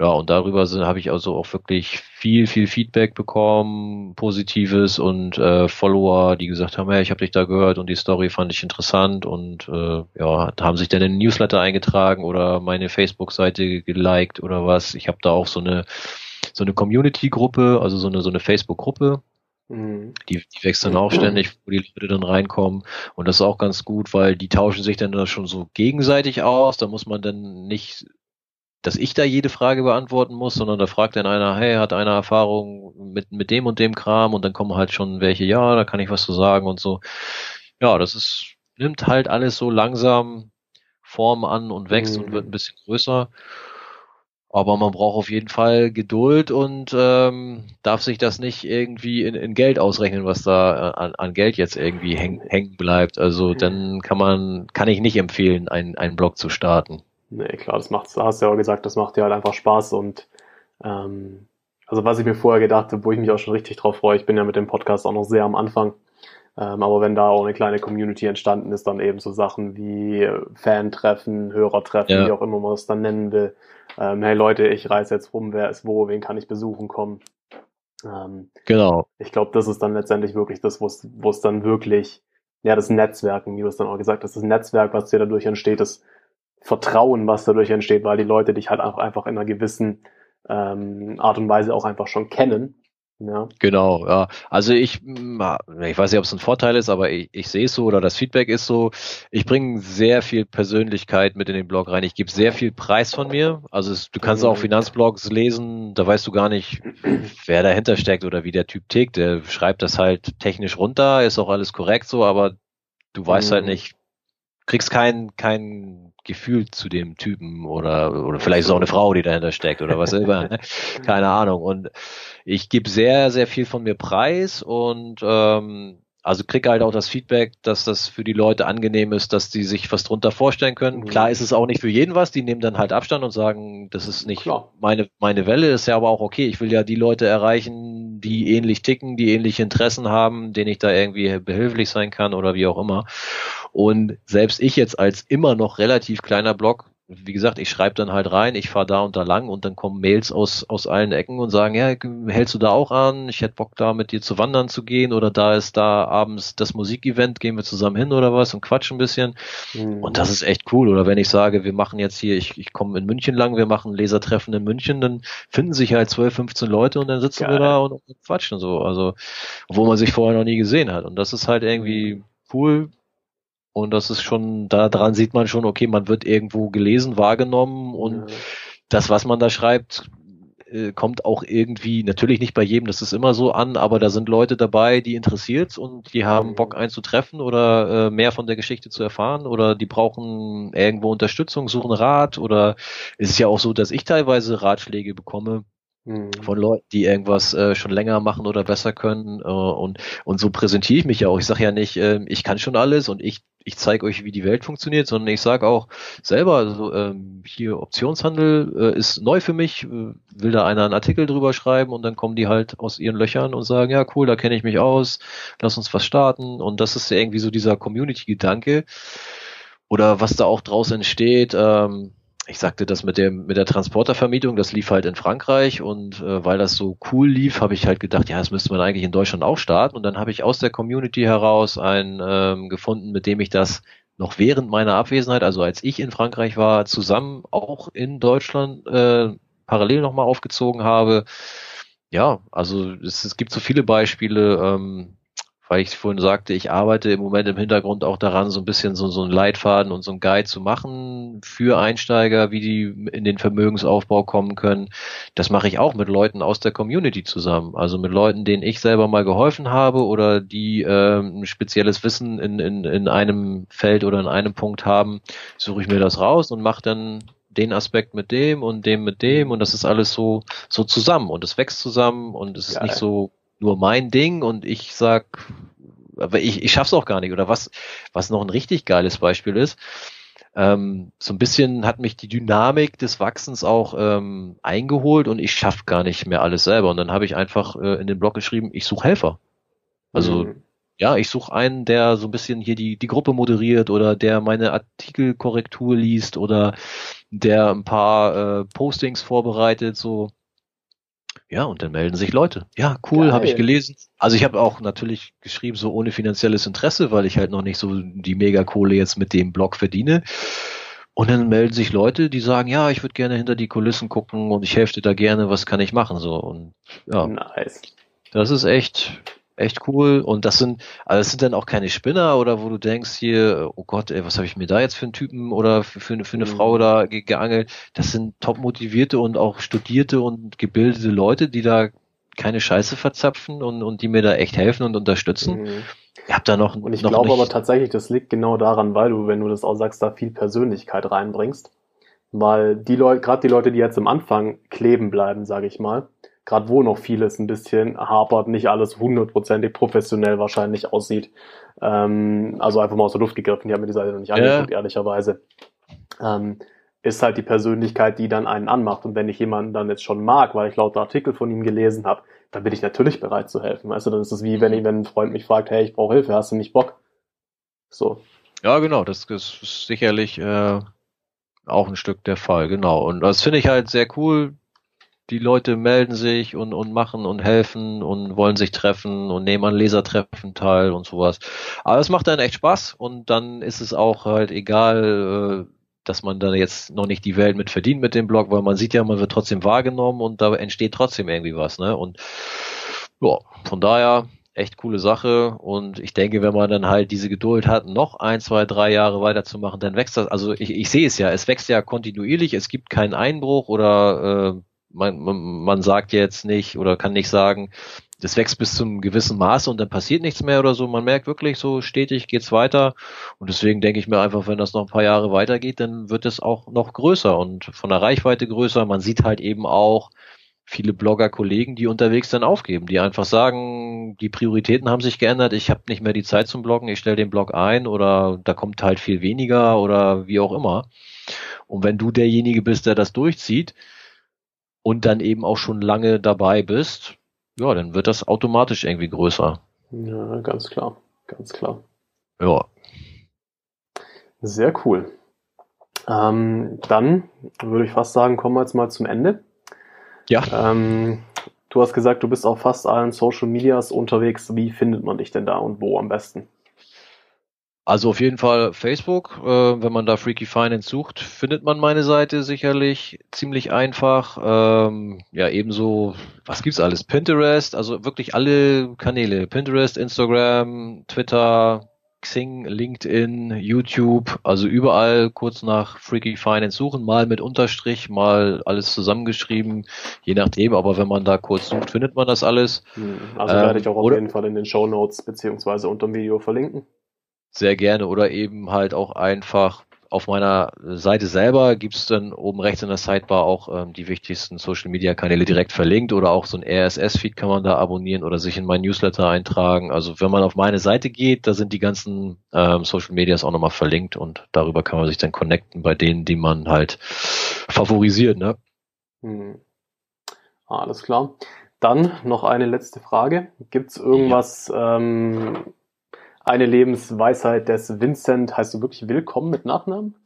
Ja, und darüber habe ich also auch wirklich viel, viel Feedback bekommen, positives und äh, Follower, die gesagt haben, hey, ich habe dich da gehört und die Story fand ich interessant und äh, ja, haben sich dann in den Newsletter eingetragen oder meine Facebook-Seite geliked oder was. Ich habe da auch so eine so eine Community-Gruppe, also so eine so eine Facebook-Gruppe, Mhm. Die, die wechseln auch ständig, wo die Leute dann reinkommen. Und das ist auch ganz gut, weil die tauschen sich dann da schon so gegenseitig aus. Da muss man dann nicht, dass ich da jede Frage beantworten muss, sondern da fragt dann einer, hey, hat einer Erfahrung mit, mit dem und dem Kram? Und dann kommen halt schon welche, ja, da kann ich was zu sagen und so. Ja, das ist, nimmt halt alles so langsam Form an und wächst mhm. und wird ein bisschen größer. Aber man braucht auf jeden Fall Geduld und ähm, darf sich das nicht irgendwie in, in Geld ausrechnen, was da an, an Geld jetzt irgendwie häng, hängen bleibt. Also dann kann man, kann ich nicht empfehlen, einen, einen Blog zu starten. Nee, klar, das macht, hast du ja auch gesagt, das macht dir halt einfach Spaß und ähm, also was ich mir vorher gedacht habe, wo ich mich auch schon richtig drauf freue, ich bin ja mit dem Podcast auch noch sehr am Anfang, ähm, aber wenn da auch eine kleine Community entstanden ist, dann eben so Sachen wie Fan-Treffen, Hörertreffen, ja. wie auch immer man es dann nennen will, ähm, hey Leute, ich reise jetzt rum, wer ist wo, wen kann ich besuchen kommen. Ähm, genau. Ich glaube, das ist dann letztendlich wirklich das, wo es dann wirklich, ja, das Netzwerken, wie du es dann auch gesagt hast, das Netzwerk, was dir dadurch entsteht, das Vertrauen, was dadurch entsteht, weil die Leute dich halt auch einfach in einer gewissen ähm, Art und Weise auch einfach schon kennen ja. Genau, ja. Also ich, hm, ich weiß nicht, ob es ein Vorteil ist, aber ich, ich sehe es so oder das Feedback ist so, ich bringe sehr viel Persönlichkeit mit in den Blog rein. Ich gebe sehr viel Preis von mir. Also es, du kannst auch mhm. Finanzblogs lesen, da weißt du gar nicht, wer dahinter steckt oder wie der Typ tickt. Der schreibt das halt technisch runter, ist auch alles korrekt so, aber du weißt halt mhm. halt nicht, kriegst kein, kein Gefühl zu dem Typen oder, oder vielleicht ist es auch eine Frau, die dahinter steckt oder was immer. Ne? Keine Ahnung. Und ich gebe sehr, sehr viel von mir preis und ähm, also krieg halt auch das Feedback, dass das für die Leute angenehm ist, dass die sich was drunter vorstellen können. Mhm. Klar ist es auch nicht für jeden was, die nehmen dann halt Abstand und sagen, das ist nicht Klar. meine, meine Welle, ist ja aber auch okay. Ich will ja die Leute erreichen, die ähnlich ticken, die ähnliche Interessen haben, denen ich da irgendwie behilflich sein kann oder wie auch immer. Und selbst ich jetzt als immer noch relativ kleiner Blog wie gesagt, ich schreibe dann halt rein, ich fahre da und da lang und dann kommen Mails aus, aus allen Ecken und sagen, ja, hältst du da auch an? Ich hätte Bock da mit dir zu wandern zu gehen oder da ist da abends das Musikevent, gehen wir zusammen hin oder was und quatschen ein bisschen. Mhm. Und das ist echt cool. Oder wenn ich sage, wir machen jetzt hier, ich, ich komme in München lang, wir machen Lesertreffen in München, dann finden sich halt 12, 15 Leute und dann sitzen Geil. wir da und, und quatschen so. Also, wo man sich vorher noch nie gesehen hat. Und das ist halt irgendwie cool, und das ist schon, daran sieht man schon, okay, man wird irgendwo gelesen, wahrgenommen und ja. das, was man da schreibt, äh, kommt auch irgendwie, natürlich nicht bei jedem, das ist immer so an, aber da sind Leute dabei, die interessiert und die haben Bock einzutreffen oder äh, mehr von der Geschichte zu erfahren oder die brauchen irgendwo Unterstützung, suchen Rat oder es ist ja auch so, dass ich teilweise Ratschläge bekomme, mhm. von Leuten, die irgendwas äh, schon länger machen oder besser können. Äh, und, und so präsentiere ich mich ja auch. Ich sage ja nicht, äh, ich kann schon alles und ich, ich zeige euch, wie die Welt funktioniert, sondern ich sage auch selber, also ähm, hier Optionshandel äh, ist neu für mich, äh, will da einer einen Artikel drüber schreiben und dann kommen die halt aus ihren Löchern und sagen, ja cool, da kenne ich mich aus, lass uns was starten. Und das ist ja irgendwie so dieser Community-Gedanke. Oder was da auch draus entsteht, ähm, ich sagte das mit dem mit der Transportervermietung, das lief halt in Frankreich und äh, weil das so cool lief, habe ich halt gedacht, ja, das müsste man eigentlich in Deutschland auch starten und dann habe ich aus der Community heraus einen ähm, gefunden, mit dem ich das noch während meiner Abwesenheit, also als ich in Frankreich war, zusammen auch in Deutschland äh, parallel nochmal aufgezogen habe. Ja, also es, es gibt so viele Beispiele. Ähm, weil ich vorhin sagte, ich arbeite im Moment im Hintergrund auch daran, so ein bisschen so, so einen Leitfaden und so einen Guide zu machen für Einsteiger, wie die in den Vermögensaufbau kommen können. Das mache ich auch mit Leuten aus der Community zusammen. Also mit Leuten, denen ich selber mal geholfen habe oder die äh, ein spezielles Wissen in, in, in einem Feld oder in einem Punkt haben, suche ich mir das raus und mache dann den Aspekt mit dem und dem mit dem und das ist alles so so zusammen und es wächst zusammen und es ist Geil. nicht so nur mein Ding und ich sag, aber ich, ich schaff's auch gar nicht. Oder was, was noch ein richtig geiles Beispiel ist, ähm, so ein bisschen hat mich die Dynamik des Wachsens auch ähm, eingeholt und ich schaff gar nicht mehr alles selber. Und dann habe ich einfach äh, in den Blog geschrieben, ich suche Helfer. Also mhm. ja, ich suche einen, der so ein bisschen hier die, die Gruppe moderiert oder der meine Artikelkorrektur liest oder der ein paar äh, Postings vorbereitet, so ja, und dann melden sich Leute. Ja, cool, habe ich gelesen. Also ich habe auch natürlich geschrieben, so ohne finanzielles Interesse, weil ich halt noch nicht so die Megakohle jetzt mit dem Blog verdiene. Und dann melden sich Leute, die sagen, ja, ich würde gerne hinter die Kulissen gucken und ich helfe dir da gerne, was kann ich machen? So und ja. Nice. Das ist echt, echt cool. Und das sind, also das sind dann auch keine Spinner oder wo du denkst hier, oh Gott, ey, was habe ich mir da jetzt für einen Typen oder für, für, für eine mhm. Frau da ge geangelt? Das sind top motivierte und auch studierte und gebildete Leute, die da keine Scheiße verzapfen und, und die mir da echt helfen und unterstützen. Mhm. Ich hab da noch Und ich glaube aber tatsächlich, das liegt genau daran, weil du, wenn du das auch sagst, da viel Persönlichkeit reinbringst. Weil die Leute, gerade die Leute, die jetzt am Anfang kleben bleiben, sage ich mal, gerade wo noch vieles ein bisschen hapert, nicht alles hundertprozentig professionell wahrscheinlich aussieht. Ähm, also einfach mal aus der Luft gegriffen, ich habe mir die Seite noch nicht angeguckt, ja. ehrlicherweise. Ähm, ist halt die Persönlichkeit, die dann einen anmacht. Und wenn ich jemanden dann jetzt schon mag, weil ich lauter Artikel von ihm gelesen habe, dann bin ich natürlich bereit zu helfen. Du, dann ist es wie, wenn, ich, wenn ein Freund mich fragt, hey, ich brauche Hilfe, hast du nicht Bock? So. Ja, genau, das ist sicherlich äh, auch ein Stück der Fall, genau. Und das finde ich halt sehr cool, die Leute melden sich und, und machen und helfen und wollen sich treffen und nehmen an Lesertreffen teil und sowas. Aber es macht dann echt Spaß und dann ist es auch halt egal, äh, dass man da jetzt noch nicht die Welt mit verdient mit dem Blog, weil man sieht ja, man wird trotzdem wahrgenommen und da entsteht trotzdem irgendwie was, ne? Und ja, von daher echt coole Sache und ich denke, wenn man dann halt diese Geduld hat, noch ein, zwei, drei Jahre weiterzumachen, dann wächst das. Also ich, ich sehe es ja, es wächst ja kontinuierlich, es gibt keinen Einbruch oder äh, man, man, sagt jetzt nicht oder kann nicht sagen, das wächst bis zum gewissen Maße und dann passiert nichts mehr oder so. Man merkt wirklich so stetig geht's weiter. Und deswegen denke ich mir einfach, wenn das noch ein paar Jahre weitergeht, dann wird es auch noch größer und von der Reichweite größer. Man sieht halt eben auch viele Blogger-Kollegen, die unterwegs dann aufgeben, die einfach sagen, die Prioritäten haben sich geändert, ich habe nicht mehr die Zeit zum Bloggen, ich stelle den Blog ein oder da kommt halt viel weniger oder wie auch immer. Und wenn du derjenige bist, der das durchzieht, und dann eben auch schon lange dabei bist, ja, dann wird das automatisch irgendwie größer. Ja, ganz klar, ganz klar. Ja. Sehr cool. Ähm, dann würde ich fast sagen, kommen wir jetzt mal zum Ende. Ja. Ähm, du hast gesagt, du bist auf fast allen Social Medias unterwegs. Wie findet man dich denn da und wo am besten? Also auf jeden Fall Facebook. Äh, wenn man da Freaky Finance sucht, findet man meine Seite sicherlich ziemlich einfach. Ähm, ja, ebenso, was gibt's alles? Pinterest, also wirklich alle Kanäle. Pinterest, Instagram, Twitter, Xing, LinkedIn, YouTube, also überall kurz nach Freaky Finance suchen, mal mit Unterstrich, mal alles zusammengeschrieben, je nachdem, aber wenn man da kurz sucht, findet man das alles. Hm, also ähm, werde ich auch auf jeden Fall in den Show Notes beziehungsweise unter dem Video verlinken sehr gerne oder eben halt auch einfach auf meiner Seite selber gibt's dann oben rechts in der Sidebar auch ähm, die wichtigsten Social Media Kanäle direkt verlinkt oder auch so ein RSS-Feed kann man da abonnieren oder sich in mein Newsletter eintragen. Also wenn man auf meine Seite geht, da sind die ganzen ähm, Social Medias auch nochmal verlinkt und darüber kann man sich dann connecten bei denen, die man halt favorisiert. Ne? Hm. Alles klar. Dann noch eine letzte Frage. Gibt's irgendwas, ja. ähm, eine Lebensweisheit des Vincent. Heißt du wirklich Willkommen mit Nachnamen?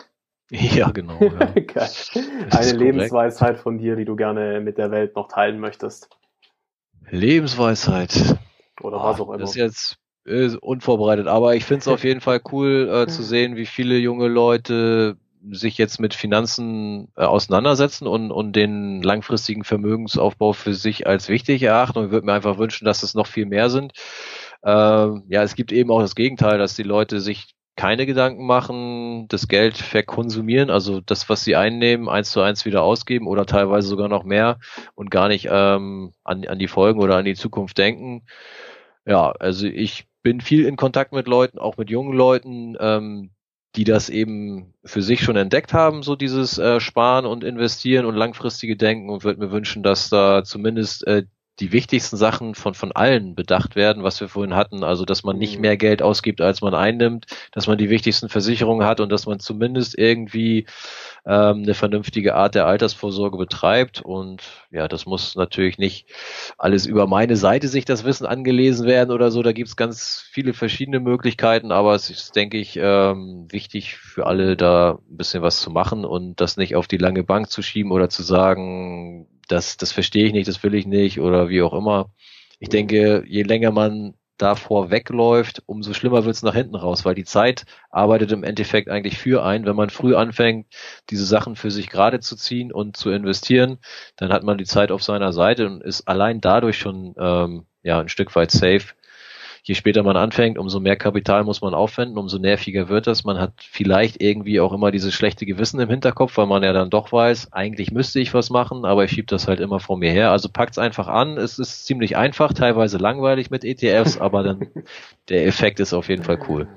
Ja, genau. Ja. Eine Lebensweisheit von dir, die du gerne mit der Welt noch teilen möchtest. Lebensweisheit. Oder was auch immer. Das ist jetzt äh, unvorbereitet, aber ich finde es auf jeden Fall cool äh, zu sehen, wie viele junge Leute sich jetzt mit Finanzen äh, auseinandersetzen und, und den langfristigen Vermögensaufbau für sich als wichtig erachten und würde mir einfach wünschen, dass es noch viel mehr sind. Ähm, ja, es gibt eben auch das Gegenteil, dass die Leute sich keine Gedanken machen, das Geld verkonsumieren, also das, was sie einnehmen, eins zu eins wieder ausgeben oder teilweise sogar noch mehr und gar nicht ähm, an, an die Folgen oder an die Zukunft denken. Ja, also ich bin viel in Kontakt mit Leuten, auch mit jungen Leuten, ähm, die das eben für sich schon entdeckt haben, so dieses äh, Sparen und Investieren und langfristige Denken und würde mir wünschen, dass da zumindest äh, die wichtigsten Sachen von, von allen bedacht werden, was wir vorhin hatten. Also, dass man nicht mhm. mehr Geld ausgibt, als man einnimmt, dass man die wichtigsten Versicherungen hat und dass man zumindest irgendwie ähm, eine vernünftige Art der Altersvorsorge betreibt. Und ja, das muss natürlich nicht alles über meine Seite sich das Wissen angelesen werden oder so. Da gibt's ganz viele verschiedene Möglichkeiten, aber es ist, denke ich, ähm, wichtig für alle da ein bisschen was zu machen und das nicht auf die lange Bank zu schieben oder zu sagen, das, das verstehe ich nicht, das will ich nicht oder wie auch immer. Ich denke, je länger man davor wegläuft, umso schlimmer wird es nach hinten raus, weil die Zeit arbeitet im Endeffekt eigentlich für einen. Wenn man früh anfängt, diese Sachen für sich gerade zu ziehen und zu investieren, dann hat man die Zeit auf seiner Seite und ist allein dadurch schon ähm, ja ein Stück weit safe je später man anfängt, umso mehr Kapital muss man aufwenden, umso nerviger wird das. Man hat vielleicht irgendwie auch immer dieses schlechte Gewissen im Hinterkopf, weil man ja dann doch weiß, eigentlich müsste ich was machen, aber ich schiebe das halt immer vor mir her. Also packt's einfach an. Es ist ziemlich einfach, teilweise langweilig mit ETFs, aber dann der Effekt ist auf jeden Fall cool.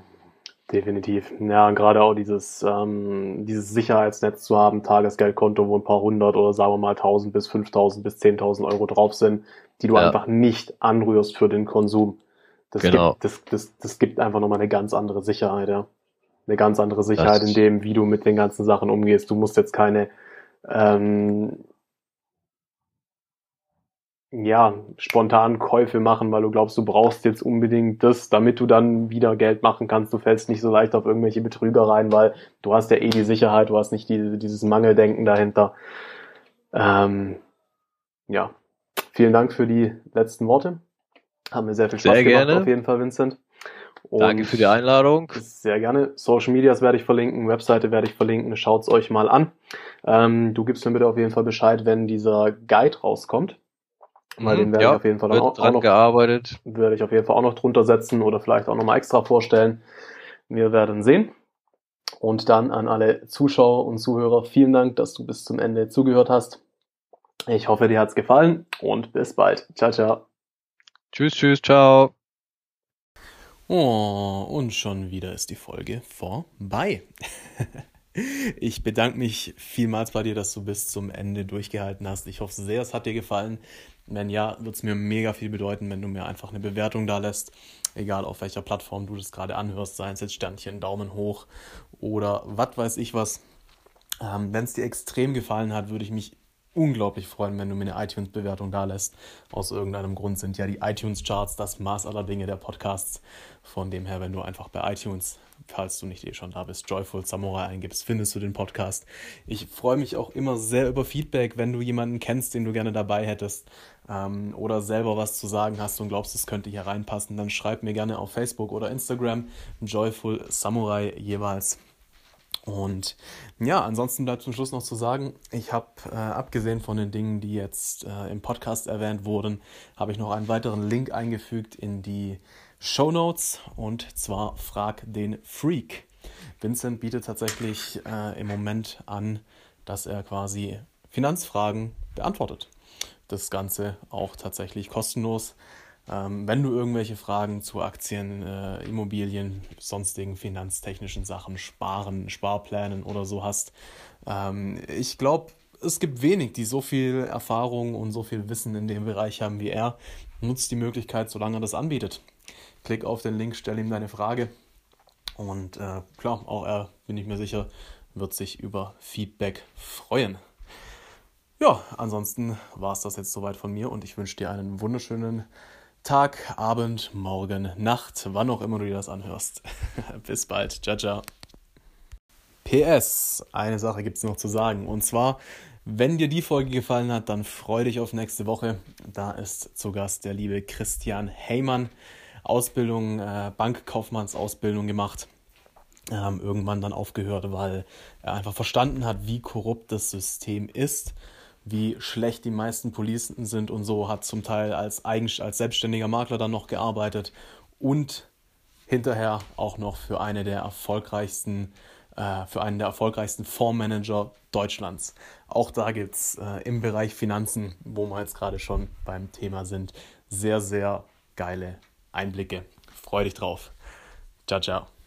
Definitiv. Ja, gerade auch dieses, ähm, dieses Sicherheitsnetz zu haben, Tagesgeldkonto, wo ein paar hundert oder sagen wir mal tausend bis fünftausend bis zehntausend Euro drauf sind, die du ja. einfach nicht anrührst für den Konsum. Das, genau. gibt, das, das, das gibt einfach nochmal eine ganz andere Sicherheit, ja. Eine ganz andere Sicherheit das in dem, wie du mit den ganzen Sachen umgehst. Du musst jetzt keine ähm, ja, spontanen Käufe machen, weil du glaubst, du brauchst jetzt unbedingt das, damit du dann wieder Geld machen kannst. Du fällst nicht so leicht auf irgendwelche Betrüger rein, weil du hast ja eh die Sicherheit, du hast nicht die, dieses Mangeldenken dahinter. Ähm, ja, vielen Dank für die letzten Worte. Haben mir sehr viel Spaß sehr gemacht, gerne. auf jeden Fall, Vincent. Und Danke für die Einladung. Sehr gerne. Social Medias werde ich verlinken, Webseite werde ich verlinken. Schaut's euch mal an. Ähm, du gibst mir bitte auf jeden Fall Bescheid, wenn dieser Guide rauskommt. Weil mhm, den werde ja, ich auf jeden Fall auch, auch, noch gearbeitet. Werde ich auf jeden Fall auch noch drunter setzen oder vielleicht auch nochmal extra vorstellen. Wir werden sehen. Und dann an alle Zuschauer und Zuhörer, vielen Dank, dass du bis zum Ende zugehört hast. Ich hoffe, dir hat's gefallen und bis bald. Ciao, ciao. Tschüss, tschüss, ciao. Oh, und schon wieder ist die Folge vorbei. ich bedanke mich vielmals bei dir, dass du bis zum Ende durchgehalten hast. Ich hoffe sehr, es hat dir gefallen. Wenn ja, wird es mir mega viel bedeuten, wenn du mir einfach eine Bewertung da lässt. Egal auf welcher Plattform du das gerade anhörst, sei es jetzt Sternchen, Daumen hoch oder was weiß ich was. Ähm, wenn es dir extrem gefallen hat, würde ich mich unglaublich freuen, wenn du mir eine iTunes-Bewertung da lässt. Aus irgendeinem Grund sind ja die iTunes-Charts das Maß aller Dinge der Podcasts. Von dem her, wenn du einfach bei iTunes, falls du nicht eh schon da bist, Joyful Samurai eingibst, findest du den Podcast. Ich freue mich auch immer sehr über Feedback, wenn du jemanden kennst, den du gerne dabei hättest ähm, oder selber was zu sagen hast und glaubst, es könnte hier reinpassen, dann schreib mir gerne auf Facebook oder Instagram Joyful Samurai jeweils. Und ja, ansonsten bleibt zum Schluss noch zu sagen, ich habe, äh, abgesehen von den Dingen, die jetzt äh, im Podcast erwähnt wurden, habe ich noch einen weiteren Link eingefügt in die Show Notes und zwar Frag den Freak. Vincent bietet tatsächlich äh, im Moment an, dass er quasi Finanzfragen beantwortet. Das Ganze auch tatsächlich kostenlos. Ähm, wenn du irgendwelche Fragen zu Aktien, äh, Immobilien, sonstigen finanztechnischen Sachen, Sparen, Sparplänen oder so hast, ähm, ich glaube, es gibt wenig, die so viel Erfahrung und so viel Wissen in dem Bereich haben wie er. Nutzt die Möglichkeit, solange er das anbietet. Klick auf den Link, stell ihm deine Frage. Und äh, klar, auch er, bin ich mir sicher, wird sich über Feedback freuen. Ja, ansonsten war es das jetzt soweit von mir und ich wünsche dir einen wunderschönen Tag, Abend, Morgen, Nacht, wann auch immer du dir das anhörst. Bis bald. Ciao, ciao. PS, eine Sache gibt es noch zu sagen. Und zwar, wenn dir die Folge gefallen hat, dann freu dich auf nächste Woche. Da ist zu Gast der liebe Christian Heymann. Ausbildung, äh, Bankkaufmannsausbildung gemacht. Ähm, irgendwann dann aufgehört, weil er einfach verstanden hat, wie korrupt das System ist wie schlecht die meisten Policen sind und so, hat zum Teil als, eigen, als selbstständiger Makler dann noch gearbeitet und hinterher auch noch für eine der erfolgreichsten äh, für einen der erfolgreichsten Fondsmanager Deutschlands. Auch da gibt es äh, im Bereich Finanzen, wo wir jetzt gerade schon beim Thema sind, sehr, sehr geile Einblicke. Freu dich drauf. Ciao, ciao.